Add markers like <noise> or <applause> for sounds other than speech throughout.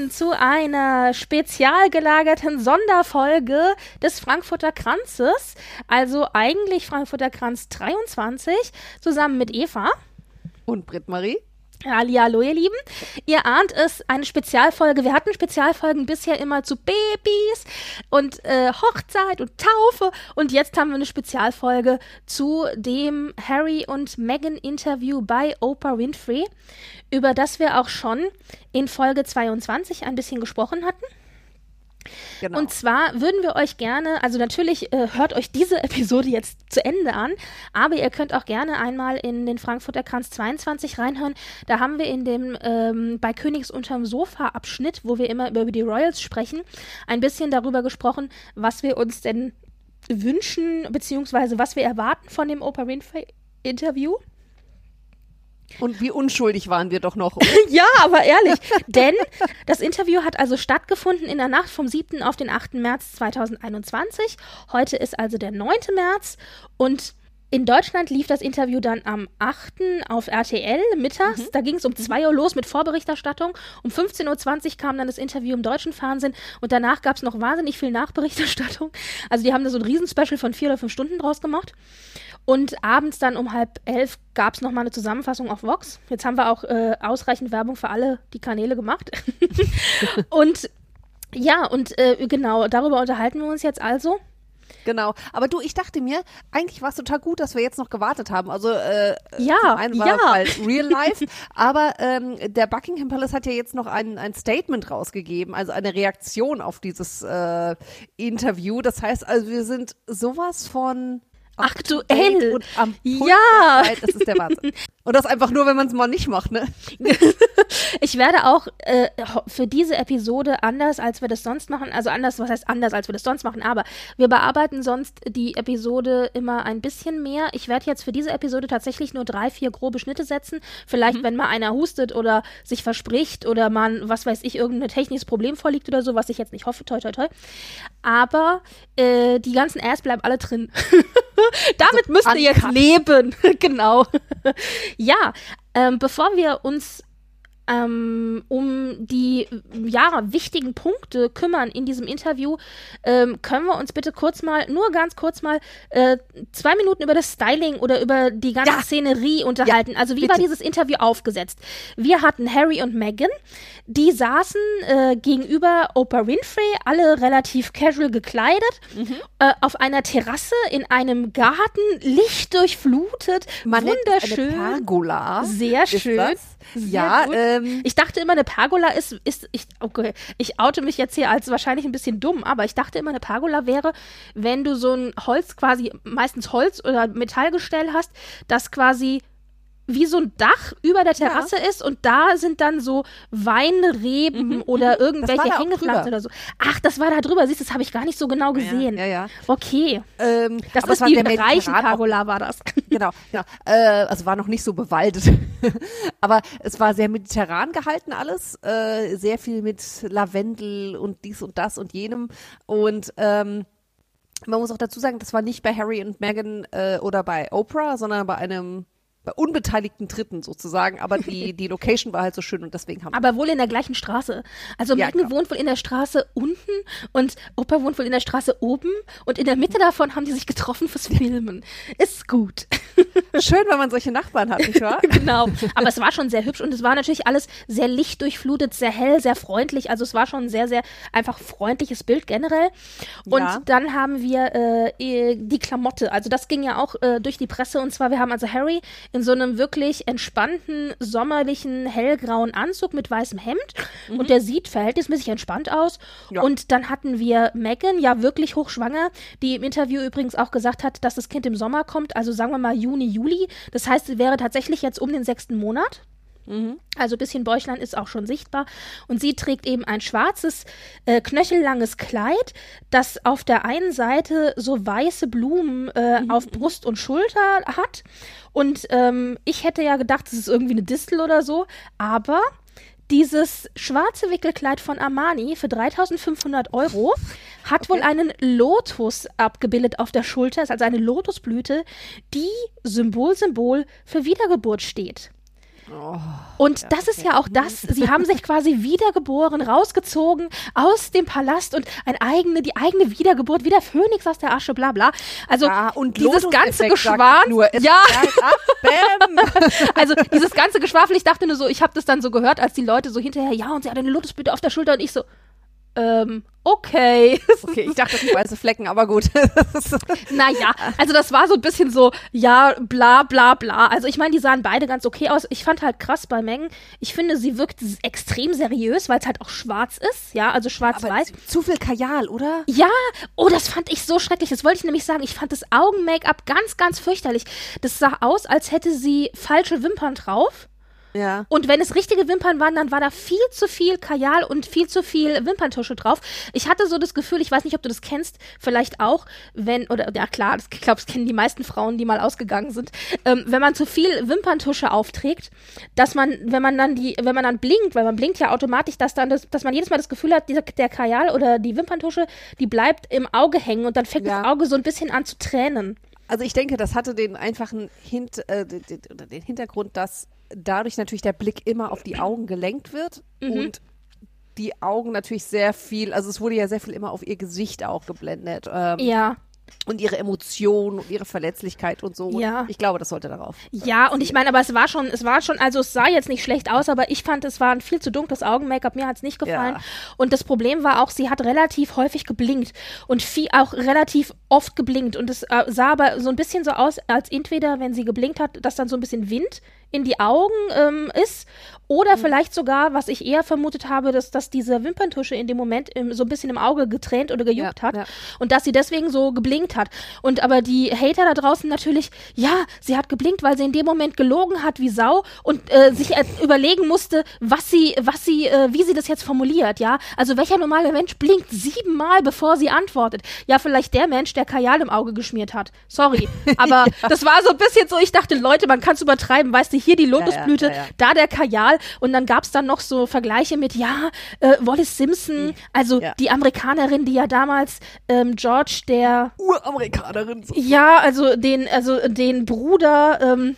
Willkommen zu einer spezial gelagerten Sonderfolge des Frankfurter Kranzes. Also eigentlich Frankfurter Kranz 23 zusammen mit Eva. Und Britt-Marie? Hallihallo, ihr Lieben. Ihr ahnt es, eine Spezialfolge. Wir hatten Spezialfolgen bisher immer zu Babys und äh, Hochzeit und Taufe. Und jetzt haben wir eine Spezialfolge zu dem Harry und Meghan Interview bei Oprah Winfrey, über das wir auch schon in Folge 22 ein bisschen gesprochen hatten. Genau. Und zwar würden wir euch gerne, also natürlich äh, hört euch diese <laughs> Episode jetzt zu Ende an, aber ihr könnt auch gerne einmal in den Frankfurter Kranz 22 reinhören. Da haben wir in dem ähm, bei Königs unterm Sofa Abschnitt, wo wir immer über die Royals sprechen, ein bisschen darüber gesprochen, was wir uns denn wünschen, beziehungsweise was wir erwarten von dem Oprah Winfrey Interview. Und wie unschuldig waren wir doch noch. <laughs> ja, aber ehrlich, denn das Interview hat also stattgefunden in der Nacht vom 7. auf den 8. März 2021. Heute ist also der 9. März und in Deutschland lief das Interview dann am 8. auf RTL mittags. Da ging es um 2 Uhr los mit Vorberichterstattung. Um 15.20 Uhr kam dann das Interview im deutschen Fernsehen und danach gab es noch wahnsinnig viel Nachberichterstattung. Also die haben da so ein Riesenspecial von vier oder fünf Stunden draus gemacht. Und abends dann um halb elf gab es nochmal eine Zusammenfassung auf Vox. Jetzt haben wir auch äh, ausreichend Werbung für alle die Kanäle gemacht. <laughs> und ja, und äh, genau, darüber unterhalten wir uns jetzt also. Genau. Aber du, ich dachte mir, eigentlich war es total gut, dass wir jetzt noch gewartet haben. Also äh, Ja, zum einen war ja. halt real life, aber ähm, der Buckingham Palace hat ja jetzt noch ein, ein Statement rausgegeben, also eine Reaktion auf dieses äh, Interview. Das heißt, also wir sind sowas von Aktuell. und am Puls Ja. Das ist der Wahnsinn. <laughs> Und das einfach nur, wenn man es mal nicht macht, ne? <laughs> Ich werde auch äh, für diese Episode anders, als wir das sonst machen, also anders, was heißt anders, als wir das sonst machen, aber wir bearbeiten sonst die Episode immer ein bisschen mehr. Ich werde jetzt für diese Episode tatsächlich nur drei, vier grobe Schnitte setzen. Vielleicht, wenn mal einer hustet oder sich verspricht oder man, was weiß ich, irgendein technisches Problem vorliegt oder so, was ich jetzt nicht hoffe, toi, toi, toi. Aber äh, die ganzen Ass bleiben alle drin. <laughs> Damit müsst ihr jetzt leben. <laughs> genau. Ja, ähm, bevor wir uns ähm, um die ja, wichtigen Punkte kümmern in diesem Interview, ähm, können wir uns bitte kurz mal, nur ganz kurz mal, äh, zwei Minuten über das Styling oder über die ganze Ja. Szenerie unterhalten. also wie war bitte. dieses Interview aufgesetzt? Wir hatten Harry und Meghan, die saßen äh, gegenüber Oprah Winfrey, alle relativ casual gekleidet, Mhm. äh, auf einer Terrasse in einem Garten, lichtdurchflutet, Man wunderschön. Eine Pergola. Sehr schön. das. Sehr ja, gut. Ähm, Ich dachte immer, eine Pergola ist, ist ich, okay, ich oute mich jetzt hier als wahrscheinlich ein bisschen dumm, aber ich dachte immer, eine Pergola wäre, wenn du so ein Holz quasi, meistens Holz oder Metallgestell hast, das quasi wie so ein Dach über der Terrasse ist und da sind dann so Weinreben oder irgendwelche Mhm, da auch Hängepflanzen oder so. Ach, das war da drüber. Siehst du, das habe ich gar nicht so genau gesehen. ja, ja. Okay. ähm, Das ist war die reichen Pergola, war das. <laughs> Genau, genau. Äh, also war noch nicht so bewaldet. <laughs> Aber es war sehr mediterran gehalten alles. Äh, sehr viel mit Lavendel und dies und das und jenem. Und ähm, man muss auch dazu sagen, das war nicht bei Harry und Meghan äh, oder bei Oprah, sondern bei einem bei unbeteiligten Dritten sozusagen. Aber die, <laughs> die Location war halt so schön und deswegen haben Aber wohl in der gleichen Straße. Also Ja, Megan wohnt wohl in der Straße unten und Opa wohnt wohl in der Straße oben und in der Mitte davon haben die sich getroffen fürs Filmen. Ist gut. <laughs> schön, wenn man solche Nachbarn hat, nicht wahr? <laughs> genau. Aber es war schon sehr hübsch und es war natürlich alles sehr lichtdurchflutet, sehr hell, sehr freundlich. Also es war schon ein sehr, sehr einfach freundliches Bild generell. Und Ja. dann haben wir äh, eh, die Klamotte. Also das ging ja auch äh, durch die Presse und zwar, wir haben also Harry in in so einem wirklich entspannten, sommerlichen, hellgrauen Anzug mit weißem Hemd. Und der sieht verhältnismäßig entspannt aus. Ja. Und dann hatten wir Megan, ja wirklich hochschwanger, die im Interview übrigens auch gesagt hat, dass das Kind im Sommer kommt, also sagen wir mal Juni, Juli. Das heißt, sie wäre tatsächlich jetzt um den sechsten Monat. Also ein bisschen Bäuchlein ist auch schon sichtbar. Und sie trägt eben ein schwarzes, äh, knöchellanges Kleid, das auf der einen Seite so weiße Blumen äh, auf Brust und Schulter hat. Und ähm, ich hätte ja gedacht, es ist irgendwie eine Distel oder so. Aber dieses schwarze Wickelkleid von Armani für 3500 Euro hat wohl einen Lotus abgebildet auf der Schulter, ist also eine Lotusblüte, die Symbol, Symbol für Wiedergeburt steht. Und das ist ja auch das, sie haben sich quasi wiedergeboren, rausgezogen aus dem Palast und ein eigene, die eigene Wiedergeburt, wie der Phönix aus der Asche, bla bla. Also Ja, und dieses ganze nur, es ja, ab, <laughs> also dieses ganze Geschwafel, ich dachte nur so, ich habe das dann so gehört, als die Leute so hinterher, ja, und sie hat eine Lotusblüte auf der Schulter und ich so, ähm, okay. <laughs> Okay, ich dachte, die weiße Flecken, aber gut. <laughs> naja, also das war so ein bisschen so, ja, bla bla bla. Also ich meine, die sahen beide ganz okay aus. Ich fand halt krass bei Mengen, ich finde, sie wirkt extrem seriös, weil es halt auch schwarz ist, ja, also schwarz-weiß. zu viel Kajal, oder? Ja, oh, das fand ich so schrecklich. Das wollte ich nämlich sagen. Ich fand das Augen-Make-up ganz, ganz fürchterlich. Das sah aus, als hätte sie falsche Wimpern drauf. Ja. Und wenn es richtige Wimpern waren, dann war da viel zu viel Kajal und viel zu viel Wimperntusche drauf. Ich hatte so das Gefühl, ich weiß nicht, ob du das kennst, vielleicht auch, wenn, oder ja klar, das, ich glaube, das kennen die meisten Frauen, die mal ausgegangen sind, ähm, wenn man zu viel Wimperntusche aufträgt, dass man, wenn man dann die, wenn man dann blinkt, weil man blinkt ja automatisch, dass dann das, dass man jedes Mal das Gefühl hat, dieser, der Kajal oder die Wimperntusche, die bleibt im Auge hängen und dann fängt Ja. das Auge so ein bisschen an zu tränen. Also ich denke, das hatte den einfachen Hint, äh, den, den Hintergrund, dass dadurch natürlich der Blick immer auf die Augen gelenkt wird und die Augen natürlich sehr viel, also es wurde ja sehr viel immer auf ihr Gesicht auch geblendet ähm, Ja. und ihre Emotionen und ihre Verletzlichkeit und so. Ja. Ich glaube, das sollte darauf. Ja, und ich meine, aber es war schon, es war schon, also es sah jetzt nicht schlecht aus, aber ich fand, es war ein viel zu dunkles Augen-Make-up, mir hat's nicht gefallen. Ja. Und das Problem war auch, sie hat relativ häufig geblinkt und viel, auch relativ oft geblinkt. Und es äh, sah aber so ein bisschen so aus, als entweder, wenn sie geblinkt hat, dass dann so ein bisschen Wind in die Augen ähm, ist. Oder vielleicht sogar, was ich eher vermutet habe, dass, dass diese Wimperntusche in dem Moment im, so ein bisschen im Auge getränt oder gejuckt Ja, hat. ja. Und dass sie deswegen so geblinkt hat. Und aber die Hater da draußen natürlich, ja, sie hat geblinkt, weil sie in dem Moment gelogen hat wie Sau und äh, sich äh, überlegen musste, was sie, was sie, äh, wie sie das jetzt formuliert, ja. Also welcher normale Mensch blinkt siebenmal, bevor sie antwortet? Ja, vielleicht der Mensch, der Kajal im Auge geschmiert hat. Sorry. <laughs> Aber das war so ein bisschen so, ich dachte, Leute, man kann es übertreiben, weißt du, hier die Lotusblüte, ja, ja. da der Kajal und dann gab's dann noch so Vergleiche mit, ja, äh, Wallace Simpson, also Ja. die Amerikanerin, die ja damals ähm, George, der Uramerikanerin. So. ja, also den, also den Bruder ähm,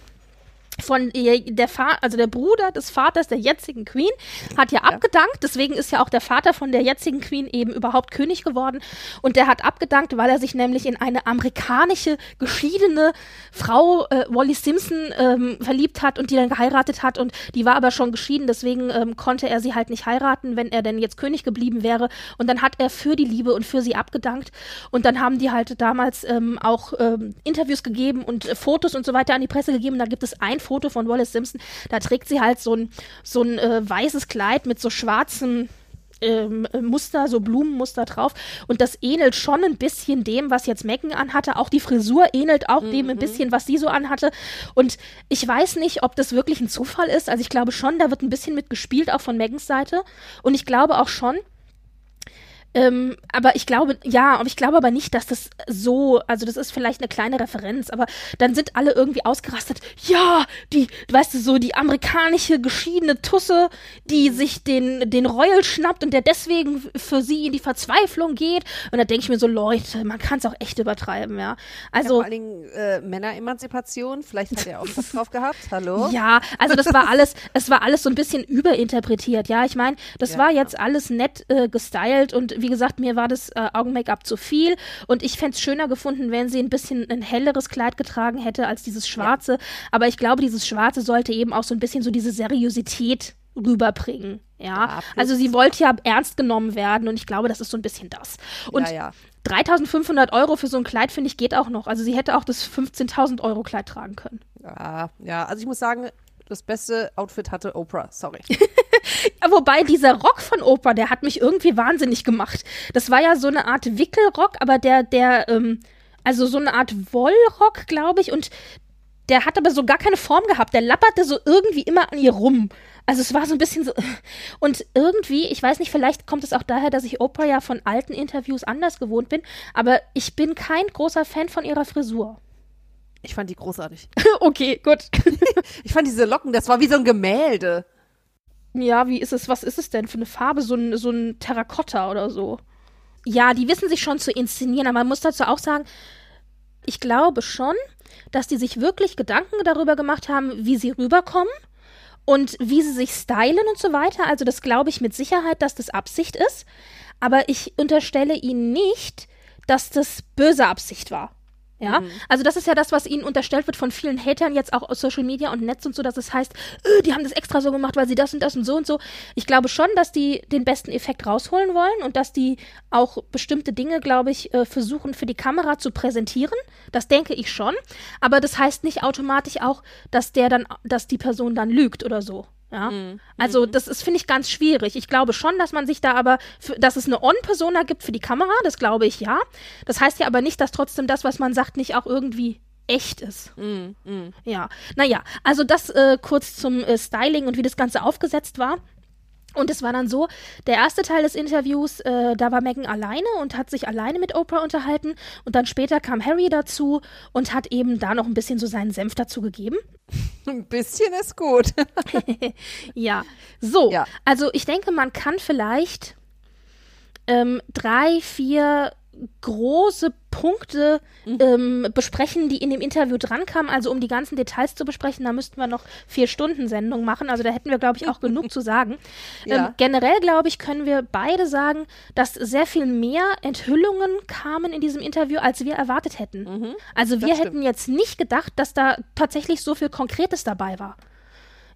von ihr, der Fa also der Bruder des Vaters der jetzigen Queen hat ja abgedankt, deswegen ist ja auch der Vater von der jetzigen Queen eben überhaupt König geworden. Und der hat abgedankt, weil er sich nämlich in eine amerikanische geschiedene Frau äh, Wally Simpson ähm, verliebt hat und die dann geheiratet hat. Und die war aber schon geschieden, deswegen ähm, konnte er sie halt nicht heiraten, wenn er denn jetzt König geblieben wäre. Und dann hat er für die Liebe und für sie abgedankt. Und dann haben die halt damals ähm, auch ähm, Interviews gegeben und äh, Fotos und so weiter an die Presse gegeben. Da gibt es ein Foto von Wallace Simpson, da trägt sie halt so ein, so ein äh, weißes Kleid mit so schwarzem ähm, äh, Muster, so Blumenmuster drauf. Und das ähnelt schon ein bisschen dem, was jetzt Megan anhatte. Auch die Frisur ähnelt auch dem ein bisschen, was sie so anhatte. Und ich weiß nicht, ob das wirklich ein Zufall ist. Also ich glaube schon, da wird ein bisschen mit gespielt, auch von Megans Seite. Und ich glaube auch schon, ähm, aber ich glaube, ja, aber ich glaube aber nicht, dass das so, also das ist vielleicht eine kleine Referenz, aber dann sind alle irgendwie ausgerastet. Ja, die, weißt du, so die amerikanische geschiedene Tusse, die sich den, den Royal schnappt und der deswegen für sie in die Verzweiflung geht. Und da denke ich mir so, Leute, man kann es auch echt übertreiben, ja. Ja, Also. vor allen Dingen äh, Männeremanzipation. Vielleicht hat er auch was drauf gehabt. <laughs> Hallo? Ja, also das war alles, es war alles so ein bisschen überinterpretiert, ja. Ich meine, das Ja, war ja. jetzt alles nett äh, gestylt und wie gesagt, mir war das äh, Augen-Make-up zu viel und ich fände es schöner gefunden, wenn sie ein bisschen ein helleres Kleid getragen hätte als dieses schwarze. Aber ich glaube, dieses schwarze sollte eben auch so ein bisschen so diese Seriosität rüberbringen. Ja, Ja, also sie wollte ja ernst genommen werden und ich glaube, das ist so ein bisschen das. Und ja, ja. 3500 Euro für so ein Kleid, finde ich, geht auch noch. Also sie hätte auch das 15.000 Euro Kleid tragen können. Ja, ja, also ich muss sagen, das beste Outfit hatte Oprah, sorry. <laughs> Ja, <laughs> Wobei dieser Rock von Oprah, der hat mich irgendwie wahnsinnig gemacht. Das war ja so eine Art Wickelrock, aber der, der, ähm, also so eine Art Wollrock, glaube ich, und der hat aber so gar keine Form gehabt. Der lapperte so irgendwie immer an ihr rum. Also es war so ein bisschen so. <laughs> Und irgendwie, ich weiß nicht, vielleicht kommt es auch daher, dass ich Oprah ja von alten Interviews anders gewohnt bin, aber ich bin kein großer Fan von ihrer Frisur. Ich fand die großartig. <laughs> okay, gut. Ich fand diese Locken, das war wie so ein Gemälde. Ja, wie ist es? Was ist es denn für eine Farbe? So ein, so ein Terrakotta oder so. Ja, die wissen sich schon zu inszenieren, aber man muss dazu auch sagen, ich glaube schon, dass die sich wirklich Gedanken darüber gemacht haben, wie sie rüberkommen und wie sie sich stylen und so weiter. Also das glaube ich mit Sicherheit, dass das Absicht ist. Aber ich unterstelle ihnen nicht, dass das böse Absicht war. Ja, also das ist ja das, was ihnen unterstellt wird von vielen Hatern jetzt auch aus Social Media und Netz und so, dass es heißt, äh, die haben das extra so gemacht, weil sie das und das und so und so. Ich glaube schon, dass die den besten Effekt rausholen wollen und dass die auch bestimmte Dinge, glaube ich, äh, versuchen für die Kamera zu präsentieren. Das denke ich schon. Aber das heißt nicht automatisch auch, dass der dann, dass die Person dann lügt oder so. Ja, also das ist, finde ich, ganz schwierig. Ich glaube schon, dass man sich da aber, für, dass es eine On-Persona gibt für die Kamera, das glaube ich ja. Das heißt ja aber nicht, dass trotzdem das, was man sagt, nicht auch irgendwie echt ist. Ja, naja, also das äh, kurz zum äh, Styling und wie das Ganze aufgesetzt war. Und es war dann so, der erste Teil des Interviews, äh, da war Megan alleine und hat sich alleine mit Oprah unterhalten. Und dann später kam Harry dazu und hat eben da noch ein bisschen so seinen Senf dazu gegeben. Ein bisschen ist gut. <laughs> Ja, so. Ja. Also ich denke, man kann vielleicht ähm, drei, vier große Punkte ähm, besprechen, die in dem Interview drankamen. Also um die ganzen Details zu besprechen, da müssten wir noch vier Stunden Sendung machen. Also da hätten wir, glaube ich, auch genug zu sagen. <laughs> Ja. Ähm, generell, glaube ich, können wir beide sagen, dass sehr viel mehr Enthüllungen kamen in diesem Interview, als wir erwartet hätten. Also wir Mhm. stimmt. hätten jetzt nicht gedacht, dass da tatsächlich so viel Konkretes dabei war.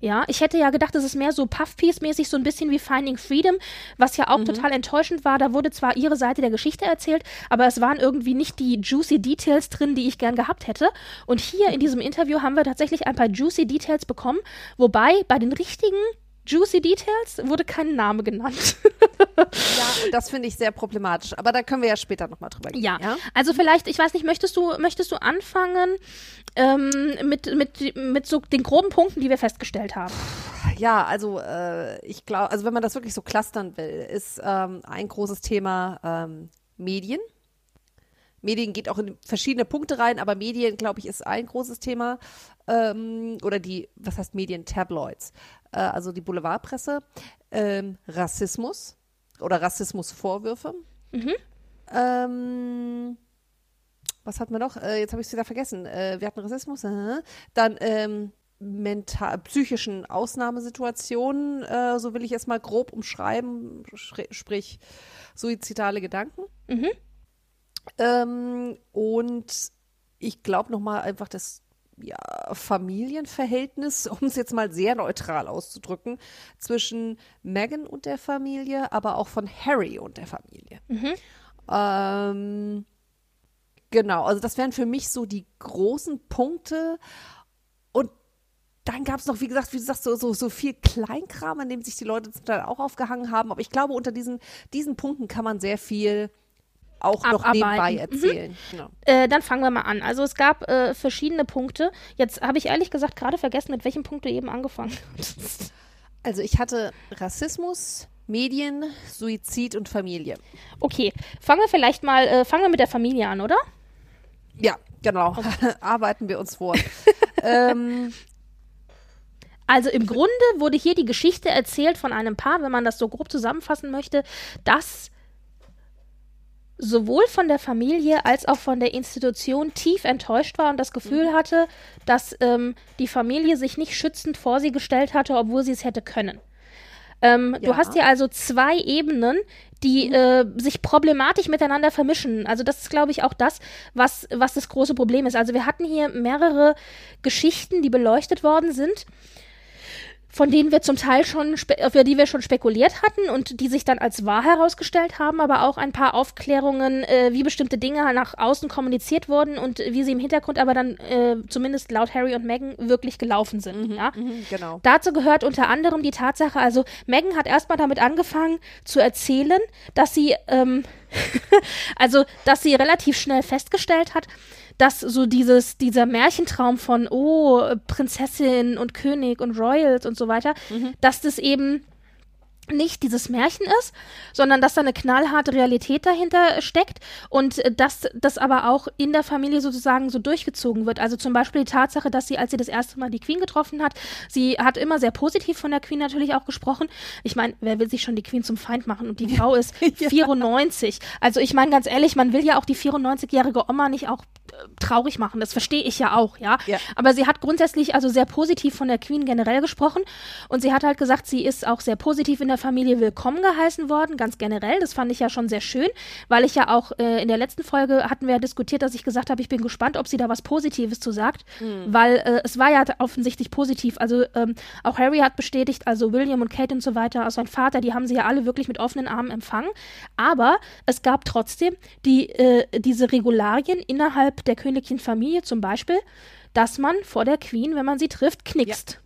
Ja, ich hätte ja gedacht, es ist mehr so Puff-Piece-mäßig, so ein bisschen wie Finding Freedom, was ja auch total enttäuschend war. Da wurde zwar ihre Seite der Geschichte erzählt, aber es waren irgendwie nicht die juicy Details drin, die ich gern gehabt hätte. Und hier in diesem Interview haben wir tatsächlich ein paar juicy Details bekommen, wobei bei den richtigen juicy Details wurde kein Name genannt. Ja, das finde ich sehr problematisch. Aber da können wir ja später nochmal drüber gehen. Ja, also vielleicht, ich weiß nicht, möchtest du, möchtest du anfangen ähm, mit, mit, mit so den groben Punkten, die wir festgestellt haben? Ja, also äh, ich glaube, also wenn man das wirklich so clustern will, ist ähm, ein großes Thema ähm, Medien. Medien geht auch in verschiedene Punkte rein, aber Medien, glaube ich, ist ein großes Thema. Ähm, oder die, was heißt Medien? Tabloids. Äh, also die Boulevardpresse. Ähm, Rassismus oder Rassismusvorwürfe. Ähm, was hatten wir noch? Äh, jetzt habe ich es wieder vergessen. Äh, wir hatten Rassismus. Äh, dann ähm, mental, psychischen Ausnahmesituationen, äh, so will ich es mal grob umschreiben, sprich suizidale Gedanken. Mhm. Ähm, und ich glaube nochmal einfach das ja, Familienverhältnis, <laughs> um es jetzt mal sehr neutral auszudrücken, zwischen Meghan und der Familie, aber auch von Harry und der Familie. Ähm, genau, also das wären für mich so die großen Punkte. Und dann gab es noch, wie gesagt, wie du sagst, so, so, so viel Kleinkram, an dem sich die Leute zum Teil auch aufgehangen haben. Aber ich glaube, unter diesen, diesen Punkten kann man sehr viel auch noch Abarbeiten. nebenbei Mhm. erzählen. Genau. Äh, dann fangen wir mal an. Also es gab äh, verschiedene Punkte. Jetzt habe ich ehrlich gesagt gerade vergessen, mit welchem Punkt du eben angefangen hast. Also ich hatte Rassismus, Medien, Suizid und Familie. Okay, fangen wir vielleicht mal, äh, fangen wir mit der Familie an, oder? Ja, genau. <laughs> Arbeiten wir uns vor. <laughs> ähm, Also im Grunde wurde hier die Geschichte erzählt von einem Paar, wenn man das so grob zusammenfassen möchte, das sowohl von der Familie als auch von der Institution tief enttäuscht war und das Gefühl hatte, dass ähm, die Familie sich nicht schützend vor sie gestellt hatte, obwohl sie es hätte können. Ähm, Du Ja. hast hier also zwei Ebenen, die äh, sich problematisch miteinander vermischen. Also das ist, glaube ich, auch das, was, was das große Problem ist. Also wir hatten hier mehrere Geschichten, die beleuchtet worden sind von denen wir zum Teil schon, für die wir schon spekuliert hatten und die sich dann als wahr herausgestellt haben, aber auch ein paar Aufklärungen, äh, wie bestimmte Dinge nach außen kommuniziert wurden und wie sie im Hintergrund aber dann äh, zumindest laut Harry und Meghan wirklich gelaufen sind. Mhm, ja? mhm, genau. Dazu gehört unter anderem die Tatsache, also Meghan hat erstmal damit angefangen zu erzählen, dass sie, ähm, <laughs> also, dass sie relativ schnell festgestellt hat, dass so dieses, dieser Märchentraum von, oh, Prinzessin und König und Royals und so weiter, Mhm. dass das eben nicht dieses Märchen ist, sondern dass da eine knallharte Realität dahinter steckt und dass das aber auch in der Familie sozusagen so durchgezogen wird. Also zum Beispiel die Tatsache, dass sie, als sie das erste Mal die Queen getroffen hat, sie hat immer sehr positiv von der Queen natürlich auch gesprochen. Ich meine, wer will sich schon die Queen zum Feind machen und die Frau ist <laughs> 94. Also ich meine ganz ehrlich, man will ja auch die 94-jährige Oma nicht auch traurig machen. Das verstehe ich ja auch, ja? Ja. Aber sie hat grundsätzlich also sehr positiv von der Queen generell gesprochen und sie hat halt gesagt, sie ist auch sehr positiv in der Familie willkommen geheißen worden, ganz generell. Das fand ich ja schon sehr schön, weil ich ja auch äh, in der letzten Folge hatten wir ja diskutiert, dass ich gesagt habe, ich bin gespannt, ob sie da was Positives zu sagt, weil äh, es war ja offensichtlich positiv. Also ähm, auch Harry hat bestätigt, also William und Kate und so weiter, also sein Vater, die haben sie ja alle wirklich mit offenen Armen empfangen. Aber es gab trotzdem die, äh, diese Regularien innerhalb der königlichen Familie, zum Beispiel, dass man vor der Queen, wenn man sie trifft, knickst. Ja.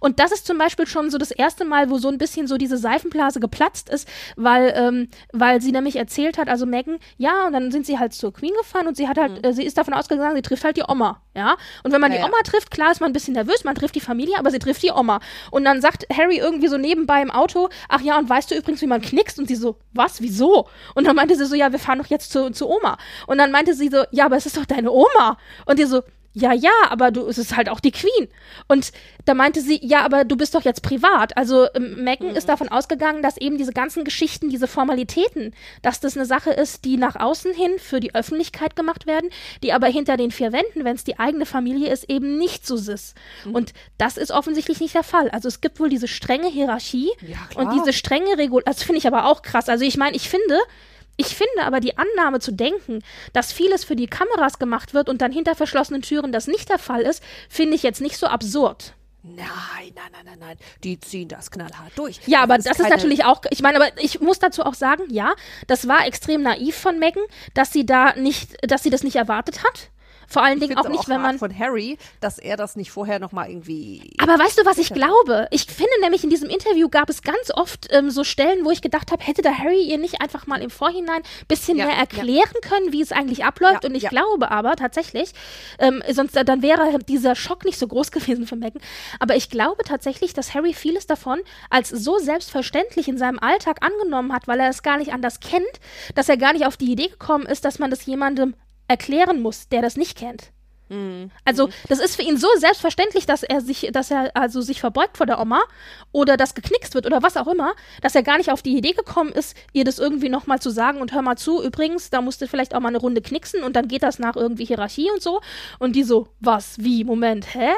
Und das ist zum Beispiel schon so das erste Mal, wo so ein bisschen so diese Seifenblase geplatzt ist, weil, ähm, weil sie nämlich erzählt hat, also Megan, ja, und dann sind sie halt zur Queen gefahren und sie hat halt, äh, sie ist davon ausgegangen, sie trifft halt die Oma, ja. Und wenn man Ja, die ja. Oma trifft, klar ist man ein bisschen nervös, man trifft die Familie, aber sie trifft die Oma. Und dann sagt Harry irgendwie so nebenbei im Auto, ach ja, und weißt du übrigens, wie man knickst? Und sie so, was, wieso? Und dann meinte sie so, ja, wir fahren doch jetzt zu, zu Oma. Und dann meinte sie so, ja, aber es ist doch deine Oma. Und die so, ja, ja, aber du, es ist halt auch die Queen. Und da meinte sie, ja, aber du bist doch jetzt privat. Also ähm, Meghan ist davon ausgegangen, dass eben diese ganzen Geschichten, diese Formalitäten, dass das eine Sache ist, die nach außen hin für die Öffentlichkeit gemacht werden, die aber hinter den vier Wänden, wenn es die eigene Familie ist, eben nicht so ist. Und das ist offensichtlich nicht der Fall. Also es gibt wohl diese strenge Hierarchie Ja, und diese strenge Regul. Das finde ich aber auch krass. Also ich meine, ich finde, ich finde aber die Annahme zu denken, dass vieles für die Kameras gemacht wird und dann hinter verschlossenen Türen das nicht der Fall ist, finde ich jetzt nicht so absurd. Nein, nein, nein, nein, nein. Die ziehen das knallhart durch. Ja, aber das ist keine- natürlich auch, ich meine, aber ich muss dazu auch sagen, ja, das war extrem naiv von Megan, dass sie da nicht, dass sie das nicht erwartet hat. Vor allen Dingen auch nicht, wenn hart man. von Harry, dass er das nicht vorher noch mal irgendwie. Aber weißt du, was ich glaube? Ich finde nämlich in diesem Interview gab es ganz oft ähm, so Stellen, wo ich gedacht habe, hätte der Harry ihr nicht einfach mal im Vorhinein ein bisschen Ja, mehr ja. erklären können, wie es eigentlich abläuft. Ja, Und ich ja. glaube aber tatsächlich, ähm, sonst dann wäre dieser Schock nicht so groß <laughs> gewesen für Megan. Aber ich glaube tatsächlich, dass Harry vieles davon als so selbstverständlich in seinem Alltag angenommen hat, weil er es gar nicht anders kennt, dass er gar nicht auf die Idee gekommen ist, dass man das jemandem erklären muss, der das nicht kennt. Also, das ist für ihn so selbstverständlich, dass er sich, dass er also sich verbeugt vor der Oma oder dass geknickst wird oder was auch immer, dass er gar nicht auf die Idee gekommen ist, ihr das irgendwie nochmal zu sagen und hör mal zu, übrigens, da musst du vielleicht auch mal eine Runde knicksen und dann geht das nach irgendwie Hierarchie und so. Und die so, was, wie, Moment, hä?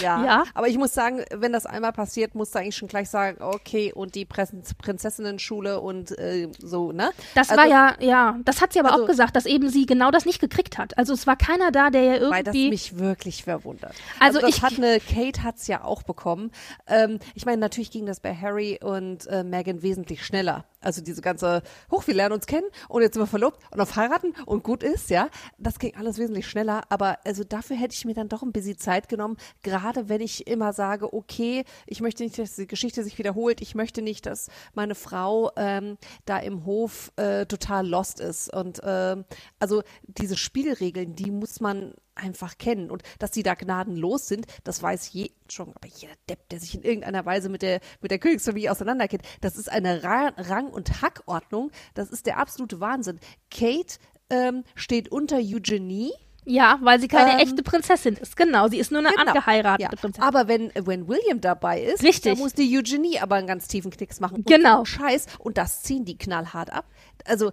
Ja. <laughs> Ja. Aber ich muss sagen, wenn das einmal passiert, musst du eigentlich schon gleich sagen, okay, und die Prinz Prinzessinnen-Schule und äh, so, ne? Das Also, war ja, ja, das hat sie aber also- auch gesagt, dass eben sie genau das nicht gekriegt hat. Also es war keiner da, der ja Weil das irgendwie. mich wirklich verwundert. Also das ich- hat eine, Kate hat's ja auch bekommen. Ähm, ich meine, natürlich ging das bei Harry und äh, Meghan wesentlich schneller. Also diese ganze, hoch, wir lernen uns kennen und jetzt sind wir verlobt und auf heiraten und gut ist, ja. Das ging alles wesentlich schneller. Aber also dafür hätte ich mir dann doch ein bisschen Zeit genommen. Gerade wenn ich immer sage, okay, ich möchte nicht, dass die Geschichte sich wiederholt. Ich möchte nicht, dass meine Frau ähm, da im Hof äh, total lost ist. Und ähm, also diese Spielregeln, die muss man einfach kennen. Und dass sie da gnadenlos sind, das weiß je, schon, aber jeder Depp, der sich in irgendeiner Weise mit der, mit der Königsfamilie auseinanderkennt, das ist eine Ra Rang- und Hackordnung. Das ist der absolute Wahnsinn. Kate ähm, steht unter Eugenie. ja, weil sie keine Ähm, echte Prinzessin ist. Genau, sie ist nur eine Genau. angeheiratete Ja. Prinzessin. Aber wenn, wenn William dabei ist, Richtig. dann muss die Eugenie aber einen ganz tiefen Knicks machen. Und Genau. Scheiß. Und das ziehen die knallhart ab. Also,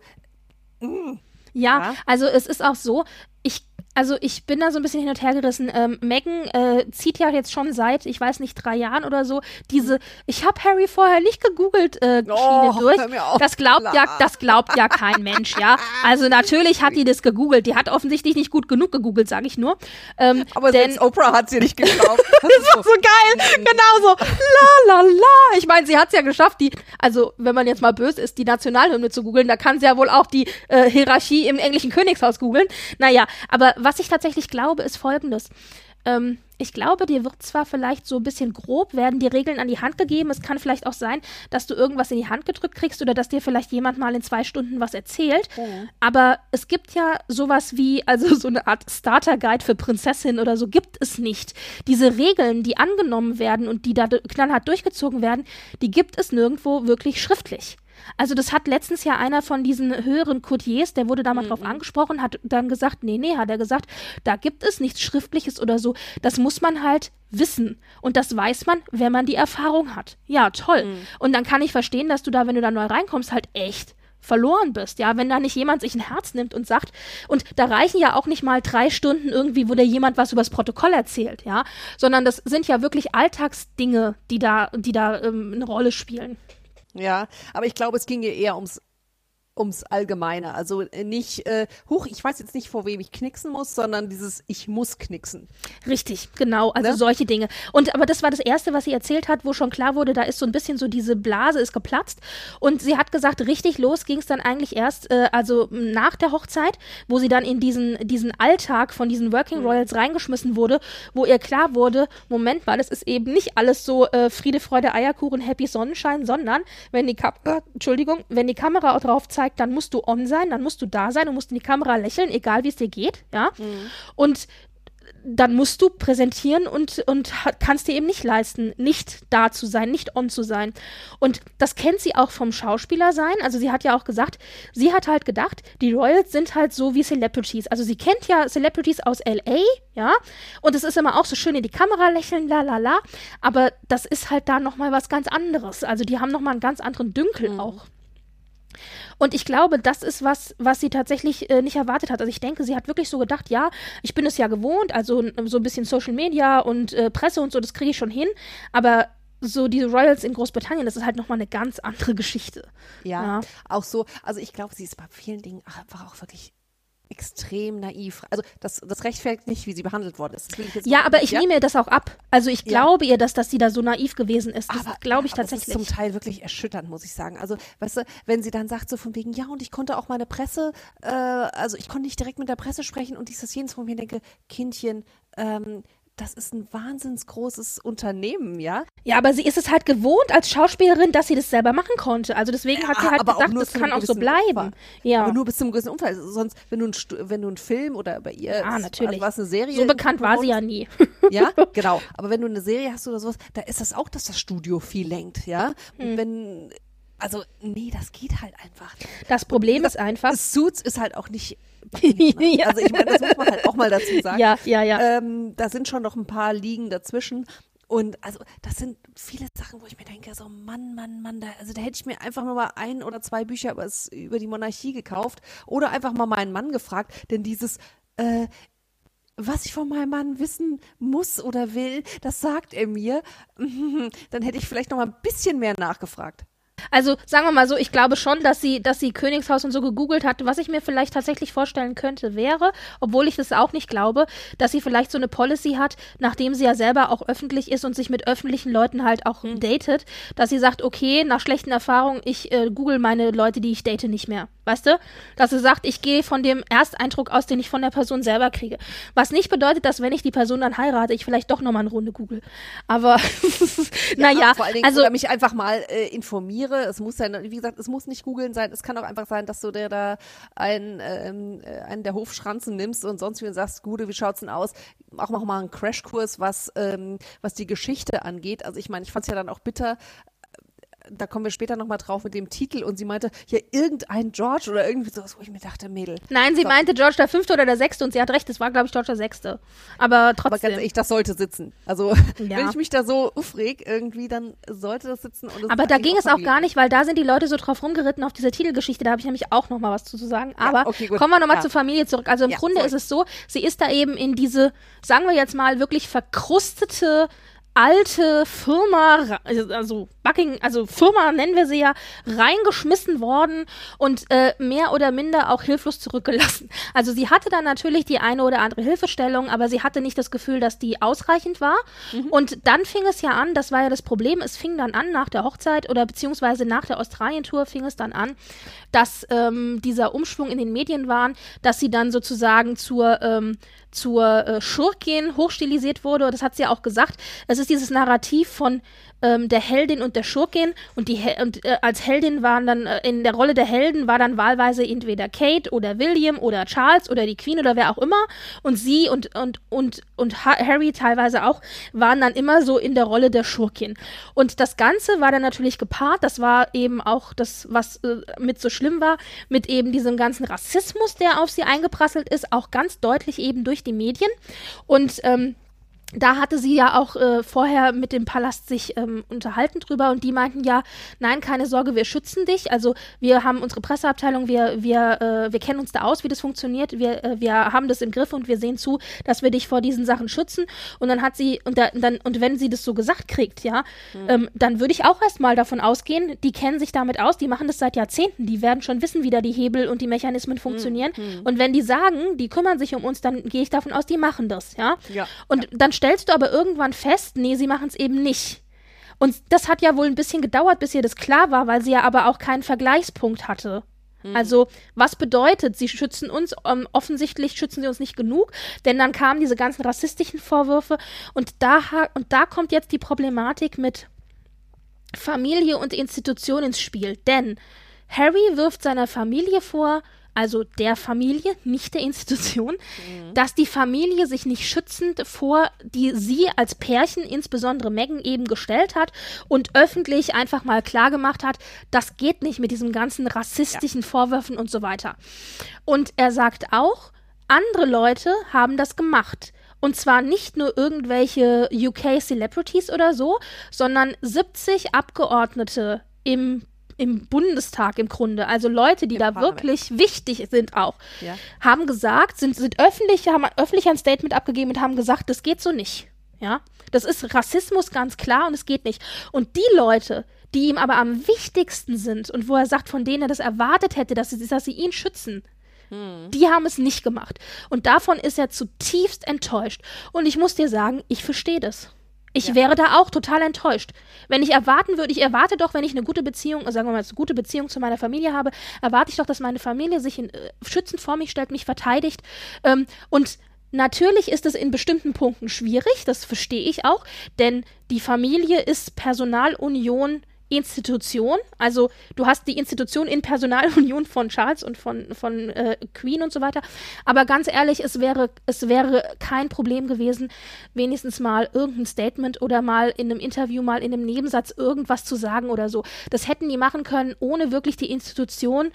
Ja, Ja. also es ist auch so, Also ich bin da so ein bisschen hin und her gerissen. Ähm, Megan äh, zieht ja jetzt schon seit, ich weiß nicht, drei Jahren oder so, diese, ich habe Harry vorher nicht gegoogelt, äh, Schiene Oh, durch. mir auf. Das glaubt ja, das glaubt ja kein Mensch, ja. Also natürlich hat die das gegoogelt. Die hat offensichtlich nicht gut genug gegoogelt, sage ich nur. Ähm, Aber denn, selbst Oprah hat sie nicht geglaubt. <laughs> Das ist so. so geil, genau so. La la la. Ich meine, sie hat es ja geschafft, die, also wenn man jetzt mal böse ist, die Nationalhymne zu googeln, da kann sie ja wohl auch die äh, Hierarchie im englischen Königshaus googeln. Naja, aber was ich tatsächlich glaube, ist folgendes. Ähm, ich glaube, dir wird zwar vielleicht so ein bisschen grob werden die Regeln an die Hand gegeben. Es kann vielleicht auch sein, dass du irgendwas in die Hand gedrückt kriegst oder dass dir vielleicht jemand mal in zwei Stunden was erzählt. Aber es gibt ja sowas wie, also so eine Art Starter-Guide für Prinzessin oder so gibt es nicht. Diese Regeln, die angenommen werden und die da knallhart durchgezogen werden, die gibt es nirgendwo wirklich schriftlich. Also das hat letztens ja einer von diesen höheren Courtiers, der wurde da mal drauf angesprochen, hat dann gesagt, nee, nee, hat er gesagt, da gibt es nichts Schriftliches oder so. Das muss man halt wissen. Und das weiß man, wenn man die Erfahrung hat. Ja, toll. Und dann kann ich verstehen, dass du da, wenn du da neu reinkommst, halt echt verloren bist, ja, wenn da nicht jemand sich ein Herz nimmt und sagt, und da reichen ja auch nicht mal drei Stunden irgendwie, wo dir jemand was übers Protokoll erzählt, ja, sondern das sind ja wirklich Alltagsdinge, die da, die da ähm, eine Rolle spielen. Ja, aber ich glaube, es ging ihr eher ums ums Allgemeine. Also äh, nicht, äh, huch, ich weiß jetzt nicht, vor wem ich knicksen muss, sondern dieses Ich muss knicksen. Richtig, genau, also Ne? solche Dinge. Und aber das war das erste, was sie erzählt hat, wo schon klar wurde, da ist so ein bisschen so diese Blase ist geplatzt und sie hat gesagt, richtig los ging es dann eigentlich erst äh, also nach der Hochzeit, wo sie dann in diesen diesen Alltag von diesen Working Royals reingeschmissen wurde, wo ihr klar wurde, Moment mal, es ist eben nicht alles so äh, Friede, Freude, Eierkuchen, Happy Sonnenschein, sondern wenn die Kamera, Entschuldigung, wenn die Kamera drauf zeigt, dann musst du on sein, dann musst du da sein und musst in die Kamera lächeln, egal wie es dir geht, ja. Und dann musst du präsentieren und, und kannst dir eben nicht leisten, nicht da zu sein, nicht on zu sein. Und das kennt sie auch vom Schauspieler sein. Also sie hat ja auch gesagt, sie hat halt gedacht, die Royals sind halt so wie Celebrities. Also sie kennt ja Celebrities aus LA, ja. Und es ist immer auch so schön in die Kamera lächeln, la la la. Aber das ist halt da nochmal was ganz anderes. Also die haben nochmal einen ganz anderen Dünkel auch. Und ich glaube, das ist was, was sie tatsächlich äh, nicht erwartet hat. Also ich denke, sie hat wirklich so gedacht, ja, ich bin es ja gewohnt, also so ein bisschen Social Media und äh, Presse und so, das kriege ich schon hin. Aber so diese Royals in Großbritannien, das ist halt nochmal eine ganz andere Geschichte. Ja, Ja. auch so. Also ich glaube, sie ist bei vielen Dingen einfach auch wirklich extrem naiv. Also das, das rechtfertigt nicht, wie sie behandelt worden ist. Das ich Ja, aber ich nehme ihr das auch ab. Also ich Ja. glaube ihr, dass, dass sie da so naiv gewesen ist. Das glaube ich Es tatsächlich. ist zum Teil wirklich erschütternd, muss ich sagen. Also, weißt du, wenn sie dann sagt so von wegen, ja, und ich konnte auch meine Presse, äh, also ich konnte nicht direkt mit der Presse sprechen und dieses jenes, wo ich mir denke, Kindchen, ähm, das ist ein wahnsinns großes Unternehmen, ja? Ja, aber sie ist es halt gewohnt als Schauspielerin, dass sie das selber machen konnte. Also deswegen hat sie Ja, halt auch gedacht, nur das kann auch so bleiben. Ja. Aber nur bis zum gewissen Umfang. Sonst, wenn du, ein, Stu- wenn du einen Film oder bei ihr, Ah, natürlich. Also war es eine Serie. so bekannt war sie ja nie. <laughs> Ja, <laughs> genau. Aber wenn du eine Serie hast oder sowas, da ist das auch, dass das Studio viel lenkt, ja? Hm. Wenn, also, nee, das geht halt einfach. Das Problem ist einfach. Suits ist halt auch nicht. Ne? Also ich meine, das muss man halt auch mal dazu sagen. Ja, ja, ja. Ähm, da sind schon noch ein paar Ligen dazwischen. Und also das sind viele Sachen, wo ich mir denke, so Mann, Mann, Mann, da, also da hätte ich mir einfach nur mal ein oder zwei Bücher über die Monarchie gekauft oder einfach mal meinen Mann gefragt, denn dieses äh, was ich von meinem Mann wissen muss oder will, das sagt er mir. <laughs> Dann hätte ich vielleicht noch mal ein bisschen mehr nachgefragt. Also sagen wir mal so, ich glaube schon, dass sie, dass sie Königshaus und so gegoogelt hat. Was ich mir vielleicht tatsächlich vorstellen könnte, wäre, obwohl ich das auch nicht glaube, dass sie vielleicht so eine Policy hat, nachdem sie ja selber auch öffentlich ist und sich mit öffentlichen Leuten halt auch datet, dass sie sagt, okay, nach schlechten Erfahrungen, ich äh, google meine Leute, die ich date, nicht mehr. Weißt du? Dass sie sagt, ich gehe von dem Ersteindruck aus, den ich von der Person selber kriege. Was nicht bedeutet, dass wenn ich die Person dann heirate, ich vielleicht doch nochmal eine Runde google. Aber <laughs> naja, vor allen Dingen, also oder mich einfach mal äh, informiere. Es muss ja, wie gesagt, es muss nicht googeln sein. Es kann auch einfach sein, dass du dir da einen, ähm, äh, einen der Hofschranzen nimmst und sonst wie und sagst, Gude, wie schaut's denn aus? Auch mach mal einen Crashkurs, was, ähm, was die Geschichte angeht. Also ich meine, ich fand's ja dann auch bitter, da kommen wir später nochmal drauf mit dem Titel und sie meinte, ja, irgendein George oder irgendwie sowas, wo ich mir dachte, Mädel. Nein, sie So. meinte George der Fünfte oder der Sechste und sie hat recht, es war, glaube ich, George der Sechste. Aber Aber trotzdem. ganz ehrlich, das sollte sitzen. Also, <laughs> Ja. wenn ich mich da so aufreg irgendwie, dann sollte das sitzen. Es Aber da ging es auch gar nicht, weil da sind die Leute so drauf rumgeritten auf diese Titelgeschichte. Da habe ich nämlich auch noch mal was zu sagen. Aber okay, gut. kommen wir noch mal Ja. zur Familie zurück. Also im Ja, Grunde sorry. ist es so, sie ist da eben in diese, sagen wir jetzt mal, wirklich verkrustete alte Firma, also- Bucking, also Firma nennen wir sie ja, reingeschmissen worden und äh, mehr oder minder auch hilflos zurückgelassen. <laughs> Also sie hatte dann natürlich die eine oder andere Hilfestellung, aber sie hatte nicht das Gefühl, dass die ausreichend war. Und dann fing es ja an, das war ja das Problem, es fing dann an nach der Hochzeit oder beziehungsweise nach der Australien-Tour fing es dann an, dass ähm, dieser Umschwung in den Medien war, dass sie dann sozusagen zur ähm, zur äh, Schurkin hochstilisiert wurde. Das hat sie ja auch gesagt. Es ist dieses Narrativ von ähm, der Heldin und der Schurkin und die Hel und äh, als Heldin waren dann äh, in der Rolle der Helden war dann wahlweise entweder Kate oder William oder Charles oder die Queen oder wer auch immer. Und sie und und und und ha Harry teilweise auch waren dann immer so in der Rolle der Schurkin. Und das Ganze war dann natürlich gepaart. Das war eben auch das was äh, mit so schlimm war mit eben diesem ganzen Rassismus der auf sie eingeprasselt ist auch ganz deutlich eben durch die Medien. Und ähm, da hatte sie ja auch äh, vorher mit dem Palast sich ähm, unterhalten drüber und die meinten ja, nein, keine Sorge, wir schützen dich. Also wir haben unsere Presseabteilung, wir, wir, äh, wir kennen uns da aus, wie das funktioniert. Wir, äh, wir haben das im Griff und wir sehen zu, dass wir dich vor diesen Sachen schützen. Und dann hat sie, und da, dann, und wenn sie das so gesagt kriegt, ja, ähm, dann würde ich auch erstmal davon ausgehen, die kennen sich damit aus, die machen das seit Jahrzehnten, die werden schon wissen, wie da die Hebel und die Mechanismen funktionieren. Und wenn die sagen, die kümmern sich um uns, dann gehe ich davon aus, die machen das, ja. Ja. Und dann stellst du aber irgendwann fest, nee, sie machen es eben nicht. Und das hat ja wohl ein bisschen gedauert, bis ihr das klar war, weil sie ja aber auch keinen Vergleichspunkt hatte. Also, was bedeutet, sie schützen uns, ähm, offensichtlich schützen sie uns nicht genug, denn dann kamen diese ganzen rassistischen Vorwürfe und da, und da kommt jetzt die Problematik mit Familie und Institution ins Spiel. Denn Harry wirft seiner Familie vor, also der Familie, nicht der Institution, dass die Familie sich nicht schützend vor die sie als Pärchen, insbesondere Meghan, eben gestellt hat und öffentlich einfach mal klargemacht hat, das geht nicht mit diesen ganzen rassistischen Vorwürfen und so weiter. Und er sagt auch, andere Leute haben das gemacht. Und zwar nicht nur irgendwelche UK-Celebrities oder so, sondern 70 Abgeordnete im, im Bundestag im Grunde, also Leute, die da Parlament. wirklich wichtig sind auch, Ja. haben gesagt, sind, sind öffentlich, haben öffentlich ein Statement abgegeben und haben gesagt, das geht so nicht. Ja, das ist Rassismus ganz klar und es geht nicht. Und die Leute, die ihm aber am wichtigsten sind und wo er sagt, von denen er das erwartet hätte, dass sie, dass sie ihn schützen, die haben es nicht gemacht. Und davon ist er zutiefst enttäuscht. Und ich muss dir sagen, ich verstehe das. Ich wäre da auch total enttäuscht. Wenn ich erwarten würde, ich erwarte doch, wenn ich eine gute Beziehung, sagen wir mal, eine gute Beziehung zu meiner Familie habe, erwarte ich doch, dass meine Familie sich in, äh, schützend vor mich stellt, mich verteidigt. Ähm, und natürlich ist es in bestimmten Punkten schwierig, das verstehe ich auch, denn die Familie ist Personalunion Institution, also du hast die Institution in Personalunion von Charles und von, von äh, Queen und so weiter. Aber ganz ehrlich, es wäre, es wäre kein Problem gewesen, wenigstens mal irgendein Statement oder mal in einem Interview, mal in einem Nebensatz irgendwas zu sagen oder so. Das hätten die machen können, ohne wirklich die Institution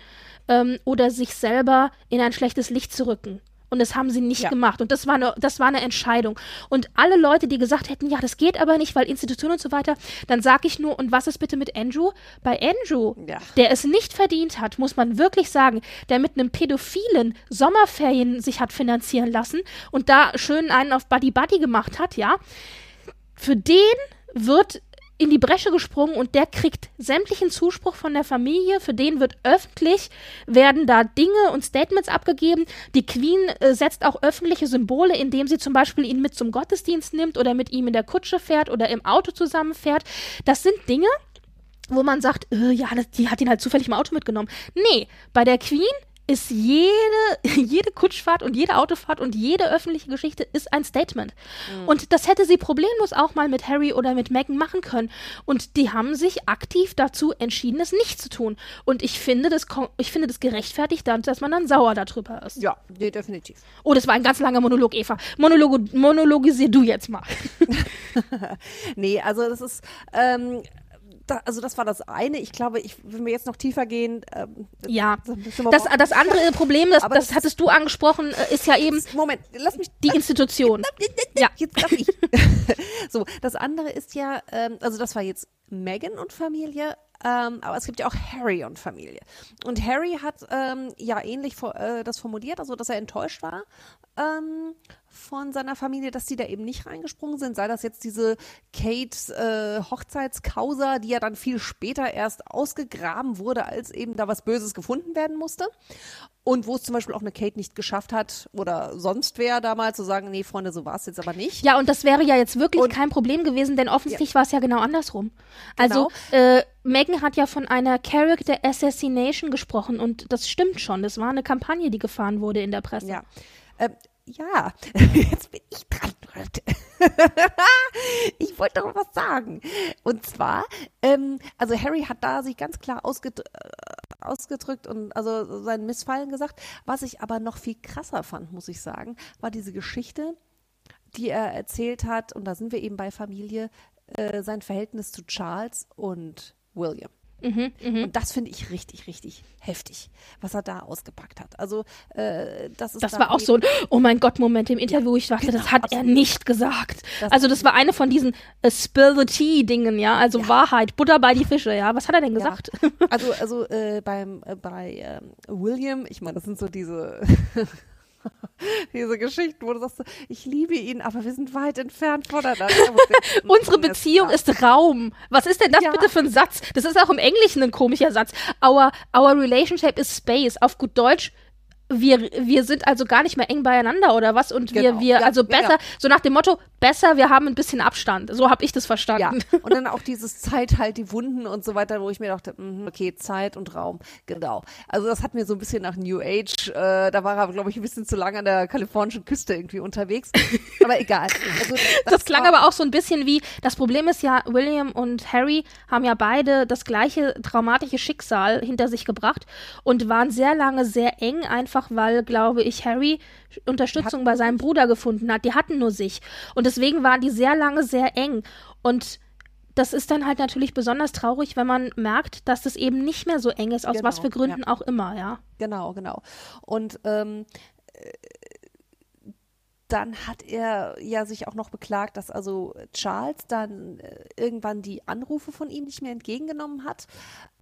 ähm, oder sich selber in ein schlechtes Licht zu rücken. Und das haben sie nicht Ja. gemacht. Und das war, eine, das war eine Entscheidung. Und alle Leute, die gesagt hätten, ja, das geht aber nicht, weil Institution und so weiter, dann sage ich nur, und was ist bitte mit Andrew? Bei Andrew, Ja. der es nicht verdient hat, muss man wirklich sagen, der mit einem Pädophilen Sommerferien sich hat finanzieren lassen und da schön einen auf Buddy Buddy gemacht hat, ja, für den wird in die Bresche gesprungen und der kriegt sämtlichen Zuspruch von der Familie. Für den wird öffentlich, werden da Dinge und Statements abgegeben. Die Queen äh, setzt auch öffentliche Symbole, indem sie zum Beispiel ihn mit zum Gottesdienst nimmt oder mit ihm in der Kutsche fährt oder im Auto zusammenfährt. Das sind Dinge, wo man sagt, äh, ja, das, die hat ihn halt zufällig im Auto mitgenommen. Nee, bei der Queen ist jede, <laughs> jede Kutschfahrt und jede Autofahrt und jede öffentliche Geschichte ist ein Statement. Und das hätte sie problemlos auch mal mit Harry oder mit Meghan machen können. Und die haben sich aktiv dazu entschieden, es nicht zu tun. Und ich finde das, ich finde das gerechtfertigt, dass man dann sauer darüber ist. Ja, definitiv. Oh, das war ein ganz langer Monolog, Eva. Monologo, monologisier du jetzt mal. <laughs> Nee, also das ist, ähm, da, also das war das eine. Ich glaube, ich, wenn wir jetzt noch tiefer gehen, ähm, ja. Das, das andere <laughs> Problem, das, das, das, hattest du angesprochen, äh, ist ja eben. Moment, lass mich. Die Institution. ja. <laughs> Jetzt darf ich. <laughs> so, das andere ist ja, ähm, also das war jetzt Megan und Familie, ähm, aber es gibt ja auch Harry und Familie. Und Harry hat ähm, ja ähnlich äh, das formuliert, also dass er enttäuscht war ähm, von seiner Familie, dass die da eben nicht reingesprungen sind. Sei das jetzt diese Kate äh, Hochzeitskausa, die ja dann viel später erst ausgegraben wurde, als eben da was Böses gefunden werden musste. Und wo es zum Beispiel auch eine Kate nicht geschafft hat oder sonst wer damals zu sagen, nee, Freunde, so war es jetzt aber nicht. Ja, und das wäre ja jetzt wirklich und, kein Problem gewesen, denn offensichtlich ja. war es ja genau andersrum. Also genau. äh, Megan hat ja von einer Character Assassination gesprochen und das stimmt schon. Das war eine Kampagne, die gefahren wurde in der Presse. Ja. Ähm, ja, <laughs> jetzt bin ich dran. <laughs> ich wollte doch was sagen. Und zwar, ähm, also Harry hat da sich ganz klar ausgedrückt, äh, ausgedrückt und also sein Missfallen gesagt. Was ich aber noch viel krasser fand, muss ich sagen, war diese Geschichte, die er erzählt hat, und da sind wir eben bei Familie, äh, sein Verhältnis zu Charles und William. Mhm, mh. Und das finde ich richtig, richtig heftig, was er da ausgepackt hat. Also äh, das ist Das war auch so ein Oh mein Gott Moment im Interview, ich dachte, genau, das hat absolut. er nicht gesagt. Das also das war eine von diesen uh, Spill the Tea Dingen, ja, also ja. Wahrheit, Butter bei die Fische, ja. Was hat er denn gesagt? Ja. Also also äh, beim äh, bei ähm, William, ich meine, das sind so diese <laughs> <laughs> diese Geschichten, wo du sagst, ich liebe ihn, aber wir sind weit entfernt voneinander. <laughs> Unsere Beziehung ist Raum. Was ist denn das ja. bitte für ein Satz? Das ist auch im Englischen ein komischer Satz. Our, our relationship is space. Auf gut Deutsch, wir, wir sind also gar nicht mehr eng beieinander oder was und genau. wir, wir, also besser, ja. so nach dem Motto, besser, wir haben ein bisschen Abstand. So habe ich das verstanden. Ja. Und dann auch dieses Zeit halt die Wunden und so weiter, wo ich mir dachte, mh, okay, Zeit und Raum, genau. Also das hat mir so ein bisschen nach New Age, äh, da war er, glaube ich, ein bisschen zu lange an der kalifornischen Küste irgendwie unterwegs. Aber egal. Also, <laughs> das, das klang aber auch so ein bisschen wie, das Problem ist ja, William und Harry haben ja beide das gleiche traumatische Schicksal hinter sich gebracht und waren sehr lange sehr eng einfach einfach weil, glaube ich, Harry Unterstützung bei seinem Bruder gefunden hat. Die hatten nur sich. Und deswegen waren die sehr lange sehr eng. Und das ist dann halt natürlich besonders traurig, wenn man merkt, dass das eben nicht mehr so eng ist, aus genau, was für Gründen ja. auch immer, ja. Genau, genau. Und ähm, äh, dann hat er ja sich auch noch beklagt, dass also Charles dann äh, irgendwann die Anrufe von ihm nicht mehr entgegengenommen hat,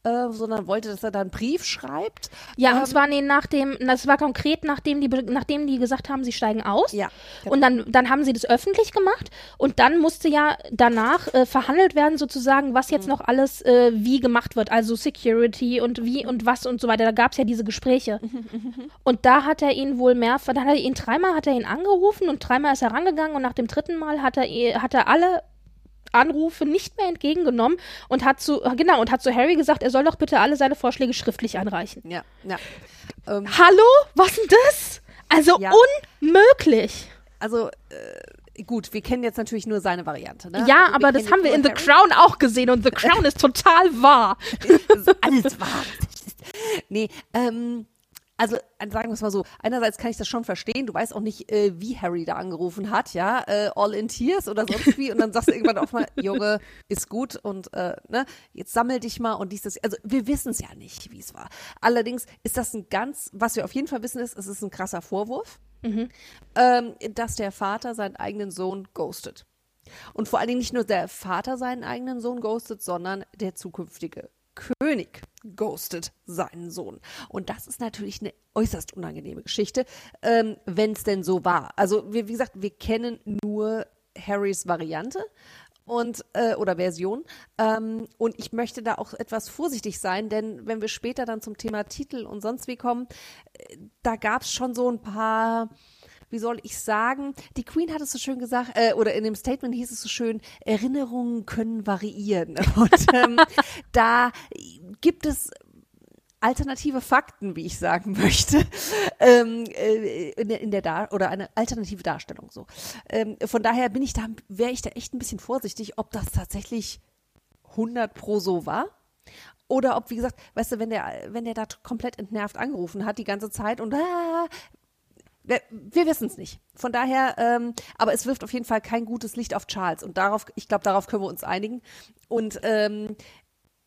äh, sondern wollte, dass er da einen Brief schreibt. Ja, ähm, und zwar nee, nach dem, das war konkret, nachdem die, nachdem die gesagt haben, sie steigen aus. Ja. Genau. Und dann, dann haben sie das öffentlich gemacht und dann musste ja danach äh, verhandelt werden, sozusagen, was jetzt mhm. noch alles äh, wie gemacht wird, also Security und wie und was und so weiter. Da gab es ja diese Gespräche. und da hat er ihn wohl mehr, dann hat er ihn dreimal hat er ihn angerufen und dreimal ist er rangegangen und nach dem dritten Mal hat er, hat er alle Anrufe nicht mehr entgegengenommen und hat zu, genau, und hat zu Harry gesagt, er soll doch bitte alle seine Vorschläge schriftlich einreichen. Ja, ja. Ähm, Hallo? Was denn das? Also ja. unmöglich. Also, äh, gut, wir kennen jetzt natürlich nur seine Variante, ne? Ja, also, aber das haben wir in Harry. The Crown auch gesehen und The Crown ist total wahr. <laughs> ist alles wahr. <laughs> nee, ähm, also sagen wir es mal so, einerseits kann ich das schon verstehen, du weißt auch nicht, äh, wie Harry da angerufen hat, ja, äh, all in tears oder sonst wie und dann sagst du irgendwann auch mal, <laughs> Junge, ist gut und äh, ne, jetzt sammel dich mal und dies, das, also wir wissen es ja nicht, wie es war. Allerdings ist das ein ganz, was wir auf jeden Fall wissen ist, es ist ein krasser Vorwurf, mhm. ähm, dass der Vater seinen eigenen Sohn ghostet. Und vor allen Dingen nicht nur der Vater seinen eigenen Sohn ghostet, sondern der zukünftige König ghostet seinen Sohn. Und das ist natürlich eine äußerst unangenehme Geschichte, ähm, wenn es denn so war. Also, wir, wie gesagt, wir kennen nur Harrys Variante und äh, oder Version. Ähm, und ich möchte da auch etwas vorsichtig sein, denn wenn wir später dann zum Thema Titel und sonst wie kommen, äh, da gab es schon so ein paar wie soll ich sagen, die Queen hat es so schön gesagt, äh, oder in dem Statement hieß es so schön, Erinnerungen können variieren. <laughs> Und ähm, da gibt es alternative Fakten, wie ich sagen <laughs> möchte, ähm, äh, in der, in der Dar oder eine alternative Darstellung so. Ähm, von daher bin ich da, wäre ich da echt ein bisschen vorsichtig, ob das tatsächlich 100 pro so war. Oder ob, wie gesagt, weißt du, wenn der, wenn der da komplett entnervt angerufen hat die ganze Zeit und ah, wir wissen es nicht. Von daher, ähm, aber es wirft auf jeden Fall kein gutes Licht auf Charles und darauf, ich glaube, darauf können wir uns einigen. Und ähm,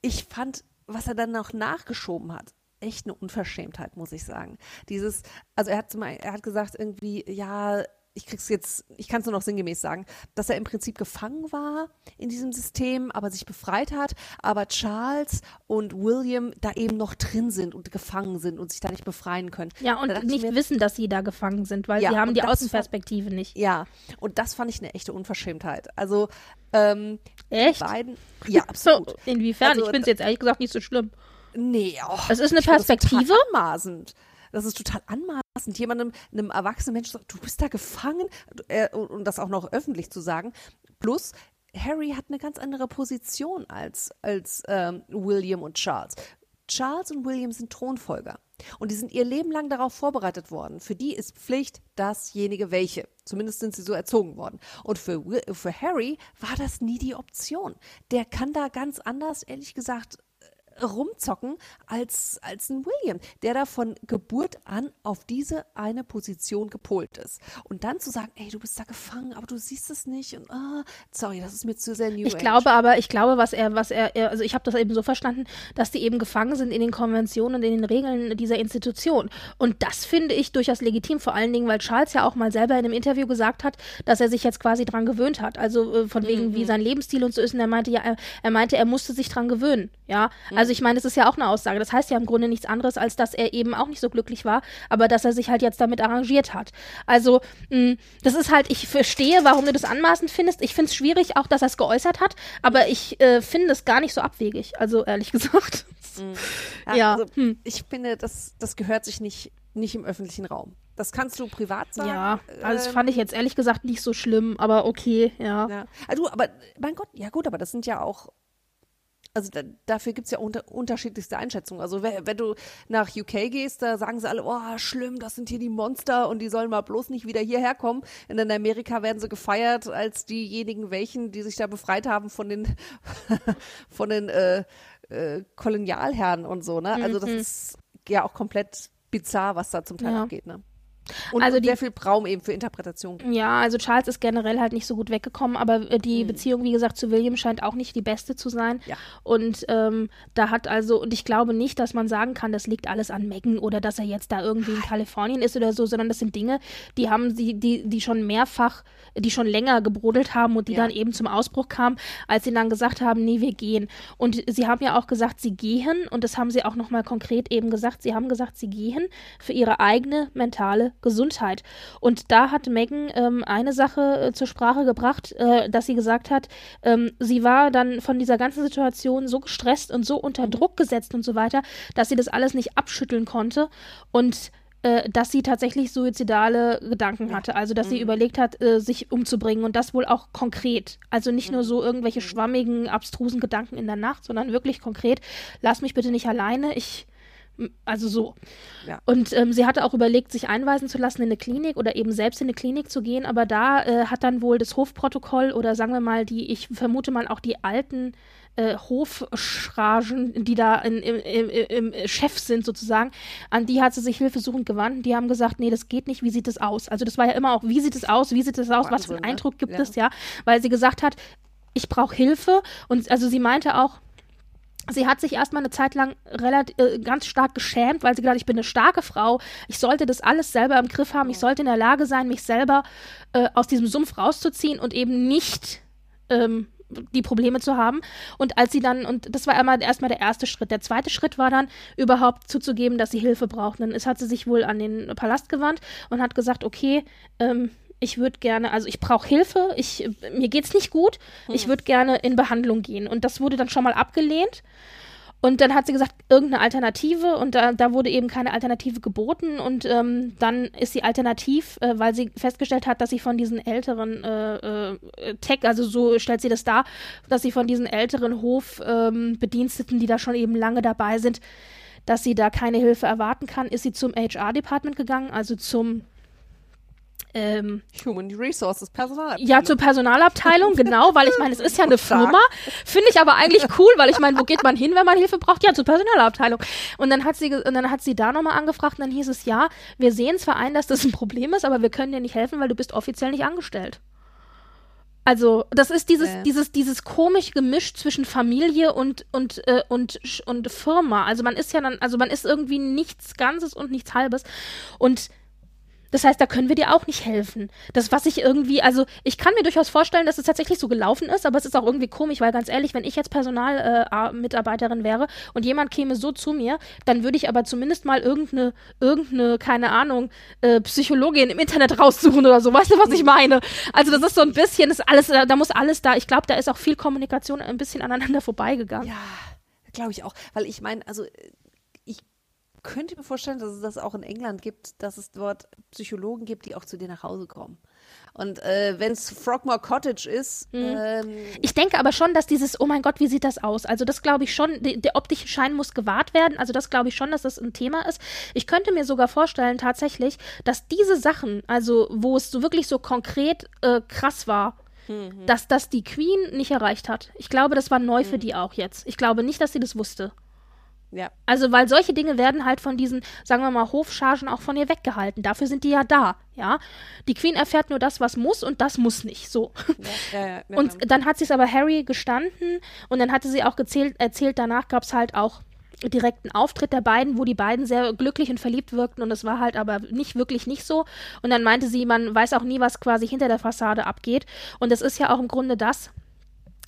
ich fand, was er dann noch nachgeschoben hat, echt eine Unverschämtheit, muss ich sagen. Dieses, also er hat er hat gesagt irgendwie, ja, ich krieg's jetzt, ich kann es nur noch sinngemäß sagen, dass er im Prinzip gefangen war in diesem System, aber sich befreit hat, aber Charles und William da eben noch drin sind und gefangen sind und sich da nicht befreien können. Ja, und nicht mir, wissen, dass sie da gefangen sind, weil ja, sie haben die Außenperspektive nicht. Ja, und das fand ich eine echte Unverschämtheit. Also, ähm, Echt? beiden, ja, <laughs> absolut. So, inwiefern? Also, ich finde es jetzt ehrlich gesagt nicht so schlimm. Nee, oh, es ist eine Perspektive. anmaßend. Das ist total anmaßend, jemandem, einem erwachsenen Menschen sagen, du bist da gefangen äh, und das auch noch öffentlich zu sagen. Plus, Harry hat eine ganz andere Position als, als ähm, William und Charles. Charles und William sind Thronfolger. Und die sind ihr Leben lang darauf vorbereitet worden. Für die ist Pflicht dasjenige welche. Zumindest sind sie so erzogen worden. Und für, für Harry war das nie die Option. Der kann da ganz anders, ehrlich gesagt, rumzocken als, als ein William, der da von Geburt an auf diese eine Position gepolt ist. Und dann zu sagen, ey, du bist da gefangen, aber du siehst es nicht und ah, sorry, das ist mir zu sehr New Ich Age. glaube aber, ich glaube, was er, was er, also ich habe das eben so verstanden, dass die eben gefangen sind in den Konventionen und in den Regeln dieser Institution. Und das finde ich durchaus legitim, vor allen Dingen, weil Charles ja auch mal selber in einem Interview gesagt hat, dass er sich jetzt quasi dran gewöhnt hat. Also äh, von wegen, mhm. wie sein Lebensstil und so ist. Und er meinte ja, er, er meinte, er musste sich dran gewöhnen. Ja, mhm. Also ich meine, das ist ja auch eine Aussage. Das heißt ja im Grunde nichts anderes, als dass er eben auch nicht so glücklich war, aber dass er sich halt jetzt damit arrangiert hat. Also, mh, das ist halt, ich verstehe, warum du das anmaßend findest. Ich finde es schwierig, auch dass er es geäußert hat, aber ich äh, finde es gar nicht so abwegig. Also, ehrlich <laughs> gesagt. Mhm. Ja, ja. Also, hm. ich finde, das, das gehört sich nicht, nicht im öffentlichen Raum. Das kannst du privat sagen. Ja, also das fand ich ähm, jetzt ehrlich gesagt nicht so schlimm, aber okay, ja. ja. Also, aber mein Gott, ja gut, aber das sind ja auch also da, dafür gibt es ja unter, unterschiedlichste Einschätzungen. Also wenn, wenn, du nach UK gehst, da sagen sie alle, oh, schlimm, das sind hier die Monster und die sollen mal bloß nicht wieder hierher kommen. Und in Amerika werden sie gefeiert als diejenigen welchen, die sich da befreit haben von den, <laughs> von den äh, äh, Kolonialherren und so, ne? Also das mhm. ist ja auch komplett bizarr, was da zum Teil ja. abgeht, ne? Und, also die, sehr viel Raum eben für Interpretation. Ja, also Charles ist generell halt nicht so gut weggekommen, aber äh, die mhm. Beziehung, wie gesagt, zu William scheint auch nicht die beste zu sein. Ja. Und ähm, da hat also, und ich glaube nicht, dass man sagen kann, das liegt alles an Megan oder dass er jetzt da irgendwie in Kalifornien ist oder so, sondern das sind Dinge, die haben sie, die, die schon mehrfach, die schon länger gebrodelt haben und die ja. dann eben zum Ausbruch kamen, als sie dann gesagt haben, nee, wir gehen. Und sie haben ja auch gesagt, sie gehen, und das haben sie auch nochmal konkret eben gesagt, sie haben gesagt, sie gehen für ihre eigene mentale Gesundheit. Und da hat Megan ähm, eine Sache äh, zur Sprache gebracht, äh, dass sie gesagt hat, ähm, sie war dann von dieser ganzen Situation so gestresst und so unter Druck gesetzt und so weiter, dass sie das alles nicht abschütteln konnte und äh, dass sie tatsächlich suizidale Gedanken hatte. Also, dass mhm. sie überlegt hat, äh, sich umzubringen und das wohl auch konkret. Also nicht mhm. nur so irgendwelche mhm. schwammigen, abstrusen Gedanken in der Nacht, sondern wirklich konkret. Lass mich bitte nicht alleine. Ich also so. Ja. Und ähm, sie hatte auch überlegt, sich einweisen zu lassen in eine Klinik oder eben selbst in eine Klinik zu gehen, aber da äh, hat dann wohl das Hofprotokoll oder sagen wir mal die, ich vermute mal auch die alten äh, Hofschragen, die da in, im, im, im, Chef sind sozusagen, an die hat sie sich hilfesuchend gewandt. Die haben gesagt, nee, das geht nicht, wie sieht es aus? Also das war ja immer auch, wie sieht es aus, wie sieht es aus, Wahnsinn, was für einen ne? Eindruck gibt ja. es, ja? Weil sie gesagt hat, ich brauche Hilfe und also sie meinte auch, Sie hat sich erstmal eine Zeit lang relativ, äh, ganz stark geschämt, weil sie gedacht, ich bin eine starke Frau, ich sollte das alles selber im Griff haben, ich sollte in der Lage sein, mich selber äh, aus diesem Sumpf rauszuziehen und eben nicht ähm, die Probleme zu haben. Und als sie dann, und das war einmal erstmal der erste Schritt. Der zweite Schritt war dann, überhaupt zuzugeben, dass sie Hilfe braucht. Dann ist, hat sie sich wohl an den Palast gewandt und hat gesagt, okay, ähm, ich würde gerne, also ich brauche Hilfe, ich, mir geht's nicht gut, hm. ich würde gerne in Behandlung gehen. Und das wurde dann schon mal abgelehnt. Und dann hat sie gesagt, irgendeine Alternative und da, da wurde eben keine Alternative geboten und ähm, dann ist sie alternativ, äh, weil sie festgestellt hat, dass sie von diesen älteren äh, äh, Tech, also so stellt sie das dar, dass sie von diesen älteren Hofbediensteten, ähm, die da schon eben lange dabei sind, dass sie da keine Hilfe erwarten kann, ist sie zum HR-Department gegangen, also zum ähm, Human Resources, Personalabteilung. Ja, zur Personalabteilung, <laughs> genau, weil ich meine, es ist ja eine Firma. Finde ich aber eigentlich cool, weil ich meine, wo geht man hin, wenn man Hilfe braucht? Ja, zur Personalabteilung. Und dann hat sie, und dann hat sie da nochmal angefragt und dann hieß es, ja, wir sehen zwar ein, dass das ein Problem ist, aber wir können dir nicht helfen, weil du bist offiziell nicht angestellt. Also, das ist dieses, Äh. dieses, dieses komische Gemisch zwischen Familie und, und, äh, und, und Firma. Also man ist ja dann, also man ist irgendwie nichts Ganzes und nichts Halbes. Und das heißt, da können wir dir auch nicht helfen. Das, was ich irgendwie, also ich kann mir durchaus vorstellen, dass es tatsächlich so gelaufen ist, aber es ist auch irgendwie komisch, weil ganz ehrlich, wenn ich jetzt Personalmitarbeiterin äh, wäre und jemand käme so zu mir, dann würde ich aber zumindest mal irgendeine, irgendeine, keine Ahnung, äh, Psychologin im Internet raussuchen oder so. Weißt du, was ich meine? Also das ist so ein bisschen, ist alles, da, da muss alles da. Ich glaube, da ist auch viel Kommunikation ein bisschen aneinander vorbeigegangen. Ja, glaube ich auch. Weil ich meine, also äh, könnte mir vorstellen, dass es das auch in England gibt, dass es dort Psychologen gibt, die auch zu dir nach Hause kommen. Und äh, wenn es Frogmore Cottage ist, ähm, Ich denke aber schon, dass dieses, oh mein Gott, wie sieht das aus? Also das glaube ich schon, de- der optische Schein muss gewahrt werden. Also das glaube ich schon, dass das ein Thema ist. Ich könnte mir sogar vorstellen, tatsächlich, dass diese Sachen, also wo es so wirklich so konkret äh, krass war, dass das die Queen nicht erreicht hat. Ich glaube, das war neu für die auch jetzt. Ich glaube nicht, dass sie das wusste. Ja, Also, weil solche Dinge werden halt von diesen, sagen wir mal, Hofchargen auch von ihr weggehalten. Dafür sind die ja da, ja. Die Queen erfährt nur das, was muss und das muss nicht, so. ja, ja, ja. Und dann hat sie es aber Harry gestanden und dann hatte sie auch gezählt, erzählt, danach gab es halt auch direkten Auftritt der beiden, wo die beiden sehr glücklich und verliebt wirkten und es war halt aber nicht wirklich nicht so. Und dann meinte sie, man weiß auch nie, was quasi hinter der Fassade abgeht. Und das ist ja auch im Grunde das,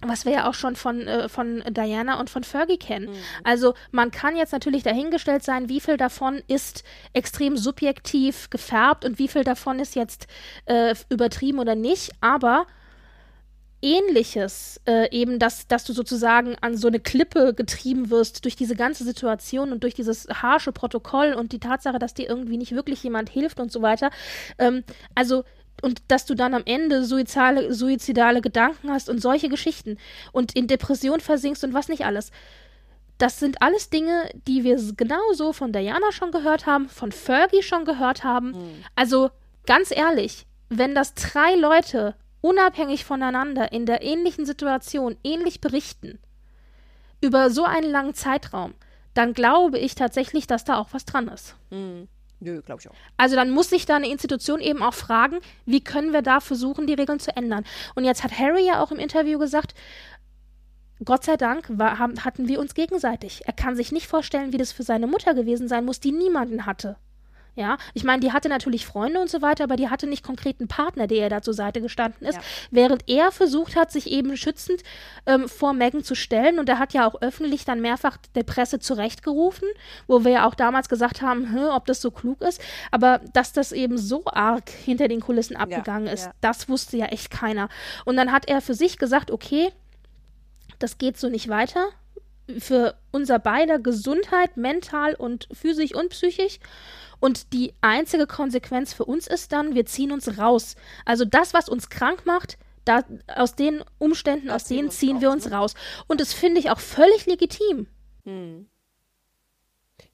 was wir ja auch schon von, äh, von Diana und von Fergie kennen. Also man kann jetzt natürlich dahingestellt sein, wie viel davon ist extrem subjektiv gefärbt und wie viel davon ist jetzt äh, übertrieben oder nicht, aber ähnliches, äh, eben, dass, dass du sozusagen an so eine Klippe getrieben wirst durch diese ganze Situation und durch dieses harsche Protokoll und die Tatsache, dass dir irgendwie nicht wirklich jemand hilft und so weiter. Ähm, also, und dass du dann am Ende suizidale, suizidale Gedanken hast und solche Geschichten und in Depression versinkst und was nicht alles. Das sind alles Dinge, die wir genauso von Diana schon gehört haben, von Fergie schon gehört haben. Also ganz ehrlich, wenn das drei Leute unabhängig voneinander in der ähnlichen Situation ähnlich berichten, über so einen langen Zeitraum, dann glaube ich tatsächlich, dass da auch was dran ist. Nö, glaube ich auch. Also dann muss sich da eine Institution eben auch fragen, wie können wir da versuchen, die Regeln zu ändern. Und jetzt hat Harry ja auch im Interview gesagt, Gott sei Dank war, haben, hatten wir uns gegenseitig. Er kann sich nicht vorstellen, wie das für seine Mutter gewesen sein muss, die niemanden hatte. Ja, ich meine, die hatte natürlich Freunde und so weiter, aber die hatte nicht konkreten Partner, der ihr da zur Seite gestanden ist, Ja. während er versucht hat, sich eben schützend ähm, vor Megan zu stellen. Und er hat ja auch öffentlich dann mehrfach der Presse zurechtgerufen, wo wir ja auch damals gesagt haben, "Hä, ob das so klug ist. Aber dass das eben so arg hinter den Kulissen abgegangen ist, ja. das wusste ja echt keiner. Und dann hat er für sich gesagt, okay, das geht so nicht weiter. Für unser beider Gesundheit, mental und physisch und psychisch. Und die einzige Konsequenz für uns ist dann, wir ziehen uns raus. Also das, was uns krank macht, da, aus den Umständen, Da aus wir denen ziehen wir raus, uns ne? raus. Und das finde ich auch völlig legitim.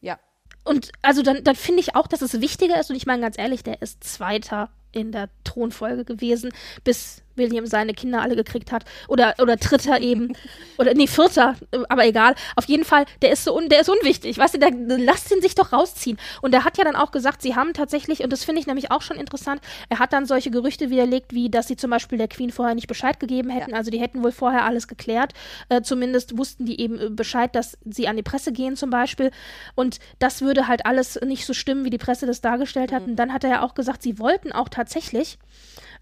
Ja, Und also dann, dann finde ich auch, dass es wichtiger ist. Und ich meine ganz ehrlich, der ist Zweiter in der Thronfolge gewesen, bis William seine Kinder alle gekriegt hat. Oder, oder Dritter eben. <laughs> Oder nee, Vierter, aber egal. Auf jeden Fall, der ist so un, der ist unwichtig. Weißt du, der, lasst ihn sich doch rausziehen. Und er hat ja dann auch gesagt, sie haben tatsächlich, und das finde ich nämlich auch schon interessant, er hat dann solche Gerüchte widerlegt, wie dass sie zum Beispiel der Queen vorher nicht Bescheid gegeben hätten. Also die hätten wohl vorher alles geklärt. Äh, zumindest wussten die eben äh, Bescheid, dass sie an die Presse gehen zum Beispiel. Und das würde halt alles nicht so stimmen, wie die Presse das dargestellt hat. Und dann hat er ja auch gesagt, sie wollten auch tatsächlich.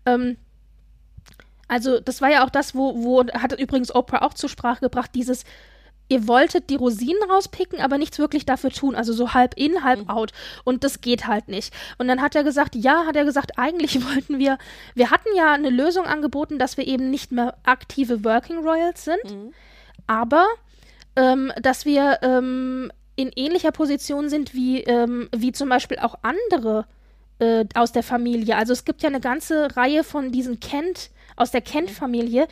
Ähm, also, das war ja auch das, wo, wo hat übrigens Oprah auch zur Sprache gebracht, dieses, ihr wolltet die Rosinen rauspicken, aber nichts wirklich dafür tun. Also so halb in, halb out. Und das geht halt nicht. Und dann hat er gesagt, ja, hat er gesagt, eigentlich <laughs> wollten wir, wir hatten ja eine Lösung angeboten, dass wir eben nicht mehr aktive Working Royals sind, aber ähm, dass wir ähm, in ähnlicher Position sind wie, ähm, wie zum Beispiel auch andere äh, aus der Familie. Also es gibt ja eine ganze Reihe von diesen Kent, aus der Kent-Familie,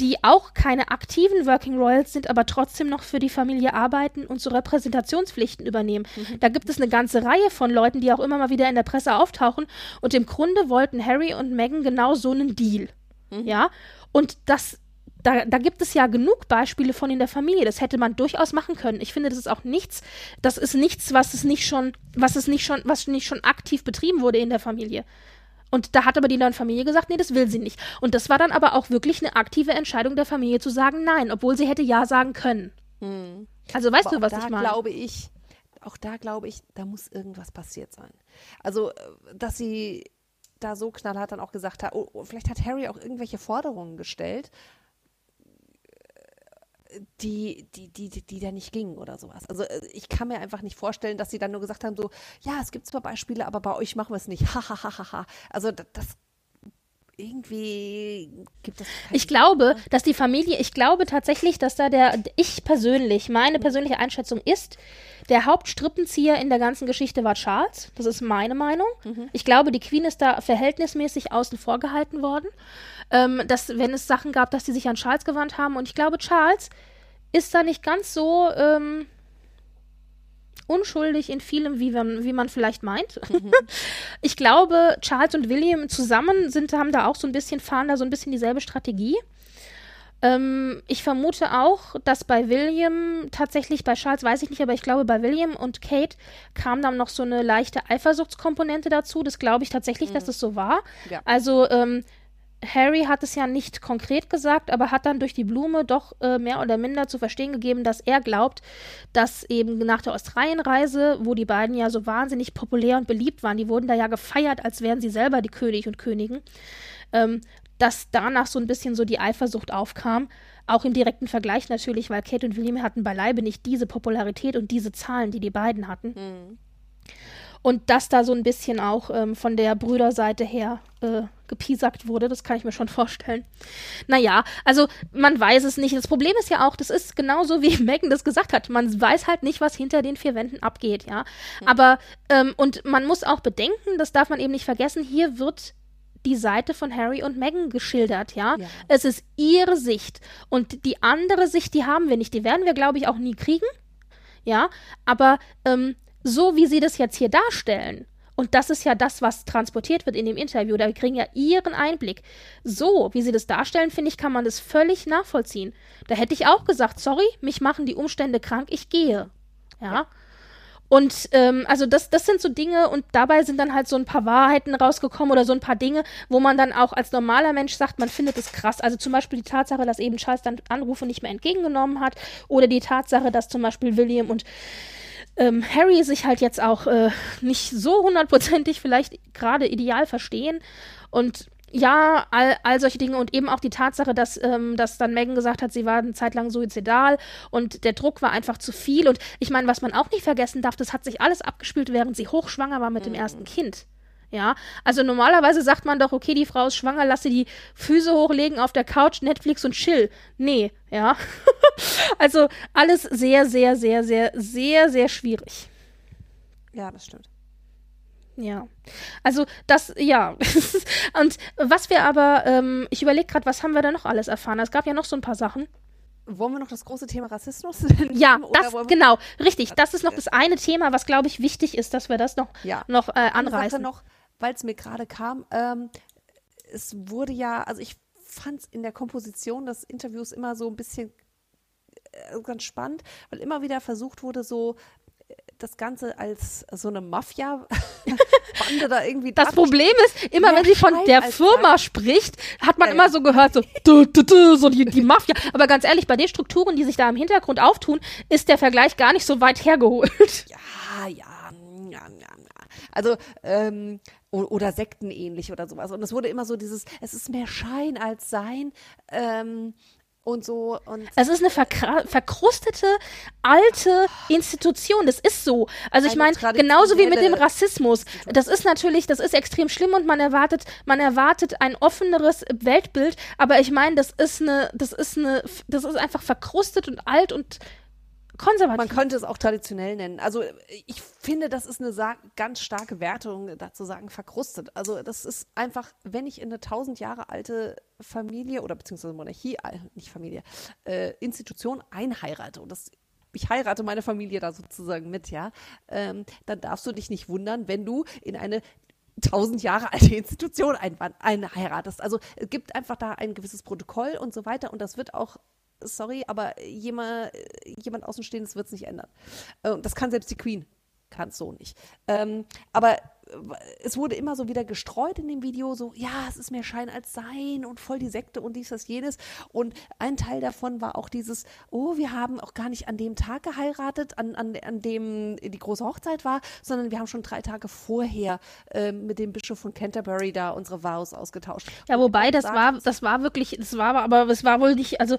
die auch keine aktiven Working Royals sind, aber trotzdem noch für die Familie arbeiten und so Repräsentationspflichten übernehmen. Da gibt es eine ganze Reihe von Leuten, die auch immer mal wieder in der Presse auftauchen. Und im Grunde wollten Harry und Meghan genau so einen Deal. Ja. Und das da, da gibt es ja genug Beispiele von in der Familie. Das hätte man durchaus machen können. Ich finde, das ist auch nichts, das ist nichts, was es nicht schon, was es nicht schon, was nicht schon aktiv betrieben wurde in der Familie. Und da hat aber die neue Familie gesagt, nee, das will sie nicht. Und das war dann aber auch wirklich eine aktive Entscheidung der Familie zu sagen nein, obwohl sie hätte ja sagen können. Hm. Also weißt Aber du, was auch da ich meine? glaube ich, auch da glaube ich, da muss irgendwas passiert sein. Also, äh, dass sie da so knallhart dann auch gesagt hat, oh, oh, vielleicht hat Harry auch irgendwelche Forderungen gestellt, die, die, die, die, die da nicht gingen oder sowas. Also äh, ich kann mir einfach nicht vorstellen, dass sie dann nur gesagt haben, so, ja, es gibt zwar Beispiele, aber bei euch machen wir es nicht. <laughs> Ha, ha, ha, ha, ha. Also das, irgendwie gibt es. Ich glaube, dass die Familie, ich glaube tatsächlich, dass da der, ich persönlich, meine persönliche Einschätzung ist, der Hauptstrippenzieher in der ganzen Geschichte war Charles. Das ist meine Meinung. Ich glaube, die Queen ist da verhältnismäßig außen vor gehalten worden. Ähm, dass, wenn es Sachen gab, dass sie sich an Charles gewandt haben. Und ich glaube, Charles ist da nicht ganz so ähm, unschuldig in vielem, wie man, wie man vielleicht meint. <laughs> Ich glaube, Charles und William zusammen sind, haben da auch so ein bisschen, fahren da so ein bisschen dieselbe Strategie. Ähm, ich vermute auch, dass bei William, tatsächlich bei Charles weiß ich nicht, aber ich glaube, bei William und Kate kam dann noch so eine leichte Eifersuchtskomponente dazu. Das glaube ich tatsächlich, dass das so war. Ja. Also, ähm, Harry hat es ja nicht konkret gesagt, aber hat dann durch die Blume doch äh, mehr oder minder zu verstehen gegeben, dass er glaubt, dass eben nach der Australienreise, wo die beiden ja so wahnsinnig populär und beliebt waren, die wurden da ja gefeiert, als wären sie selber die König und Königin, ähm, dass danach so ein bisschen so die Eifersucht aufkam. Auch im direkten Vergleich natürlich, weil Kate und William hatten beileibe nicht diese Popularität und diese Zahlen, die die beiden hatten. Und dass da so ein bisschen auch ähm, von der Brüderseite her äh, gepiesackt wurde, das kann ich mir schon <laughs> vorstellen. Naja, also man weiß es nicht. Das Problem ist ja auch, das ist genauso wie <laughs> Megan das gesagt hat. Man weiß halt nicht, was hinter den vier Wänden abgeht, ja. Aber, ähm, und man muss auch bedenken, das darf man eben nicht vergessen, hier wird die Seite von Harry und Meghan geschildert, ja? Ja. Es ist ihre Sicht. Und die andere Sicht, die haben wir nicht. Die werden wir, glaube ich, auch nie kriegen. Ja, aber ähm, so wie sie das jetzt hier darstellen, und das ist ja das, was transportiert wird in dem Interview, da kriegen ja ihren Einblick. So, wie sie das darstellen, finde ich, kann man das völlig nachvollziehen. Da hätte ich auch gesagt, sorry, mich machen die Umstände krank, ich gehe. Ja. Und ähm, also das, das sind so Dinge und dabei sind dann halt so ein paar Wahrheiten rausgekommen oder so ein paar Dinge, wo man dann auch als normaler Mensch sagt, man findet es krass. Also zum Beispiel die Tatsache, dass eben Charles dann Anrufe nicht mehr entgegengenommen hat oder die Tatsache, dass zum Beispiel William und ähm, Harry sich halt jetzt auch äh, nicht so hundertprozentig vielleicht gerade ideal verstehen und ja, all, all solche Dinge und eben auch die Tatsache, dass, ähm, dass dann Megan gesagt hat, sie war eine Zeit lang suizidal und der Druck war einfach zu viel. Und ich meine, was man auch nicht vergessen darf, das hat sich alles abgespielt, während sie hochschwanger war mit dem ersten Kind. Ja, also normalerweise sagt man doch, okay, die Frau ist schwanger, lass sie die Füße hochlegen auf der Couch, Netflix und chill. Nee, ja. <laughs> also alles sehr, sehr, sehr, sehr, sehr, sehr schwierig. Ja, das stimmt. Ja. Also das, ja. <laughs> und was wir aber, ähm, ich überlege gerade, was haben wir da noch alles erfahren? Es gab ja noch so ein paar Sachen. Wollen wir noch das große Thema Rassismus? <laughs> Ja, das, genau, richtig. Das ist noch das eine Thema, was, glaube ich, wichtig ist, dass wir das noch, Ja. noch äh, anreißen. noch, weil es mir gerade kam. Ähm, es wurde ja, also ich fand es in der Komposition des Interviews immer so ein bisschen äh, ganz spannend, weil immer wieder versucht wurde, so äh, das Ganze als so eine Mafia-Bande <laughs> da irgendwie Das. Problem ist, immer wenn sie von der Firma spricht, hat man immer so gehört, so, <laughs> du, du, du, so die, die Mafia. Aber ganz ehrlich, bei den Strukturen, die sich da im Hintergrund auftun, ist der Vergleich gar nicht so weit hergeholt. Ja, ja, mm, ja, ja, ja. Also, ähm, oder sektenähnlich oder sowas. Und es wurde immer so dieses, es ist mehr Schein als Sein ähm, und so. Und Es ist eine verkrustete, alte Institution. Das ist so. Also ich Eine meine, genauso wie mit dem Rassismus. Das ist natürlich, das ist extrem schlimm und man erwartet, man erwartet ein offeneres Weltbild. Aber ich meine, das ist eine, das ist eine, das ist einfach verkrustet und alt und konservativ. man könnte es auch traditionell nennen. Also ich finde, das ist eine ganz starke Wertung, dazu sagen, verkrustet. Also das ist einfach, wenn ich in eine tausend Jahre alte Familie oder beziehungsweise Monarchie, äh, nicht Familie, äh, Institution einheirate und das ich heirate meine Familie da sozusagen mit, ja, ähm, dann darfst du dich nicht wundern, wenn du in eine tausend Jahre alte <laughs> Institution einheiratest. Also es gibt einfach da ein gewisses Protokoll und so weiter und das wird auch, sorry, aber jemand, jemand Außenstehendes wird es nicht ändern. Äh, das kann selbst die Queen, kann so nicht. Ähm, aber es wurde immer so wieder gestreut in dem Video, so, ja, es ist mehr Schein als Sein und voll die Sekte und dies, das, jenes. Und ein Teil davon war auch dieses, oh, wir haben auch gar nicht an dem Tag geheiratet, an, an, an dem die große Hochzeit war, sondern wir haben schon drei Tage vorher äh, mit dem Bischof von Canterbury da unsere Vows ausgetauscht. Ja, wobei, das war, das war wirklich, das war aber, es war wohl nicht, also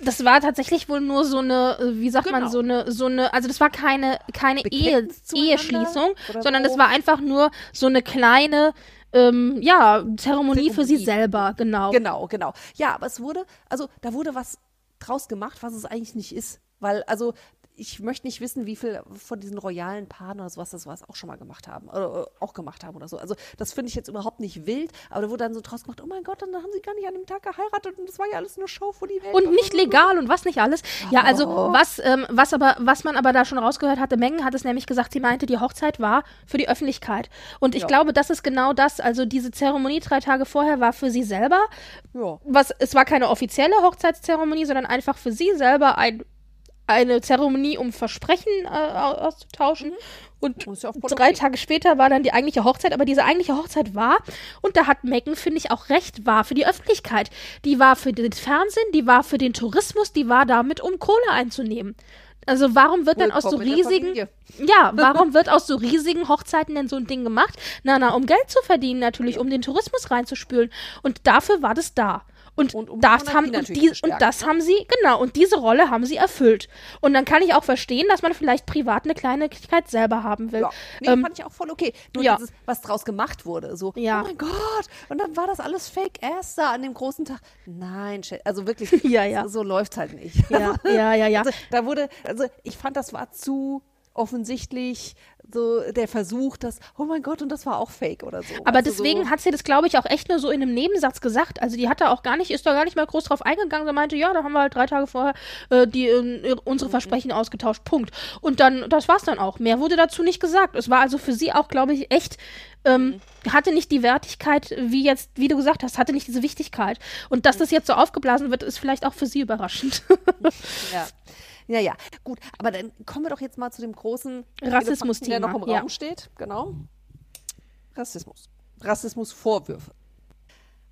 das war tatsächlich wohl nur so eine, wie sagt genau. man, so eine, so eine, also das war keine, keine Ehe, Eheschließung, sondern so. das war einfach nur so eine kleine, ähm, ja, Zeremonie, Zeremonie für sie selber, genau. Genau, genau. Ja, aber es wurde, also da wurde was draus gemacht, was es eigentlich nicht ist. Weil, also ich möchte nicht wissen, wie viel von diesen royalen Paaren oder sowas das was auch schon mal gemacht haben oder äh, auch gemacht haben oder so. Also das finde ich jetzt überhaupt nicht wild, aber da wurde dann so draus gemacht, oh mein Gott, dann haben sie gar nicht an dem Tag geheiratet und das war ja alles nur Show für die Welt. Und nicht legal und was nicht alles. Ja, also oh. was, ähm, was aber, was man aber da schon rausgehört hatte, Mengen hat es nämlich gesagt, sie meinte, die Hochzeit war für die Öffentlichkeit. Und ich ja. glaube, das ist genau das. Also diese Zeremonie drei Tage vorher war für sie selber. Ja. Was, es war keine offizielle Hochzeitszeremonie, sondern einfach für sie selber ein eine Zeremonie, um Versprechen äh, auszutauschen. Mhm. Und ja drei. Tage später war dann die eigentliche Hochzeit, aber diese eigentliche Hochzeit war, und da hat Megan, finde ich, auch recht, war für die Öffentlichkeit. Die war für den Fernsehen, die war für den Tourismus, die war damit, um Kohle einzunehmen. Also warum wird dann aus so riesigen, ja, <laughs> warum wird aus so riesigen Hochzeiten denn so ein Ding gemacht? Na, na, um Geld zu verdienen natürlich, um den Tourismus reinzuspülen. Und dafür war das da. Und, und um das haben und, die, und das ne? haben sie genau und diese Rolle haben sie erfüllt. Und dann kann ich auch verstehen, dass man vielleicht privat eine Kleinigkeit selber haben will. Ja. Nee, ähm, fand ich auch voll okay. Nur ja. dieses, was draus gemacht wurde, so ja. oh mein Gott, und dann war das alles Fake Ass da an dem großen Tag. Nein, also wirklich, <laughs> ja, ja. so, so läuft's halt nicht. Ja, ja, ja, ja. <laughs> Also, da wurde, also ich fand, das war zu offensichtlich so der Versuch, dass, oh mein Gott, und das war auch fake oder so. Aber also deswegen so hat sie das, glaube ich, auch echt nur so in einem Nebensatz gesagt. Also die hat da auch gar nicht, ist da gar nicht mal groß drauf eingegangen. Sie meinte, ja, da haben wir halt drei Tage vorher äh, die, äh, unsere mhm. Versprechen ausgetauscht. Punkt. Und dann, das war's dann auch. Mehr wurde dazu nicht gesagt. Es war also für sie auch, glaube ich, echt ähm, mhm. hatte nicht die Wertigkeit, wie jetzt, wie du gesagt hast, hatte nicht diese Wichtigkeit. Und dass mhm. das jetzt so aufgeblasen wird, ist vielleicht auch für sie überraschend. <laughs> ja. <laughs> Ja, ja, gut. Aber dann kommen wir doch jetzt mal zu dem großen Rassismus-Thema, der noch im ja. Raum steht. Genau. Rassismus. Rassismusvorwürfe.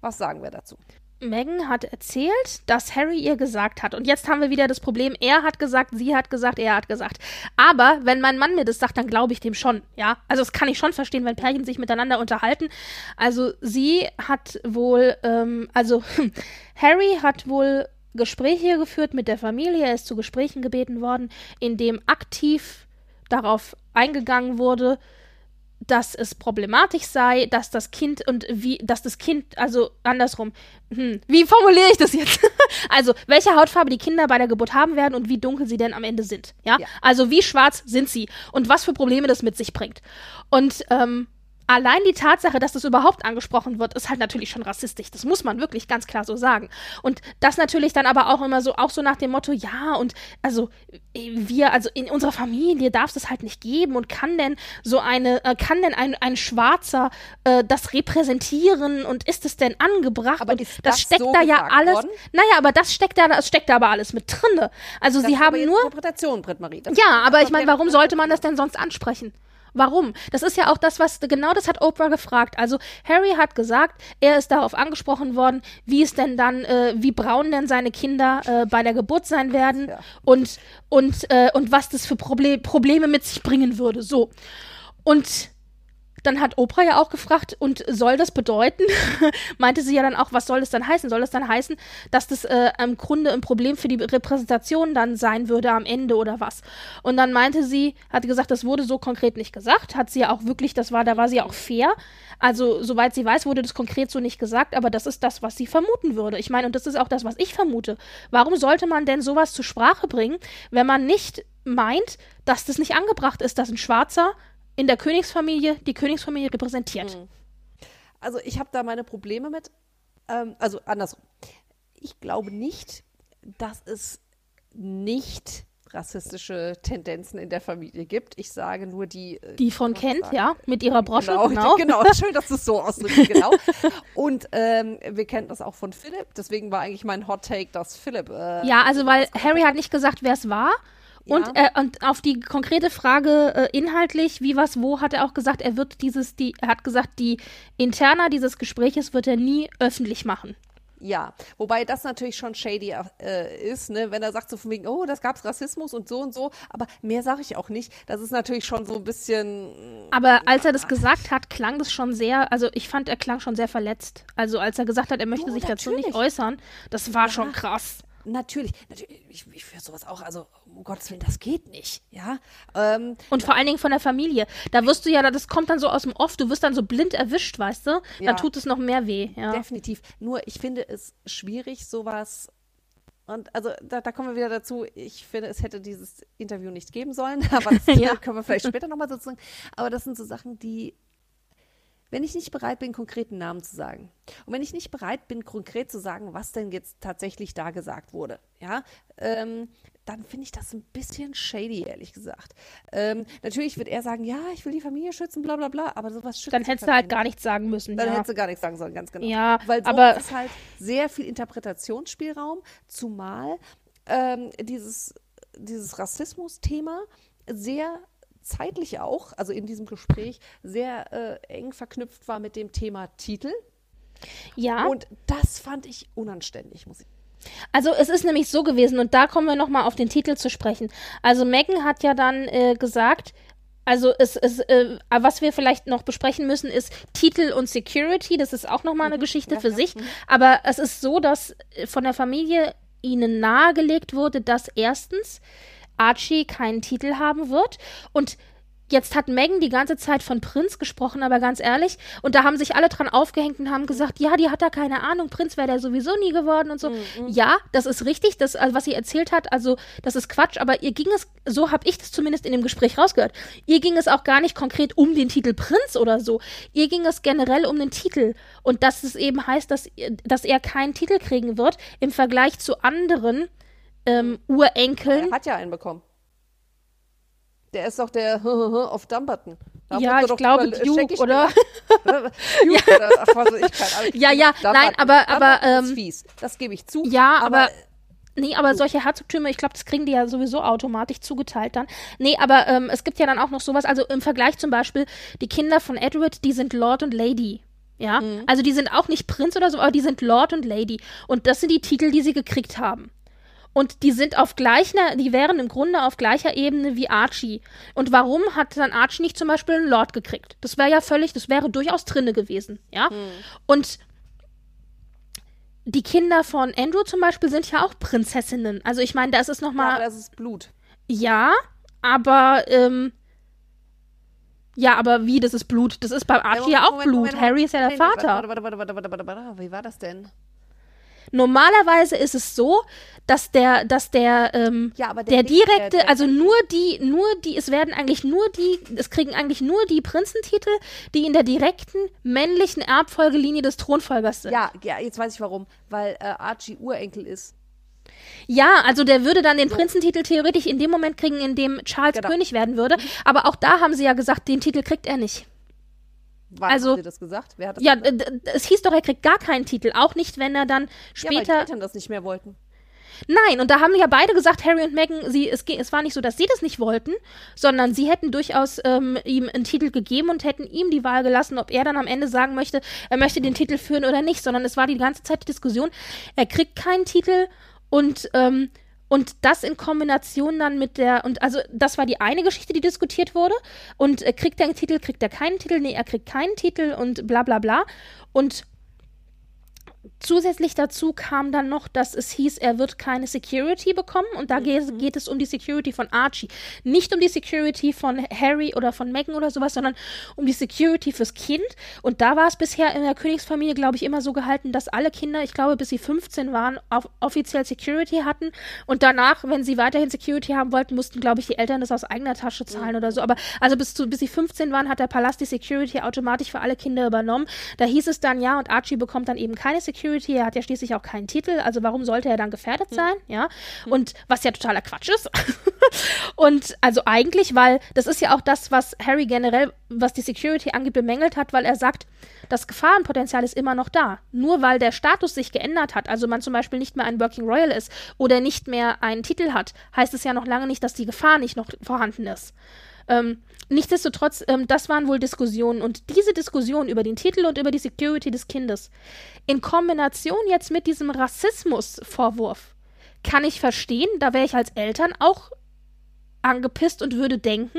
Was sagen wir dazu? Megan hat erzählt, dass Harry ihr gesagt hat. Und jetzt haben wir wieder das Problem, er hat gesagt, sie hat gesagt, er hat gesagt. Aber wenn mein Mann mir das sagt, dann glaube ich dem schon, ja. Also das kann ich schon verstehen, wenn Pärchen sich miteinander unterhalten. Also sie hat wohl, ähm, also <laughs> Harry hat wohl Gespräche geführt mit der Familie, er ist zu Gesprächen gebeten worden, in dem aktiv darauf eingegangen wurde, dass es problematisch sei, dass das Kind und wie, dass das Kind, also andersrum, hm, wie formuliere ich das jetzt? <laughs> also, welche Hautfarbe die Kinder bei der Geburt haben werden und wie dunkel sie denn am Ende sind. Ja? ja. Also, wie schwarz sind sie und was für Probleme das mit sich bringt. Und ähm, allein die Tatsache, dass das überhaupt angesprochen wird, ist halt natürlich schon rassistisch. Das muss man wirklich ganz klar so sagen. Und das natürlich dann aber auch immer so, auch so nach dem Motto, ja, und also wir, also in unserer Familie darf es halt nicht geben und kann denn so eine, äh, kann denn ein, ein Schwarzer äh, das repräsentieren und ist es denn angebracht? Aber und das, das steckt so da ja alles. Worden? Naja, aber das steckt da, das steckt da aber alles mit drinne. Also das sie haben nur. Interpretation, Britt Marie. ja, aber ich meine, warum sollte man das denn sonst ansprechen? Warum? Das ist ja auch das, was genau das hat Oprah gefragt. Also Harry hat gesagt, er ist darauf angesprochen worden, wie es denn dann, äh, wie braun denn seine Kinder äh, bei der Geburt sein werden ja. und und äh, und was das für Proble Probleme mit sich bringen würde. So und dann hat Oprah ja auch gefragt, und soll das bedeuten, <laughs> meinte sie ja dann auch, was soll das dann heißen? Soll das dann heißen, dass das äh, im Grunde ein Problem für die Repräsentation dann sein würde am Ende oder was? Und dann meinte sie, hat gesagt, das wurde so konkret nicht gesagt, hat sie ja auch wirklich, das war, da war sie ja auch fair. Also, soweit sie weiß, wurde das konkret so nicht gesagt, aber das ist das, was sie vermuten würde. Ich meine, und das ist auch das, was ich vermute. Warum sollte man denn sowas zur Sprache bringen, wenn man nicht meint, dass das nicht angebracht ist, dass ein Schwarzer in der Königsfamilie die Königsfamilie repräsentiert. Mhm. Also ich habe da meine Probleme mit. Ähm, also andersrum. Ich glaube nicht, dass es nicht rassistische Tendenzen in der Familie gibt. Ich sage nur die. Äh, die von Kent, ja, mit ihrer Brosche. Genau, <laughs> genau. genau. schön, dass du es so ausdrückst, genau. Und ähm, wir kennen das auch von Philipp. Deswegen war eigentlich mein Hot Take, dass Philipp. Äh, ja, also weil Harry hat nicht gesagt, wer es war. Und, äh, und auf die konkrete Frage äh, inhaltlich, wie was wo, hat er auch gesagt, er wird dieses, die, er hat gesagt, die Interna dieses Gespräches wird er nie öffentlich machen. Ja, wobei das natürlich schon shady äh, ist, ne? wenn er sagt so von wegen, oh, das gab's Rassismus und so und so, aber mehr sage ich auch nicht. Das ist natürlich schon so ein bisschen. Aber als er das gesagt hat, klang das schon sehr, also ich fand, er klang schon sehr verletzt. Also als er gesagt hat, er möchte Oh, sich dazu natürlich. nicht äußern, das war Ja. schon krass. Natürlich, natürlich ich, ich führe sowas auch, also um Gottes Willen, das geht nicht, ja. Ähm, Und vor allen Dingen von der Familie. Da wirst du ja, das kommt dann so aus dem Off, du wirst dann so blind erwischt, weißt du? Dann Ja. tut es noch mehr weh. Ja. Definitiv. Nur ich finde es schwierig, sowas. Und also da, da kommen wir wieder dazu. Ich finde, es hätte dieses Interview nicht geben sollen, <laughs> aber das <laughs> Ja. können wir vielleicht später nochmal sozusagen. Aber das sind so Sachen, die, wenn ich nicht bereit bin, konkreten Namen zu sagen und wenn ich nicht bereit bin, konkret zu sagen, was denn jetzt tatsächlich da gesagt wurde, ja, ähm, dann finde ich das ein bisschen shady, ehrlich gesagt. Ähm, natürlich wird er sagen, ja, ich will die Familie schützen, bla bla bla, aber sowas schützt Dann hättest du halt gar nichts sagen müssen. dann ja. hättest du gar nichts sagen sollen, ganz genau. Ja, Weil so aber- ist halt sehr viel Interpretationsspielraum, zumal ähm, dieses, dieses Rassismus-Thema sehr zeitlich auch, also in diesem Gespräch, sehr äh, eng verknüpft war mit dem Thema Titel. ja. Und das fand ich unanständig, muss ich Also es ist nämlich so gewesen, und da kommen wir nochmal auf den Titel zu sprechen. Also Megan hat ja dann äh, gesagt, also es, es, äh, was wir vielleicht noch besprechen müssen, ist Titel und Security. Das ist auch nochmal eine Geschichte Ja, für sich. Aber es ist so, dass äh, von der Familie ihnen nahegelegt wurde, dass erstens Archie keinen Titel haben wird und Jetzt hat Megan die ganze Zeit von Prinz gesprochen, aber ganz ehrlich, und da haben sich alle dran aufgehängt und haben gesagt, ja, die hat da keine Ahnung, Prinz wäre der sowieso nie geworden und so. Ja, das ist richtig, das, also was sie erzählt hat, also das ist Quatsch, aber ihr ging es, so habe ich das zumindest in dem Gespräch rausgehört, ihr ging es auch gar nicht konkret um den Titel Prinz oder so. Ihr ging es generell um den Titel und dass es eben heißt, dass, dass er keinen Titel kriegen wird im Vergleich zu anderen ähm, Urenkeln. Er hat ja einen bekommen. Der ist doch der <laughs> auf Dumbarton. Ja, ich glaube über- Duke, oder? <laughs> Duke oder ach, was ich, Ahnung. Ja, ja, Dumbarton. nein, aber- aber, Dumbarton ist ähm, fies. Das gebe ich zu. Ja, aber. Nee, aber solche Herzogtümer, ich glaube, das kriegen die ja sowieso automatisch zugeteilt dann. Nee, aber ähm, es gibt ja dann auch noch sowas, also im Vergleich zum Beispiel, die Kinder von Edward, die sind Lord und Lady. Ja, also die sind auch nicht Prinz oder so, aber die sind Lord und Lady. Und das sind die Titel, die sie gekriegt haben. Und die sind auf gleicher, die wären im Grunde auf gleicher Ebene wie Archie. Und warum hat dann Archie nicht zum Beispiel einen Lord gekriegt? Das wäre ja völlig, das wäre durchaus drinne gewesen, ja. Und die Kinder von Andrew zum Beispiel sind ja auch Prinzessinnen. Also ich meine, da ist es Ja, nochmal, aber das ist Blut. ja, aber, ähm, ja, aber wie, das ist Blut. Das ist bei Archie ja, auch Blut. Harry ist ja der Vater. Warte, warte, warte, warte, warte, warte, warte. Wie war das denn? Normalerweise ist es so, dass der, dass der, ähm, Ja, der der- direkte, der- also nur die, nur die, es werden eigentlich nur die, es kriegen eigentlich nur die Prinzentitel, die in der direkten männlichen Erbfolgelinie des Thronfolgers sind. Ja, ja, jetzt weiß ich warum. Weil äh, Archie Urenkel ist. Ja, also der würde dann den Prinzentitel theoretisch in dem Moment kriegen, in dem Charles Genau. König werden würde. Aber auch da haben sie ja gesagt, den Titel kriegt er nicht. Wann Also- Sie das gesagt? Wer hat das Ja, gesagt? es hieß doch, er kriegt gar keinen Titel. Auch nicht, wenn er dann ja, weil die später. Eltern das nicht mehr wollten. Nein, und da haben ja beide gesagt, Harry und Meghan, sie, es, es war nicht so, dass sie das nicht wollten, sondern sie hätten durchaus ähm, ihm einen Titel gegeben und hätten ihm die Wahl gelassen, ob er dann am Ende sagen möchte, er möchte den Titel führen oder nicht, sondern es war die ganze Zeit die Diskussion, er kriegt keinen Titel und ähm, und das in Kombination dann mit der, und also das war die eine Geschichte, die diskutiert wurde. Und äh, kriegt er einen Titel, kriegt er keinen Titel? Nee, er kriegt keinen Titel und bla bla bla. Und Zusätzlich dazu kam dann noch, dass es hieß, er wird keine Security bekommen und da geht, geht es um die Security von Archie. Nicht um die Security von Harry oder von Meghan oder sowas, sondern um die Security fürs Kind. Und da war es bisher in der Königsfamilie, glaube ich, immer so gehalten, dass alle Kinder, ich glaube, bis sie 15 waren, offiziell Security hatten. Und danach, wenn sie weiterhin Security haben wollten, mussten, glaube ich, die Eltern das aus eigener Tasche zahlen oder so. Aber also bis, zu, bis sie 15 waren, hat der Palast die Security automatisch für alle Kinder übernommen. Da hieß es dann, ja, und Archie bekommt dann eben keine Security. Security, er hat ja schließlich auch keinen Titel, also warum sollte er dann gefährdet hm. sein, ja? Hm. Und was ja totaler Quatsch ist. <laughs> und also eigentlich, weil das ist ja auch das, was Harry generell, was die Security angeht, bemängelt hat, weil er sagt, das Gefahrenpotenzial ist immer noch da. Nur weil der Status sich geändert hat, also man zum Beispiel nicht mehr ein Working Royal ist oder nicht mehr einen Titel hat, heißt es ja noch lange nicht, dass die Gefahr nicht noch vorhanden ist. Ähm, nichtsdestotrotz, ähm, das waren wohl Diskussionen und diese Diskussion über den Titel und über die Security des Kindes in Kombination jetzt mit diesem Rassismusvorwurf kann ich verstehen, da wäre ich als Eltern auch angepisst und würde denken,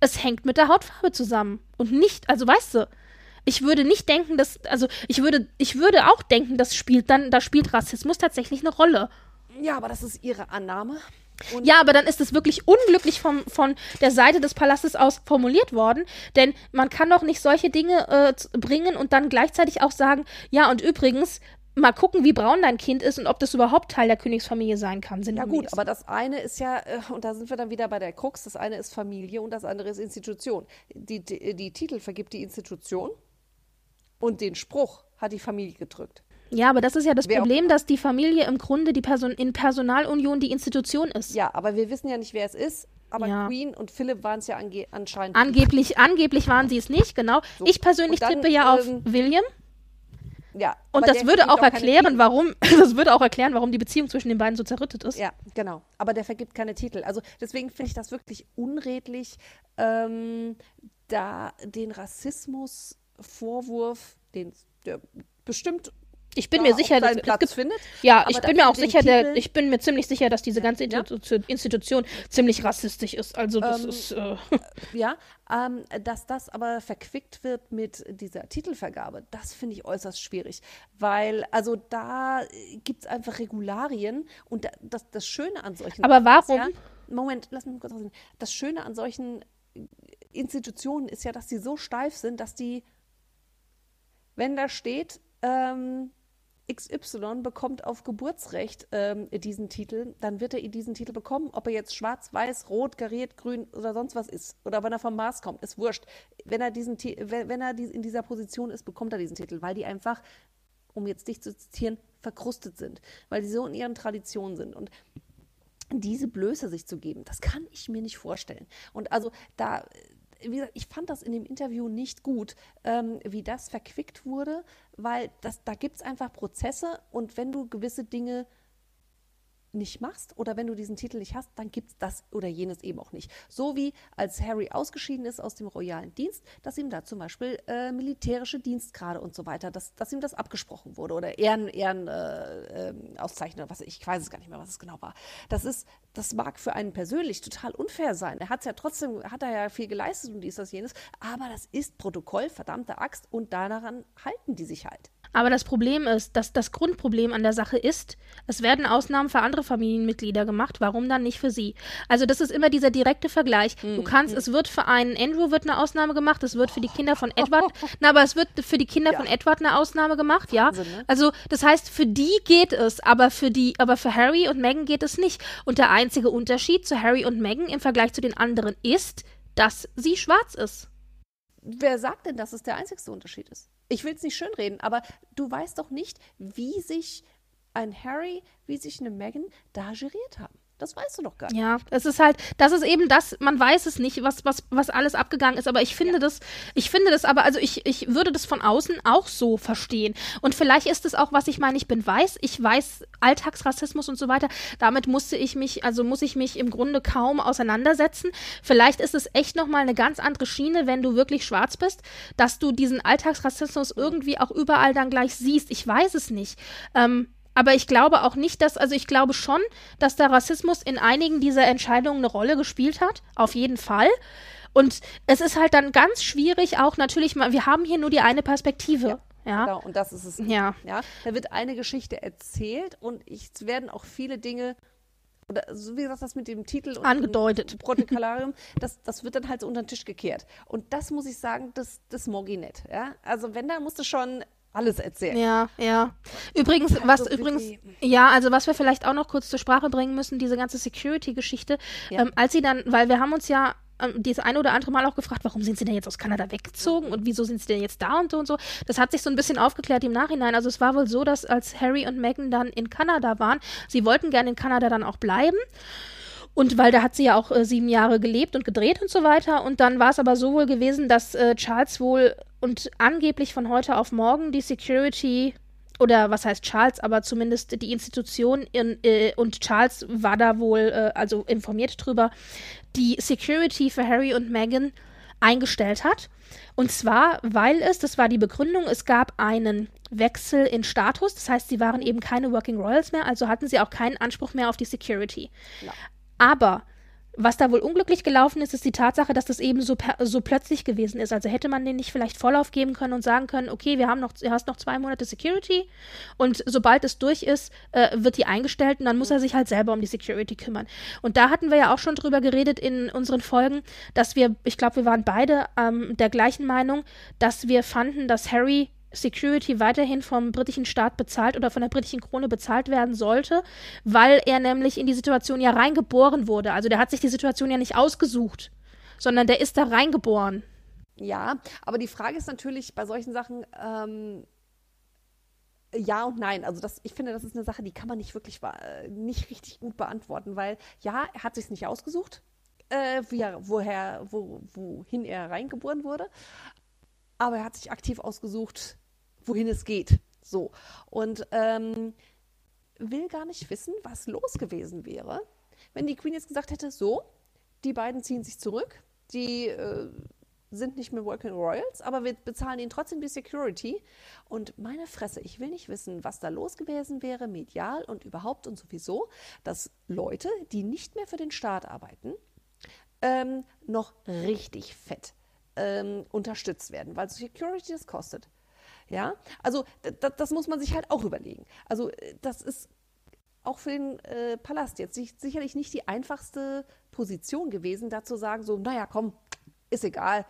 es hängt mit der Hautfarbe zusammen und nicht, also weißt du, ich würde nicht denken, dass, also ich würde, ich würde auch denken, das spielt dann, da spielt Rassismus tatsächlich eine Rolle. Ja, aber das ist ihre Annahme. Und ja, aber dann ist es wirklich unglücklich vom, von der Seite des Palastes aus formuliert worden, denn man kann doch nicht solche Dinge äh, bringen und dann gleichzeitig auch sagen, ja, und übrigens, mal gucken, wie braun dein Kind ist und ob das überhaupt Teil der Königsfamilie sein kann. Ja gut, aber das eine ist ja, äh, und da sind wir dann wieder bei der Krux, das eine ist Familie und das andere ist Institution. Die, die, die Titel vergibt die Institution und den Spruch hat die Familie gedrückt. Ja, aber das ist ja das wer Problem, dass die Familie im Grunde die Person in Personalunion die Institution ist. Ja, aber wir wissen ja nicht, wer es ist. Aber ja. Queen und Philipp waren es ja ange anscheinend. Angeblich, angeblich waren sie es nicht, genau. So. Ich persönlich dann, tippe ja auf ähm, William. Ja. Und das würde auch erklären, warum, <laughs> das würde auch erklären, warum die Beziehung zwischen den beiden so zerrüttet ist. Ja, genau. Aber der vergibt keine Titel. Also deswegen finde ich das wirklich unredlich, ähm, da den Rassismusvorwurf, den der bestimmt ich bin mir sicher, dass Platz gibt, findet. Ja, ich bin mir auch sicher, der, ich bin mir ziemlich sicher, dass diese ganze Institution, ja? Institution ziemlich rassistisch ist. Also das ähm, ist äh <laughs> ja, ähm, dass das aber verquickt wird mit dieser Titelvergabe, das finde ich äußerst schwierig, weil also da gibt es einfach Regularien und das, das Schöne an solchen. Aber warum? Ja, Moment, lass mich kurz aussehen. Das Schöne an solchen Institutionen ist ja, dass die so steif sind, dass die, wenn da steht ähm, XY bekommt auf Geburtsrecht ähm, diesen Titel, dann wird er diesen Titel bekommen, ob er jetzt schwarz, weiß, rot, kariert, grün oder sonst was ist. Oder wenn er vom Mars kommt, ist wurscht. Wenn er, diesen, wenn, er in dieser Position ist, bekommt er diesen Titel, weil die einfach, um jetzt dich zu zitieren, verkrustet sind. Weil sie so in ihren Traditionen sind. Und diese Blöße sich zu geben, das kann ich mir nicht vorstellen. Und also da wie gesagt, ich fand das in dem Interview nicht gut, ähm, wie das verquickt wurde, weil das, da gibt es einfach Prozesse und wenn du gewisse Dinge nicht machst oder wenn du diesen Titel nicht hast, dann gibt es das oder jenes eben auch nicht. So wie als Harry ausgeschieden ist aus dem royalen Dienst, dass ihm da zum Beispiel äh, militärische Dienstgrade und so weiter, dass, dass ihm das abgesprochen wurde oder Ehren, Ehren äh, äh, Auszeichnung, was ich weiß es gar nicht mehr, was es genau war. Das ist, das mag für einen persönlich total unfair sein. Er hat es ja trotzdem, hat er ja viel geleistet und dies, das, jenes, aber das ist Protokoll, verdammte Axt und daran halten die sich halt. Aber das Problem ist, dass das Grundproblem an der Sache ist, es werden Ausnahmen für andere Familienmitglieder gemacht, warum dann nicht für sie? Also das ist immer dieser direkte Vergleich. Du kannst, mhm. es wird für einen Andrew wird eine Ausnahme gemacht, es wird für die Kinder von Edward, <laughs> na, aber es wird für die Kinder ja. von Edward eine Ausnahme gemacht, ja. Ne? Also das heißt, für die geht es, aber für die, aber für Harry und Meghan geht es nicht. Und der einzige Unterschied zu Harry und Meghan im Vergleich zu den anderen ist, dass sie schwarz ist. Wer sagt denn, dass es der einzigste Unterschied ist? Ich will es nicht schönreden, aber du weißt doch nicht, wie sich ein Harry, wie sich eine Megan da geriert haben. Das weißt du doch gar nicht. Ja, es ist halt, das ist eben das, man weiß es nicht, was, was, was alles abgegangen ist, aber ich finde ja. das, ich finde das aber, also ich, ich würde das von außen auch so verstehen. Und vielleicht ist es auch, was ich meine, ich bin weiß, ich weiß Alltagsrassismus und so weiter. Damit musste ich mich, also muss ich mich im Grunde kaum auseinandersetzen. Vielleicht ist es echt nochmal eine ganz andere Schiene, wenn du wirklich schwarz bist, dass du diesen Alltagsrassismus irgendwie auch überall dann gleich siehst. Ich weiß es nicht. Ähm, aber ich glaube auch nicht, dass, also ich glaube schon, dass der Rassismus in einigen dieser Entscheidungen eine Rolle gespielt hat. Auf jeden Fall. Und es ist halt dann ganz schwierig, auch natürlich mal, wir haben hier nur die eine Perspektive. Ja. Ja. Genau, und das ist es. Ja. ja. Da wird eine Geschichte erzählt und es werden auch viele Dinge, oder so wie gesagt, das mit dem Titel und angedeutet. Protokollarium, <laughs> das, das wird dann halt so unter den Tisch gekehrt. Und das muss ich sagen, das, das mag ich nicht. Ja? Also wenn, da musst du schon alles erzählen. Ja, ja. Übrigens, was also übrigens, ja, also was wir vielleicht auch noch kurz zur Sprache bringen müssen, diese ganze Security-Geschichte, ja. ähm, als sie dann, weil wir haben uns ja ähm, das eine oder andere Mal auch gefragt, warum sind sie denn jetzt aus Kanada weggezogen und wieso sind sie denn jetzt da und so und so. Das hat sich so ein bisschen aufgeklärt im Nachhinein. Also es war wohl so, dass als Harry und Meghan dann in Kanada waren, sie wollten gerne in Kanada dann auch bleiben. Und weil da hat sie ja auch äh, sieben Jahre gelebt und gedreht und so weiter. Und dann war es aber so wohl gewesen, dass äh, Charles wohl und angeblich von heute auf morgen die Security oder was heißt Charles, aber zumindest die Institution in, äh, und Charles war da wohl äh, also informiert drüber, die Security für Harry und Meghan eingestellt hat. Und zwar, weil es, das war die Begründung, es gab einen Wechsel in Status. Das heißt, sie waren eben keine Working Royals mehr, also hatten sie auch keinen Anspruch mehr auf die Security. Ja. Aber was da wohl unglücklich gelaufen ist, ist die Tatsache, dass das eben so, so plötzlich gewesen ist. Also hätte man den nicht vielleicht Vorlauf geben können und sagen können, okay, wir haben noch, du hast noch zwei Monate Security und sobald es durch ist, äh, wird die eingestellt und dann muss er sich halt selber um die Security kümmern. Und da hatten wir ja auch schon drüber geredet in unseren Folgen, dass wir, ich glaube, wir waren beide ähm, der gleichen Meinung, dass wir fanden, dass Harry Security weiterhin vom britischen Staat bezahlt oder von der britischen Krone bezahlt werden sollte, weil er nämlich in die Situation ja reingeboren wurde. Also der hat sich die Situation ja nicht ausgesucht, sondern der ist da reingeboren. Ja, aber die Frage ist natürlich bei solchen Sachen, ähm, ja und nein. Also das, ich finde, das ist eine Sache, die kann man nicht wirklich nicht richtig gut beantworten, weil ja, er hat sich nicht ausgesucht, äh, wie er, woher, wo, wohin er reingeboren wurde, aber er hat sich aktiv ausgesucht, wohin es geht. So. Und ähm, will gar nicht wissen, was los gewesen wäre, wenn die Queen jetzt gesagt hätte, so, die beiden ziehen sich zurück, die äh, sind nicht mehr Working Royals, aber wir bezahlen ihnen trotzdem die Security. Und meine Fresse, ich will nicht wissen, was da los gewesen wäre, medial und überhaupt und sowieso, dass Leute, die nicht mehr für den Staat arbeiten, ähm, noch richtig fett ähm, unterstützt werden, weil Security das kostet. Ja, also das muss man sich halt auch überlegen. Also äh, das ist auch für den äh, Palast jetzt sicherlich nicht die einfachste Position gewesen, da zu sagen, so, naja, komm, ist egal,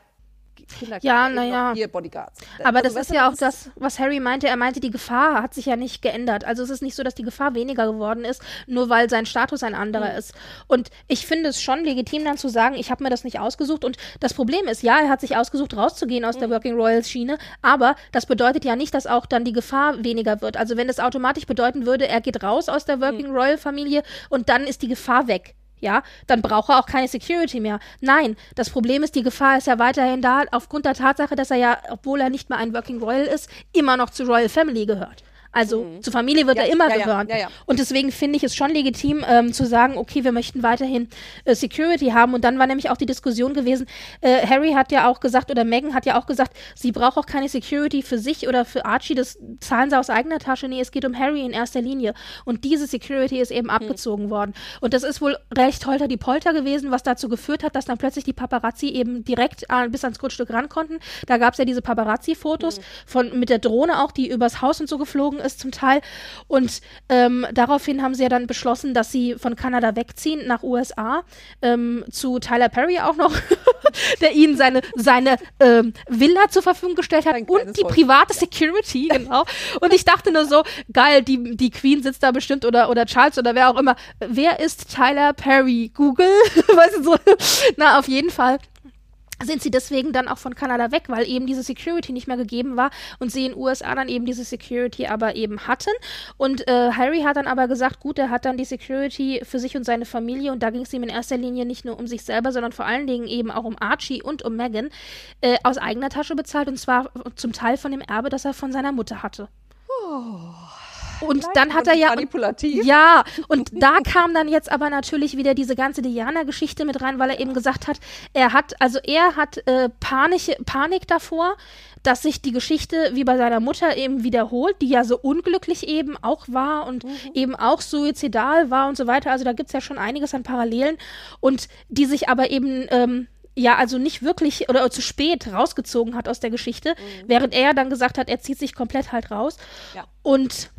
Kinder ja, naja. Hier Bodyguards. Aber also, das ist ja auch das, was Harry meinte. Er meinte, die Gefahr hat sich ja nicht geändert. Also es ist nicht so, dass die Gefahr weniger geworden ist, nur weil sein Status ein anderer mhm. ist. Und ich finde es schon legitim, dann zu sagen, ich habe mir das nicht ausgesucht. Und das Problem ist, ja, er hat sich ausgesucht, rauszugehen aus mhm. der Working Royals Schiene, aber das bedeutet ja nicht, dass auch dann die Gefahr weniger wird. Also wenn es automatisch bedeuten würde, er geht raus aus der Working mhm. Royal Familie und dann ist die Gefahr weg ja, dann braucht er auch keine Security mehr. Nein, das Problem ist, die Gefahr ist ja weiterhin da, aufgrund der Tatsache, dass er ja, obwohl er nicht mehr ein Working Royal ist, immer noch zur Royal Family gehört. Also mhm. zur Familie wird ja, er immer ja, gehören. Ja, und deswegen finde ich es schon legitim ähm, zu sagen, okay, wir möchten weiterhin äh, Security haben. Und dann war nämlich auch die Diskussion gewesen, äh, Harry hat ja auch gesagt, oder Meghan hat ja auch gesagt, sie braucht auch keine Security für sich oder für Archie, das zahlen sie aus eigener Tasche. Nee, es geht um Harry in erster Linie. Und diese Security ist eben mhm. abgezogen worden. Und das ist wohl recht holter die Polter gewesen, was dazu geführt hat, dass dann plötzlich die Paparazzi eben direkt äh, bis ans Grundstück ran konnten. Da gab es ja diese Paparazzi-Fotos mhm. von mit der Drohne auch, die übers Haus und so geflogen ist zum Teil. Und ähm, daraufhin haben sie ja dann beschlossen, dass sie von Kanada wegziehen nach USA ähm, zu Tyler Perry auch noch, <laughs> der ihnen seine, seine ähm, Villa zur Verfügung gestellt hat und die private Security, <laughs> genau. Und ich dachte nur so, geil, die, die Queen sitzt da bestimmt oder, oder Charles oder wer auch immer. Wer ist Tyler Perry? Google? <laughs> weißt du so? Na, auf jeden Fall sind sie deswegen dann auch von Kanada weg, weil eben diese Security nicht mehr gegeben war und sie in den USA dann eben diese Security aber eben hatten. Und äh, Harry hat dann aber gesagt, gut, er hat dann die Security für sich und seine Familie und da ging es ihm in erster Linie nicht nur um sich selber, sondern vor allen Dingen eben auch um Archie und um Megan äh, aus eigener Tasche bezahlt und zwar zum Teil von dem Erbe, das er von seiner Mutter hatte. Oh. Und dann hat er ja. Manipulativ. Ja, und da kam dann jetzt aber natürlich wieder diese ganze Diana-Geschichte mit rein, weil er eben gesagt hat, er hat, also er hat äh, Panik, Panik davor, dass sich die Geschichte wie bei seiner Mutter eben wiederholt, die ja so unglücklich eben auch war und mhm. eben auch suizidal war und so weiter. Also da gibt es ja schon einiges an Parallelen und die sich aber eben. Ähm, ja, also nicht wirklich oder zu spät rausgezogen hat aus der Geschichte, mhm. während er dann gesagt hat, er zieht sich komplett halt raus. Ja. Und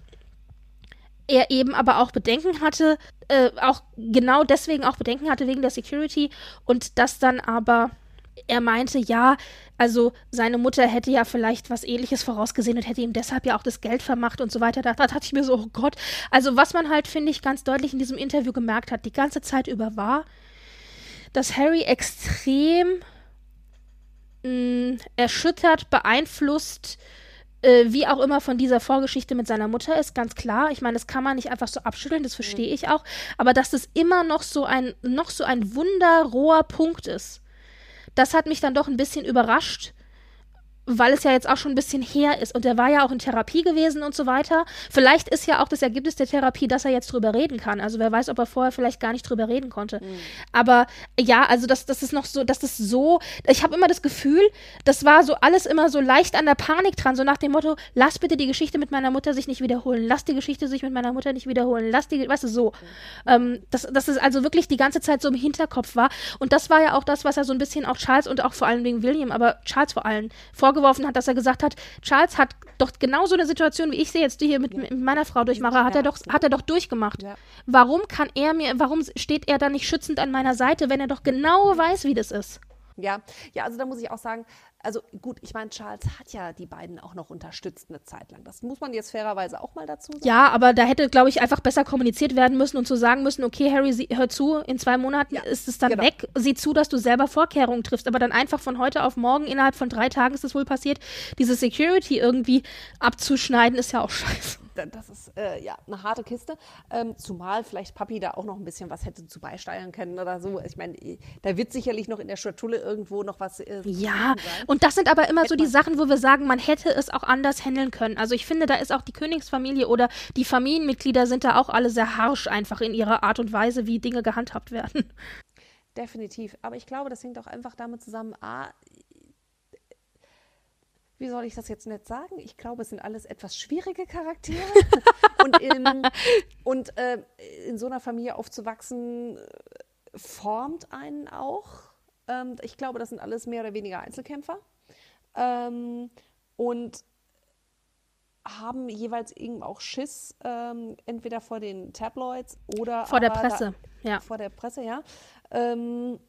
er eben aber auch Bedenken hatte, äh, auch genau deswegen auch Bedenken hatte wegen der Security und das dann aber er meinte, ja, also seine Mutter hätte ja vielleicht was ähnliches vorausgesehen und hätte ihm deshalb ja auch das Geld vermacht und so weiter. Da, da dachte ich mir so, oh Gott. Also was man halt, finde ich, ganz deutlich in diesem Interview gemerkt hat, die ganze Zeit über war, dass Harry extrem mh, erschüttert, beeinflusst, äh, wie auch immer von dieser Vorgeschichte mit seiner Mutter ist, ganz klar. Ich meine, das kann man nicht einfach so abschütteln, das verstehe ich auch. Aber dass es immer noch so ein, noch so ein wunderroher Punkt ist, das hat mich dann doch ein bisschen überrascht weil es ja jetzt auch schon ein bisschen her ist und er war ja auch in Therapie gewesen und so weiter. Vielleicht ist ja auch das Ergebnis der Therapie, dass er jetzt drüber reden kann. Also wer weiß, ob er vorher vielleicht gar nicht drüber reden konnte. Mhm. Aber ja, also das, das ist noch so, das ist so, ich habe immer das Gefühl, das war so alles immer so leicht an der Panik dran, so nach dem Motto, lass bitte die Geschichte mit meiner Mutter sich nicht wiederholen, lass die Geschichte sich mit meiner Mutter nicht wiederholen, lass die, weißt du, so. Mhm. Ähm, dass, dass es also wirklich die ganze Zeit so im Hinterkopf war. Und das war ja auch das, was er so ein bisschen auch Charles und auch vor allem wegen William, aber Charles vor allem vor vorgeworfen hat, dass er gesagt hat, Charles hat doch genau so eine Situation, wie ich sie jetzt hier mit, ja. mit meiner Frau durchmache, hat er doch, hat er doch durchgemacht. Warum kann er mir, warum steht er da nicht schützend an meiner Seite, wenn er doch genau weiß, wie das ist? Ja, ja, also da muss ich auch sagen, also gut, ich meine, Charles hat ja die beiden auch noch unterstützt eine Zeit lang. Das muss man jetzt fairerweise auch mal dazu sagen. Ja, aber da hätte, glaube ich, einfach besser kommuniziert werden müssen und zu sagen müssen, okay, Harry, sie, hör zu, in zwei Monaten ja, ist es dann genau. weg. Sieh zu, dass du selber Vorkehrungen triffst. Aber dann einfach von heute auf morgen, innerhalb von drei Tagen ist es wohl passiert, diese Security irgendwie abzuschneiden, ist ja auch <laughs> scheiße das ist äh, ja eine harte Kiste. Ähm, zumal vielleicht Papi da auch noch ein bisschen was hätte zu beisteuern können oder so. Ich meine, da wird sicherlich noch in der Schatulle irgendwo noch was. Äh, ja, und das sind aber immer hätte so die Sachen, wo wir sagen, man hätte es auch anders handeln können. Also ich finde, da ist auch die Königsfamilie oder die Familienmitglieder sind da auch alle sehr harsch einfach in ihrer Art und Weise, wie Dinge gehandhabt werden. Definitiv. Aber ich glaube, das hängt auch einfach damit zusammen, A, wie soll ich das jetzt nicht sagen? Ich glaube, es sind alles etwas schwierige Charaktere. <laughs> und in, und äh, in so einer Familie aufzuwachsen, äh, formt einen auch. Ähm, ich glaube, das sind alles mehr oder weniger Einzelkämpfer. Ähm, und haben jeweils eben auch Schiss, ähm, entweder vor den Tabloids oder vor der Presse, da, ja. Vor der Presse, ja. Ähm,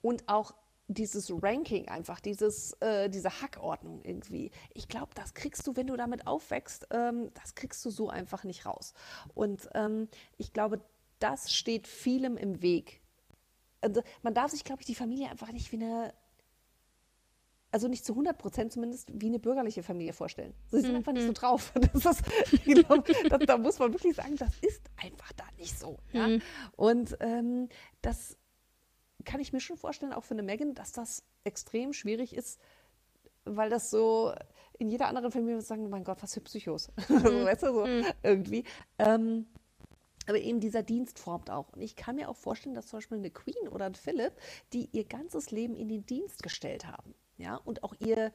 und auch dieses Ranking einfach, dieses, äh, diese Hackordnung irgendwie. Ich glaube, das kriegst du, wenn du damit aufwächst, ähm, das kriegst du so einfach nicht raus. Und ähm, ich glaube, das steht vielem im Weg. Also, man darf sich, glaube ich, die Familie einfach nicht wie eine, also nicht zu 100 Prozent zumindest, wie eine bürgerliche Familie vorstellen. Sie sind mhm. einfach nicht so drauf. <laughs> Das ist, ich glaub, das, da muss man wirklich sagen, das ist einfach da nicht so. Ja? Mhm. Und ähm, das kann ich mir schon vorstellen, auch für eine Megan, dass das extrem schwierig ist, weil das so in jeder anderen Familie sagen, mein Gott, was für Psychos. <laughs> Mhm. weißt du, so mhm. irgendwie. Ähm, aber eben dieser Dienst formt auch. Und ich kann mir auch vorstellen, dass zum Beispiel eine Queen oder ein Philipp, die ihr ganzes Leben in den Dienst gestellt haben, ja, und auch ihr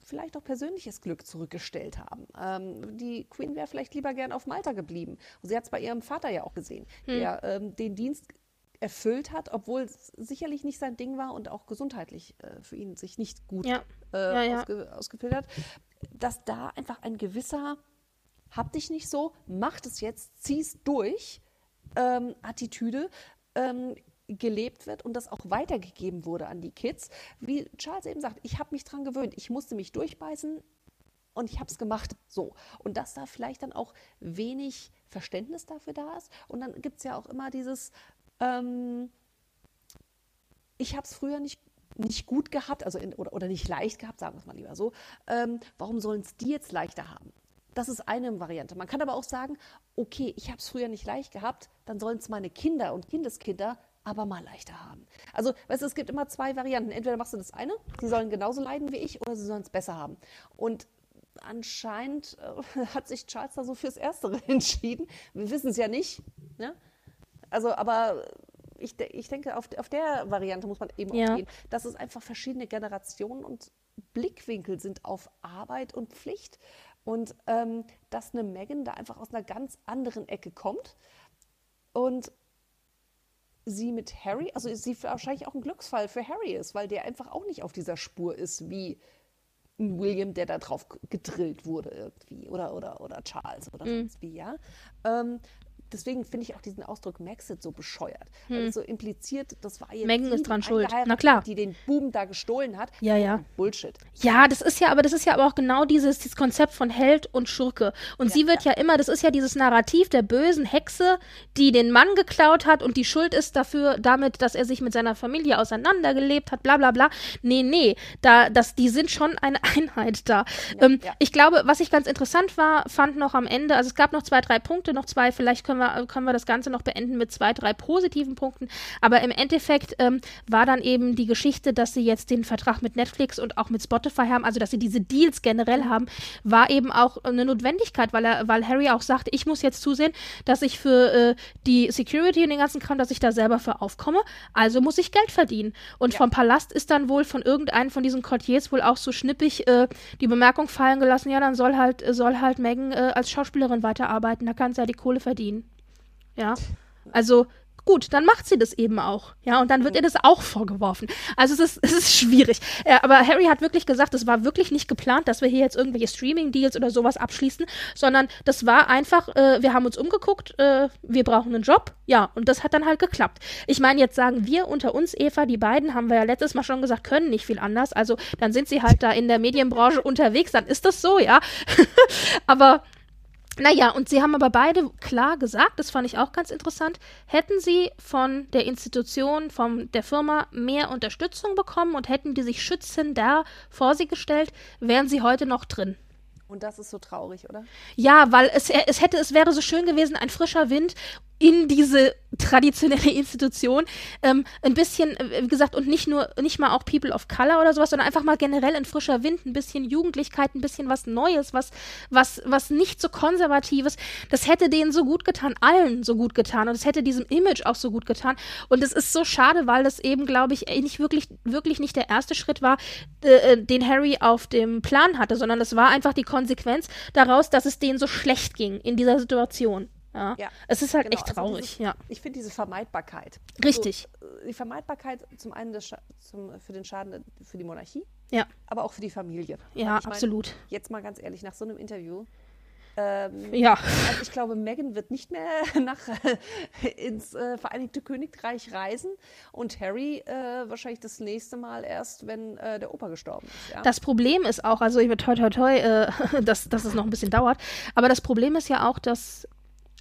vielleicht auch persönliches Glück zurückgestellt haben. Ähm, die Queen wäre vielleicht lieber gern auf Malta geblieben. Und sie hat es bei ihrem Vater ja auch gesehen, hm. der ähm, den Dienst erfüllt hat, obwohl es sicherlich nicht sein Ding war und auch gesundheitlich äh, für ihn sich nicht gut ja. Äh, ja, ja. Ausge ausgefüllt hat, dass da einfach ein gewisser hab dich nicht so, mach es jetzt, zieh's durch, ähm, Attitüde ähm, gelebt wird und das auch weitergegeben wurde an die Kids. Wie Charles eben sagt, ich habe mich dran gewöhnt, ich musste mich durchbeißen und ich habe es gemacht. So. Und dass da vielleicht dann auch wenig Verständnis dafür da ist. Und dann gibt es ja auch immer dieses, ähm, ich habe es früher nicht, nicht gut gehabt, also in, oder, oder nicht leicht gehabt, sagen wir es mal lieber so. Ähm, warum sollen es die jetzt leichter haben? Das ist eine Variante. Man kann aber auch sagen, okay, ich habe es früher nicht leicht gehabt, dann sollen es meine Kinder und Kindeskinder aber mal leichter haben. Also, weißt du, es gibt immer zwei Varianten. Entweder machst du das eine, sie sollen genauso leiden wie ich, oder sie sollen es besser haben. Und anscheinend äh, <laughs> hat sich Charles da so fürs Erstere <laughs> entschieden. Wir wissen es ja nicht. Ne? Also, aber ich, ich denke, auf, auf der Variante muss man eben ja. auch gehen, dass es einfach verschiedene Generationen und Blickwinkel sind auf Arbeit und Pflicht. Und ähm, dass eine Megan da einfach aus einer ganz anderen Ecke kommt und sie mit Harry, also sie wahrscheinlich auch ein Glücksfall für Harry ist, weil der einfach auch nicht auf dieser Spur ist wie ein William, der da drauf gedrillt wurde irgendwie oder oder oder Charles oder mhm. sonst wie, ja. Ähm, deswegen finde ich auch diesen Ausdruck Maxit so bescheuert. Weil es so impliziert, das war jetzt Hm. ist dran schuld. Na klar. Die den Buben da gestohlen hat. Ja, ja. Bullshit. Ja, das ist ja, aber das ist ja aber auch genau dieses, dieses Konzept von Held und Schurke. Und sie wird ja. immer, das ist ja dieses Narrativ der bösen Hexe, die den Mann geklaut hat und die schuld ist dafür, damit, dass er sich mit seiner Familie auseinandergelebt hat, bla bla bla. Nee, nee, da, das, die sind schon eine <laughs> Einheit da. ähm, ja. Ich glaube, was ich ganz interessant war, fand noch am Ende, also es gab noch zwei, drei Punkte, noch zwei, vielleicht können wir, können wir das Ganze noch beenden mit zwei, drei positiven Punkten. Aber im Endeffekt ähm, war dann eben die Geschichte, dass sie jetzt den Vertrag mit Netflix und auch mit Spotify haben, also dass sie diese Deals generell haben, war eben auch eine Notwendigkeit, weil er, weil Harry auch sagte, ich muss jetzt zusehen, dass ich für äh, die Security und den ganzen Kram, dass ich da selber für aufkomme, also muss ich Geld verdienen. Und vom Palast ist dann wohl von irgendeinem von diesen Courtiers wohl auch so schnippig äh, die Bemerkung fallen gelassen, ja, dann soll halt, soll halt Megan äh, als Schauspielerin weiterarbeiten, da kann sie ja die Kohle verdienen. Ja. Also gut, dann macht sie das eben auch. Ja, und dann wird ihr das auch vorgeworfen. Also es ist, <laughs> es ist schwierig. Äh, aber Harry hat wirklich gesagt, es war wirklich nicht geplant, dass wir hier jetzt irgendwelche Streaming-Deals oder sowas abschließen, sondern das war einfach, äh, wir haben uns umgeguckt, äh, wir brauchen einen Job. Ja, und das hat dann halt geklappt. Ich meine, jetzt sagen wir unter uns, Eva, die beiden, haben wir ja letztes Mal schon gesagt, können nicht viel anders. Also dann sind sie halt da in der Medienbranche unterwegs, dann ist das so, ja. <laughs> aber naja, und sie haben aber beide klar gesagt, das fand ich auch ganz interessant, hätten sie von der Institution, von der Firma mehr Unterstützung bekommen und hätten die sich schützender vor sie gestellt, wären sie heute noch drin. Und das ist so traurig, oder? Ja, weil es, es hätte, es wäre so schön gewesen, ein frischer Wind in diese traditionelle Institution. Ähm, ein bisschen, äh, wie gesagt, und nicht nur, nicht mal auch People of Color oder sowas, sondern einfach mal generell ein frischer Wind, ein bisschen Jugendlichkeit, ein bisschen was Neues, was, was, was nicht so Konservatives. Das hätte denen so gut getan, allen so gut getan. Und es hätte diesem Image auch so gut getan. Und es ist so schade, weil das eben, glaube ich, nicht wirklich, wirklich nicht der erste Schritt war, äh, den Harry auf dem Plan hatte, sondern es war einfach die Konsequenz daraus, dass es denen so schlecht ging in dieser Situation. Ja. Ja, Es ist halt genau. echt Also traurig, dieses- ja. Ich finde diese Vermeidbarkeit. Richtig. So, äh, die Vermeidbarkeit zum einen des Scha zum, für den Schaden für die Monarchie, Ja, aber auch für die Familie. ja, Ich mein, absolut. Jetzt mal ganz ehrlich, nach so einem Interview. Ähm, Ja. also ich glaube, Meghan wird nicht mehr <laughs> nach, äh, ins äh, Vereinigte Königreich reisen und Harry äh, wahrscheinlich das nächste Mal erst, wenn äh, der Opa gestorben ist. Ja? Das Problem ist auch, also ich bin toi toi toi, äh, <laughs> dass, dass es noch ein bisschen dauert, aber das Problem ist ja auch, dass,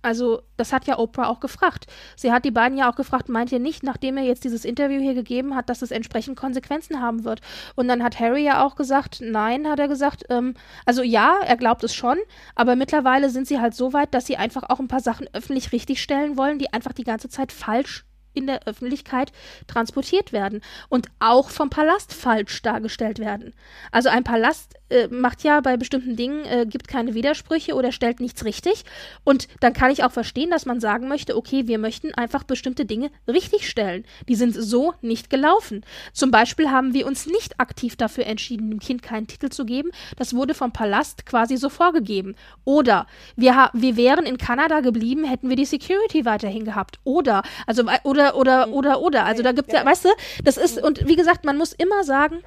also das hat ja Oprah auch gefragt. Sie hat die beiden ja auch gefragt, meint ihr nicht, nachdem er jetzt dieses Interview hier gegeben hat, dass es entsprechend Konsequenzen haben wird? Und dann hat Harry ja auch gesagt, nein, hat er gesagt, ähm, also ja, er glaubt es schon, aber mittlerweile sind sie halt so weit, dass sie einfach auch ein paar Sachen öffentlich richtigstellen wollen, die einfach die ganze Zeit falsch in der Öffentlichkeit transportiert werden und auch vom Palast falsch dargestellt werden. Also ein Palast äh, macht ja bei bestimmten Dingen, äh, gibt keine Widersprüche oder stellt nichts richtig. Und dann kann ich auch verstehen, dass man sagen möchte, okay, wir möchten einfach bestimmte Dinge richtigstellen. Die sind so nicht gelaufen. Zum Beispiel haben wir uns nicht aktiv dafür entschieden, dem Kind keinen Titel zu geben. Das wurde vom Palast quasi so vorgegeben. Oder wir, wir wären in Kanada geblieben, hätten wir die Security weiterhin gehabt. Oder, also, oder, oder, oder, oder. Also da gibt's ja, weißt du, das ist, und wie gesagt, man muss immer sagen,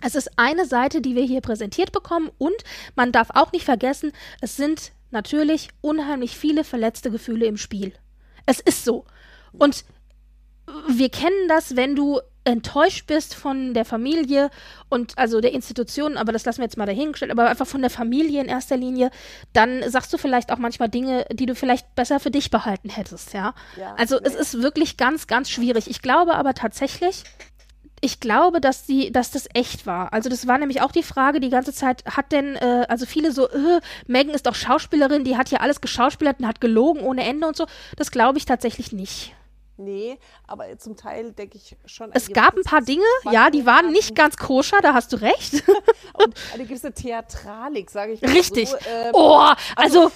es ist eine Seite, die wir hier präsentiert bekommen und man darf auch nicht vergessen, es sind natürlich unheimlich viele verletzte Gefühle im Spiel. Es ist so. Und wir kennen das, wenn du enttäuscht bist von der Familie und also der Institution, aber das lassen wir jetzt mal dahingestellt, aber einfach von der Familie in erster Linie, dann sagst du vielleicht auch manchmal Dinge, die du vielleicht besser für dich behalten hättest, ja. Ja, also es ja. ist wirklich ganz, ganz schwierig. Ich glaube aber tatsächlich, ich glaube, dass die, dass das echt war. Also das war nämlich auch die Frage die ganze Zeit, hat denn, äh, also viele so, äh, Megan ist doch Schauspielerin, die hat hier alles geschauspielert und hat gelogen ohne Ende und so. Das glaube ich tatsächlich nicht. Nee, aber zum Teil denke ich schon. Es gab ein paar Dinge, ja, die waren nicht ganz koscher, da hast du recht. <laughs> Und eine gewisse Theatralik, sage ich mal Richtig. So, ähm, Oh, also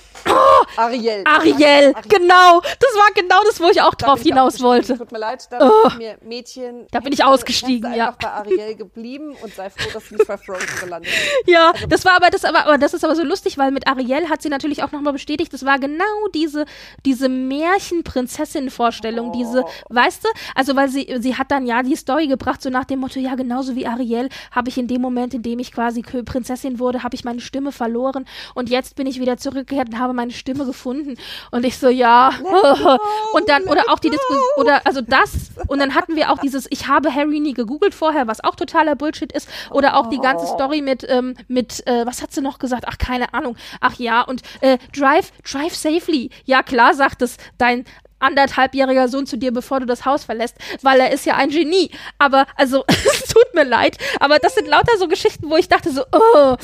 Ariel. Ariel, genau, das war genau das, wo ich auch Da drauf hinaus wollte. Tut mir leid, da Oh. mir Mädchen. Da bin ich ausgestiegen, ja. bei Ariel geblieben und sei froh, dass du nicht bei Frozen gelandet bist. <laughs> Ja, Also das war aber das aber, aber das ist aber so lustig, weil mit Ariel hat sie natürlich auch nochmal bestätigt, das war genau diese diese Märchenprinzessin-Vorstellung, Oh. diese, weißt du, also weil sie sie hat dann ja die Story gebracht so nach dem Motto, ja genauso wie Ariel habe ich in dem Moment, in dem ich quasi Prinzessin wurde, habe ich meine Stimme verloren und jetzt bin ich wieder zurückgekehrt und habe habe meine Stimme gefunden. Und ich so, ja. <laughs> und dann, oder auch die Diskussion, oder also das. Und dann hatten wir auch dieses, ich habe Harry nie gegoogelt vorher, was auch totaler Bullshit ist. Oder auch die ganze Oh. Story mit, ähm, mit, äh, was hat sie noch gesagt? Ach, keine Ahnung. Ach ja, und äh, Drive, Drive safely. Ja, klar, sagt es dein anderthalbjähriger Sohn zu dir, bevor du das Haus verlässt, weil er ist ja ein Genie. Aber, also, <laughs> es tut mir leid, aber das sind lauter so Geschichten, wo ich dachte so, oh,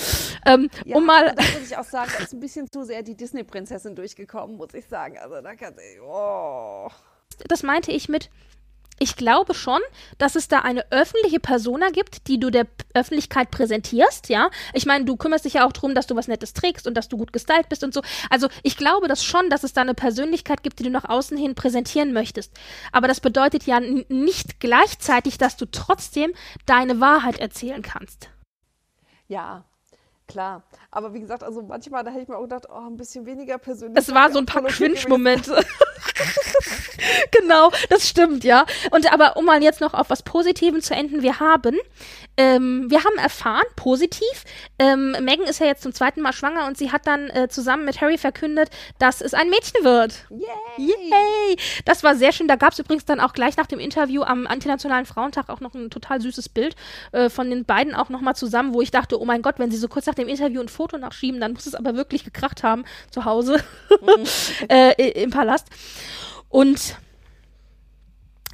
ähm, Ja, um mal, Da muss ich auch sagen, da ist ein bisschen zu sehr die Disney-Prinzessin durchgekommen, muss ich sagen. Also da kann ich, oh. das meinte ich mit, ich glaube schon, dass es da eine öffentliche Persona gibt, die du der Öffentlichkeit präsentierst, ja. Ich meine, du kümmerst dich ja auch darum, dass du was Nettes trägst und dass du gut gestylt bist und so. Also ich glaube das schon, dass es da eine Persönlichkeit gibt, die du nach außen hin präsentieren möchtest. Aber das bedeutet ja nicht gleichzeitig, dass du trotzdem deine Wahrheit erzählen kannst. Ja, klar. Aber wie gesagt, also manchmal, da hätte ich mir auch gedacht, oh, ein bisschen weniger persönlich. Es war so ein paar Cringe-Momente. <laughs> <laughs> genau, das stimmt, ja. Und aber um mal jetzt noch auf was Positivem zu enden, wir haben, ähm, wir haben erfahren, positiv, ähm, Megan ist ja jetzt zum zweiten Mal schwanger und sie hat dann äh, zusammen mit Harry verkündet, dass es ein Mädchen wird. Yay! Yay! Das war sehr schön. Da gab es übrigens dann auch gleich nach dem Interview am Internationalen Frauentag auch noch ein total süßes Bild äh, von den beiden auch nochmal zusammen, wo ich dachte, oh mein Gott, wenn sie so kurz nach dem Interview ein Foto nachschieben, dann muss es aber wirklich gekracht haben zu Hause <laughs> äh, i- im Palast. Und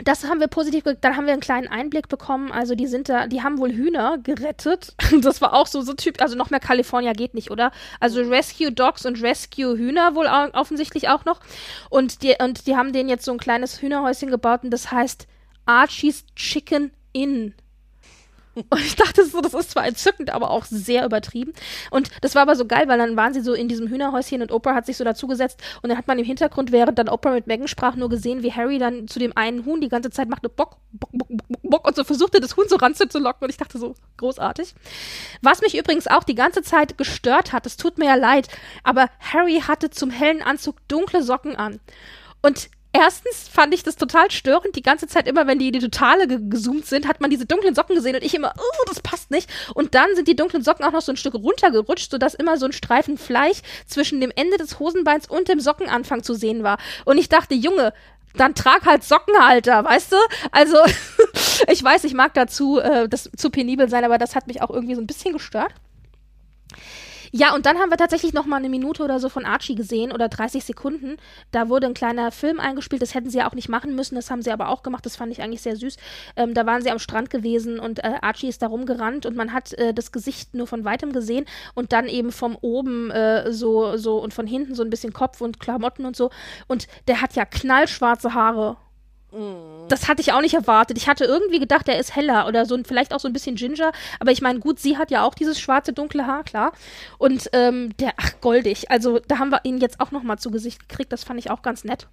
das haben wir positiv, dann haben wir einen kleinen Einblick bekommen. Also die sind da, die haben wohl Hühner gerettet. <laughs> Das war auch so so Typ, also noch mehr California geht nicht, oder? Also Rescue Dogs und Rescue Hühner wohl offensichtlich auch noch. Und die und die haben denen jetzt so ein kleines Hühnerhäuschen gebaut und das heißt Archie's Chicken Inn. Und ich dachte so, das ist zwar entzückend, aber auch sehr übertrieben. Und das war aber so geil, weil dann waren sie so in diesem Hühnerhäuschen und Oprah hat sich so dazugesetzt und dann hat man im Hintergrund, während dann Oprah mit Megan sprach, nur gesehen, wie Harry dann zu dem einen Huhn die ganze Zeit machte Bock, Bock, Bock, Bock, Bock, und so versuchte, das Huhn so ranzulocken und ich dachte so, großartig. Was mich übrigens auch die ganze Zeit gestört hat, es tut mir ja leid, aber Harry hatte zum hellen Anzug dunkle Socken an. Und erstens fand ich das total störend. Die ganze Zeit immer, wenn die in die Totale ge gezoomt sind, hat man diese dunklen Socken gesehen und ich immer, oh, das passt nicht. Und dann sind die dunklen Socken auch noch so ein Stück runtergerutscht, sodass immer so ein Streifen Fleisch zwischen dem Ende des Hosenbeins und dem Sockenanfang zu sehen war. Und ich dachte, Junge, dann trag halt Sockenhalter, weißt du? Also, <laughs> ich weiß, ich mag dazu äh, das zu penibel sein, aber das hat mich auch irgendwie so ein bisschen gestört. Ja, und dann haben wir tatsächlich noch mal eine Minute oder so von Archie gesehen oder 30 Sekunden. Da wurde ein kleiner Film eingespielt. Das hätten sie ja auch nicht machen müssen. Das haben sie aber auch gemacht. Das fand ich eigentlich sehr süß. Ähm, da waren sie am Strand gewesen und äh, Archie ist da rumgerannt und man hat äh, das Gesicht nur von weitem gesehen und dann eben vom oben äh, so so und von hinten so ein bisschen Kopf und Klamotten und so. Und der hat ja knallschwarze Haare. Das hatte ich auch nicht erwartet. Ich hatte irgendwie gedacht, er ist heller oder so, vielleicht auch so ein bisschen Ginger. Aber ich meine, gut, sie hat ja auch dieses schwarze, dunkle Haar, klar. Und ähm, der, ach, goldig. Also da haben wir ihn jetzt auch noch mal zu Gesicht gekriegt. Das fand ich auch ganz nett.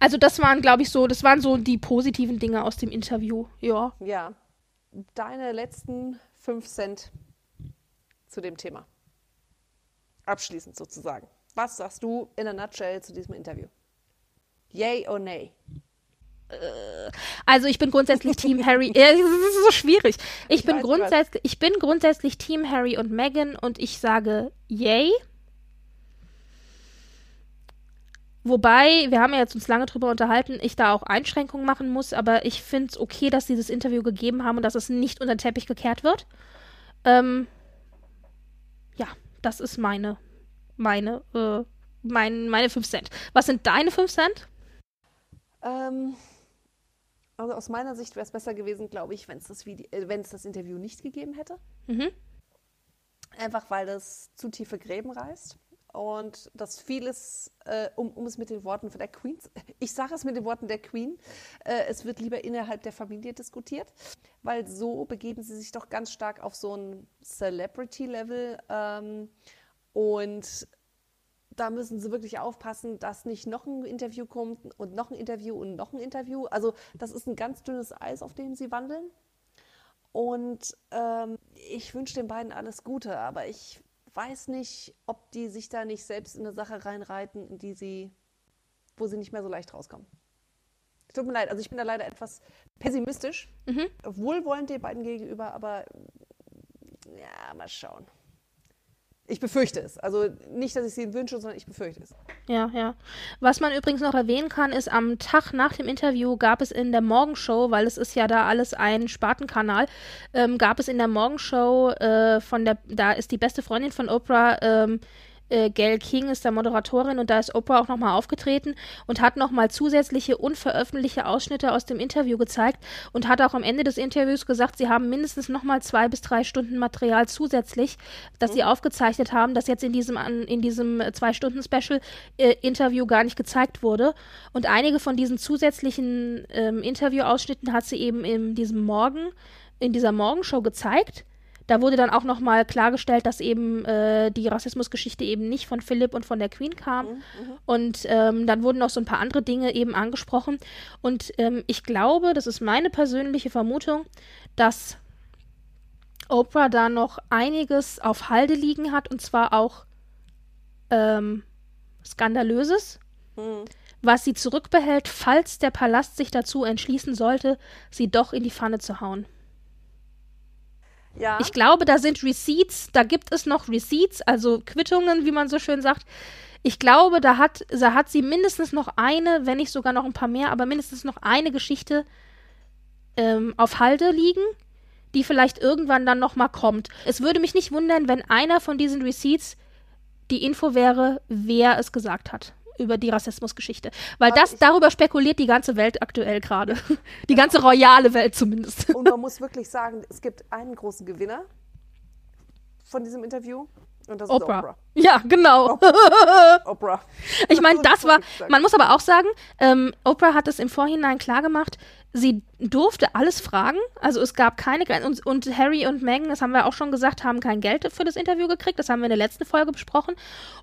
Also das waren, glaube ich, so, das waren so die positiven Dinge aus dem Interview. Ja. Ja. Deine letzten fünf Cent zu dem Thema. Abschließend sozusagen. Was sagst du in a nutshell zu diesem Interview? Yay or nay? Also ich bin grundsätzlich Team Harry. <laughs> Ja, das ist so schwierig. Ich, Ich bin grundsätzlich, ich bin grundsätzlich Team Harry und Meghan und ich sage yay. Wobei, wir haben ja jetzt uns lange drüber unterhalten, ich da auch Einschränkungen machen muss, aber ich finde es okay, dass sie das Interview gegeben haben und dass es nicht unter den Teppich gekehrt wird. Ähm, ja, das ist meine, meine, äh, mein, meine 5 Cent. Was sind deine 5 Cent? Ähm, also aus meiner Sicht wäre es besser gewesen, glaube ich, wenn es das, äh, das Interview nicht gegeben hätte. Mhm. Einfach weil das zu tiefe Gräben reißt und dass vieles, äh, um, um es mit den Worten von der Queen, <laughs> ich sage es mit den Worten der Queen, äh, es wird lieber innerhalb der Familie diskutiert, weil so begeben sie sich doch ganz stark auf so ein Celebrity-Level ähm, und da müssen sie wirklich aufpassen, dass nicht noch ein Interview kommt und noch ein Interview und noch ein Interview. Also das ist ein ganz dünnes Eis, auf dem sie wandeln. Und ähm, ich wünsche den beiden alles Gute, aber ich weiß nicht, ob die sich da nicht selbst in eine Sache reinreiten, in die sie, wo sie nicht mehr so leicht rauskommen. Tut mir leid, also ich bin da leider etwas pessimistisch, Mhm. wohlwollend den beiden gegenüber, aber ja, mal schauen. Ich befürchte es. Also nicht, dass ich sie wünsche, sondern ich befürchte es. Ja, ja. Was man übrigens noch erwähnen kann, ist, am Tag nach dem Interview gab es in der Morgenshow, weil es ist ja da alles ein Spartenkanal, ähm, gab es in der Morgenshow äh, von der, da ist die beste Freundin von Oprah, ähm, äh, Gail King ist da Moderatorin und da ist Oprah auch nochmal aufgetreten und hat nochmal zusätzliche unveröffentlichte Ausschnitte aus dem Interview gezeigt und hat auch am Ende des Interviews gesagt, sie haben mindestens nochmal zwei bis drei Stunden Material zusätzlich, das mhm. sie aufgezeichnet haben, das jetzt in diesem, in diesem Zwei-Stunden-Special-Interview äh, gar nicht gezeigt wurde. Und einige von diesen zusätzlichen ähm, Interview-Ausschnitten hat sie eben in diesem Morgen, in dieser Morgenshow gezeigt. Da wurde dann auch nochmal klargestellt, dass eben äh, die Rassismusgeschichte eben nicht von Philipp und von der Queen kam. Mhm, mhm. und ähm, dann wurden noch so ein paar andere Dinge eben angesprochen. Und ähm, ich glaube, das ist meine persönliche Vermutung, dass Oprah da noch einiges auf Halde liegen hat und zwar auch ähm, Skandalöses, mhm. was sie zurückbehält, falls der Palast sich dazu entschließen sollte, sie doch in die Pfanne zu hauen. Ja. Ich glaube, da sind Receipts, da gibt es noch Receipts, also Quittungen, wie man so schön sagt. Ich glaube, da hat, da hat sie mindestens noch eine, wenn nicht sogar noch ein paar mehr, aber mindestens noch eine Geschichte ähm, auf Halde liegen, die vielleicht irgendwann dann noch mal kommt. Es würde mich nicht wundern, wenn einer von diesen Receipts die Info wäre, wer es gesagt hat über die Rassismusgeschichte. Weil das, darüber spekuliert die ganze Welt aktuell gerade. <laughs> Die ganze royale Welt zumindest. Und man muss wirklich sagen, es gibt einen großen Gewinner von diesem Interview. Und das Oprah. ist Oprah. Ja, genau. <laughs> Oprah. Ich meine, <laughs> das war, man muss aber auch sagen, ähm, Oprah hat es im Vorhinein klargemacht, sie durfte alles fragen. Also es gab keine Grenzen. Und, und, Harry und Meghan, das haben wir auch schon gesagt, haben kein Geld für das Interview gekriegt. Das haben wir in der letzten Folge besprochen.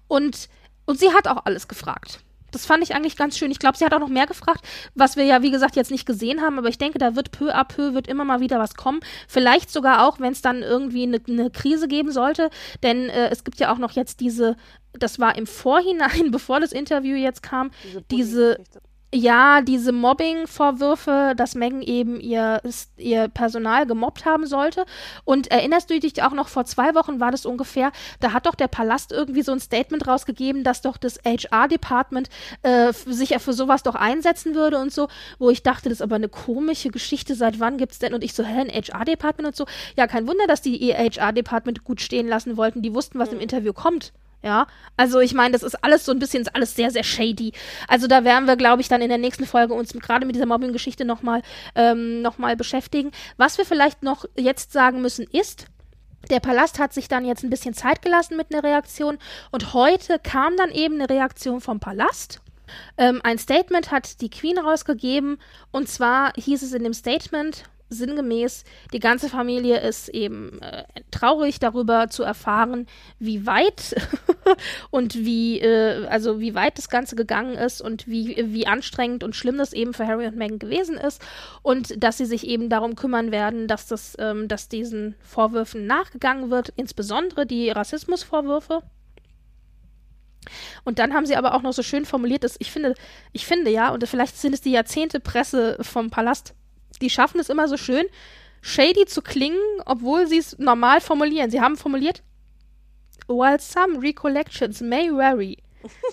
Und und sie hat auch alles gefragt. Das fand ich eigentlich ganz schön. Ich glaube, sie hat auch noch mehr gefragt, was wir ja, wie gesagt, jetzt nicht gesehen haben. Aber ich denke, da wird peu à peu wird immer mal wieder was kommen. Vielleicht sogar auch, wenn es dann irgendwie eine ne Krise geben sollte. Denn äh, es gibt ja auch noch jetzt diese, das war im Vorhinein, <laughs> bevor das Interview jetzt kam, diese, diese ja, diese Mobbing-Vorwürfe, dass Megan eben ihr, ihr Personal gemobbt haben sollte. Und erinnerst du dich auch noch, vor zwei Wochen war das ungefähr, da hat doch der Palast irgendwie so ein Statement rausgegeben, dass doch das HR-Department äh, sich ja für sowas doch einsetzen würde und so, wo ich dachte, das ist aber eine komische Geschichte, seit wann gibt es denn? Und ich so, hä, ein HR-Department und so. Ja, kein Wunder, dass die ihr HR-Department gut stehen lassen wollten. Die wussten, was mhm. im Interview kommt. Ja, also ich meine, das ist alles so ein bisschen, alles sehr, sehr shady. Also da werden wir, glaube ich, dann in der nächsten Folge uns gerade mit dieser Mobbing-Geschichte nochmal ähm, noch beschäftigen. Was wir vielleicht noch jetzt sagen müssen ist, der Palast hat sich dann jetzt ein bisschen Zeit gelassen mit einer Reaktion und heute kam dann eben eine Reaktion vom Palast. Ähm, ein Statement hat die Queen rausgegeben und zwar hieß es in dem Statement, sinngemäß, die ganze Familie ist eben äh, traurig darüber zu erfahren, wie weit <laughs> und wie, äh, also wie weit das Ganze gegangen ist und wie, wie anstrengend und schlimm das eben für Harry und Meghan gewesen ist und dass sie sich eben darum kümmern werden, dass das, ähm, dass diesen Vorwürfen nachgegangen wird, insbesondere die Rassismusvorwürfe. Und dann haben sie aber auch noch so schön formuliert, dass ich finde, ich finde ja, und vielleicht sind es die Jahrzehnte Presse vom Palast, die schaffen es immer so schön, shady zu klingen, obwohl sie es normal formulieren. Sie haben formuliert, while some recollections may vary,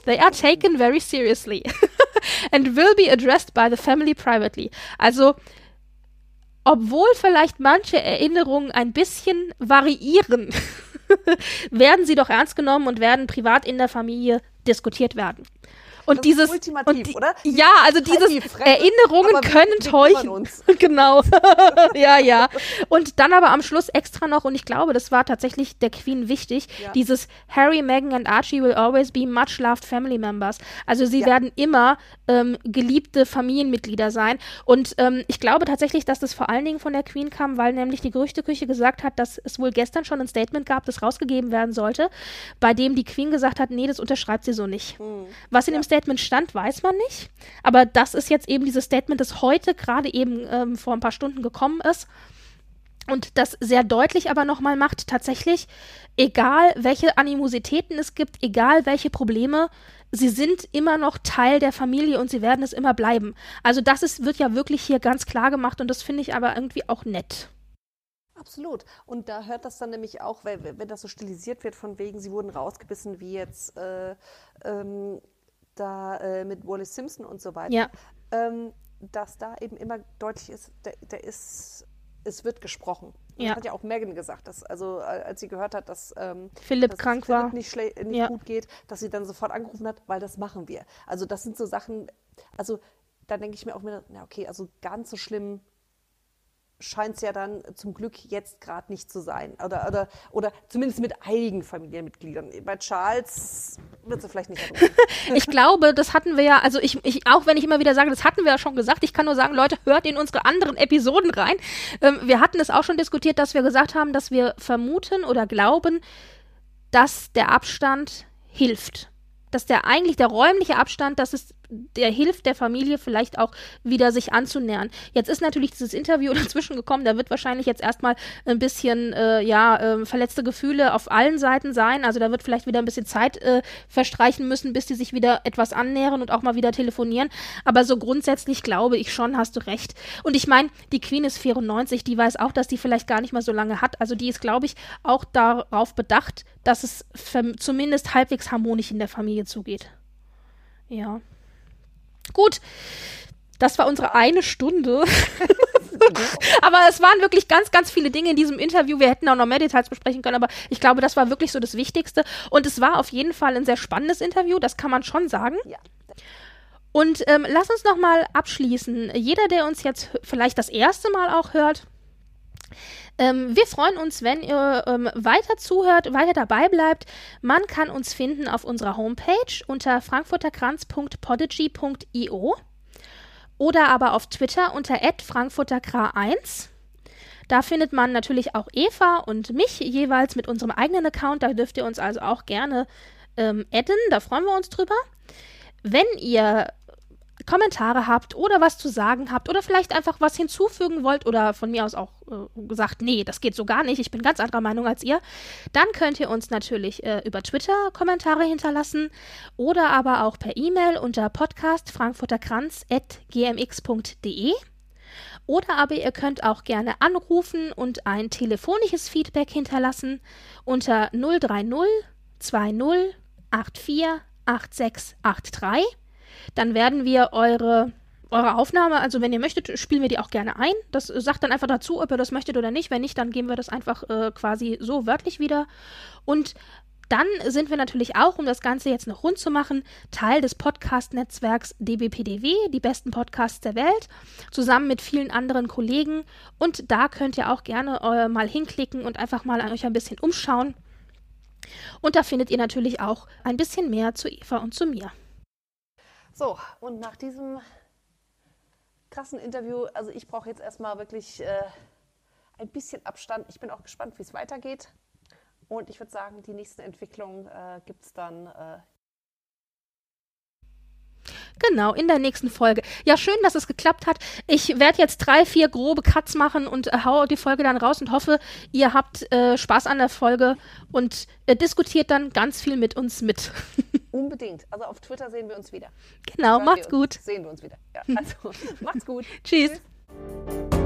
they are taken very seriously <laughs> and will be addressed by the family privately. Also, obwohl vielleicht manche Erinnerungen ein bisschen variieren, <laughs> werden sie doch ernst genommen und werden privat in der Familie diskutiert werden. Und das dieses ultimativ, die, oder? Ja, also diese Erinnerungen können täuschen. <laughs> genau. <laughs> ja, ja. Und dann aber am Schluss extra noch und ich glaube, das war tatsächlich der Queen wichtig, ja. dieses Harry, Meghan and Archie will always be much loved family members. Also sie ja. werden immer ähm, geliebte Familienmitglieder sein und ähm, ich glaube tatsächlich, dass das vor allen Dingen von der Queen kam, weil nämlich die Gerüchteküche gesagt hat, dass es wohl gestern schon ein Statement gab, das rausgegeben werden sollte, bei dem die Queen gesagt hat, nee, das unterschreibt sie so nicht. Hm. Was in ja. dem Statement stand, weiß man nicht. Aber das ist jetzt eben dieses Statement, das heute gerade eben ähm, vor ein paar Stunden gekommen ist. Und das sehr deutlich aber nochmal macht, tatsächlich, egal welche Animositäten es gibt, egal welche Probleme, sie sind immer noch Teil der Familie und sie werden es immer bleiben. Also das ist, wird ja wirklich hier ganz klar gemacht und das finde ich aber irgendwie auch nett. Absolut. Und da hört das dann nämlich auch, weil, wenn das so stilisiert wird, von wegen, sie wurden rausgebissen, wie jetzt äh, ähm, da äh, mit Wallace Simpson und so weiter, Ja. ähm, dass da eben immer deutlich ist, der, der ist, es wird gesprochen. Das Ja. hat ja auch Megan gesagt, dass, also äh, als sie gehört hat, dass ähm, Philipp dass krank Philipp war. nicht, nicht Ja. gut geht, dass sie dann sofort angerufen hat, weil das machen wir. Also das sind so Sachen, also da denke ich mir auch wieder, na okay, also ganz so schlimm scheint es ja dann zum Glück jetzt gerade nicht zu sein. Oder, oder, oder zumindest mit einigen Familienmitgliedern. Bei Charles wird sie vielleicht nicht. <laughs> Ich glaube, das hatten wir ja, also ich, ich, auch wenn ich immer wieder sage, das hatten wir ja schon gesagt, ich kann nur sagen, Leute, hört in unsere anderen Episoden rein. Ähm, wir hatten es auch schon diskutiert, dass wir gesagt haben, dass wir vermuten oder glauben, dass der Abstand hilft. Dass der eigentlich der räumliche Abstand, dass es der hilft der Familie vielleicht auch wieder sich anzunähern. Jetzt ist natürlich dieses Interview <laughs> dazwischen gekommen, da wird wahrscheinlich jetzt erstmal ein bisschen äh, ja ähm, verletzte Gefühle auf allen Seiten sein. Also da wird vielleicht wieder ein bisschen Zeit äh, verstreichen müssen, bis die sich wieder etwas annähern und auch mal wieder telefonieren. Aber so grundsätzlich glaube ich schon, hast du recht. Und ich meine, die Queen ist 94, die weiß auch, dass die vielleicht gar nicht mehr so lange hat. Also die ist, glaube ich, auch darauf bedacht, dass es zumindest halbwegs harmonisch in der Familie zugeht. Ja. Gut, das war unsere eine Stunde. <laughs> aber es waren wirklich ganz, ganz viele Dinge in diesem Interview. Wir hätten auch noch mehr Details besprechen können, aber ich glaube, das war wirklich so das Wichtigste. Und es war auf jeden Fall ein sehr spannendes Interview, das kann man schon sagen. Ja. Und ähm, lass uns noch mal abschließen. Jeder, der uns jetzt vielleicht das erste Mal auch hört, ähm, wir freuen uns, wenn ihr ähm, weiter zuhört, weiter dabei bleibt. Man kann uns finden auf unserer Homepage unter frankfurterkranz.podigy.io oder aber auf Twitter unter frankfurterkra1. Da findet man natürlich auch Eva und mich jeweils mit unserem eigenen Account. Da dürft ihr uns also auch gerne ähm, adden. Da freuen wir uns drüber. Wenn ihr Kommentare habt oder was zu sagen habt oder vielleicht einfach was hinzufügen wollt oder von mir aus auch äh, gesagt, nee, das geht so gar nicht, ich bin ganz anderer Meinung als ihr, dann könnt ihr uns natürlich äh, über Twitter Kommentare hinterlassen oder aber auch per E-Mail unter podcastfrankfurterkranz.gmx.de. Oder aber ihr könnt auch gerne anrufen und ein telefonisches Feedback hinterlassen unter 030 20 84 8683. Dann werden wir eure, eure Aufnahme, also wenn ihr möchtet, spielen wir die auch gerne ein. Das sagt dann einfach dazu, ob ihr das möchtet oder nicht. Wenn nicht, dann geben wir das einfach äh, quasi so wörtlich wieder. Und dann sind wir natürlich auch, um das Ganze jetzt noch rund zu machen, Teil des Podcast-Netzwerks DBPDW, die besten Podcasts der Welt, zusammen mit vielen anderen Kollegen. Und da könnt ihr auch gerne äh, mal hinklicken und einfach mal an euch ein bisschen umschauen. Und da findet ihr natürlich auch ein bisschen mehr zu Eva und zu mir. So, und nach diesem krassen Interview, also ich brauche jetzt erstmal wirklich äh, ein bisschen Abstand. Ich bin auch gespannt, wie es weitergeht. Und ich würde sagen, die nächsten Entwicklungen äh, gibt es dann äh, Genau, in der nächsten Folge. Ja, schön, dass es geklappt hat. Ich werde jetzt drei, vier grobe Cuts machen und äh, hau die Folge dann raus und hoffe, ihr habt äh, Spaß an der Folge und äh, diskutiert dann ganz viel mit uns mit. <laughs> unbedingt. Also auf Twitter sehen wir uns wieder. genau, Hören macht's gut. Sehen wir uns wieder. Ja, <laughs> also macht's gut. Tschüss. Tschüss.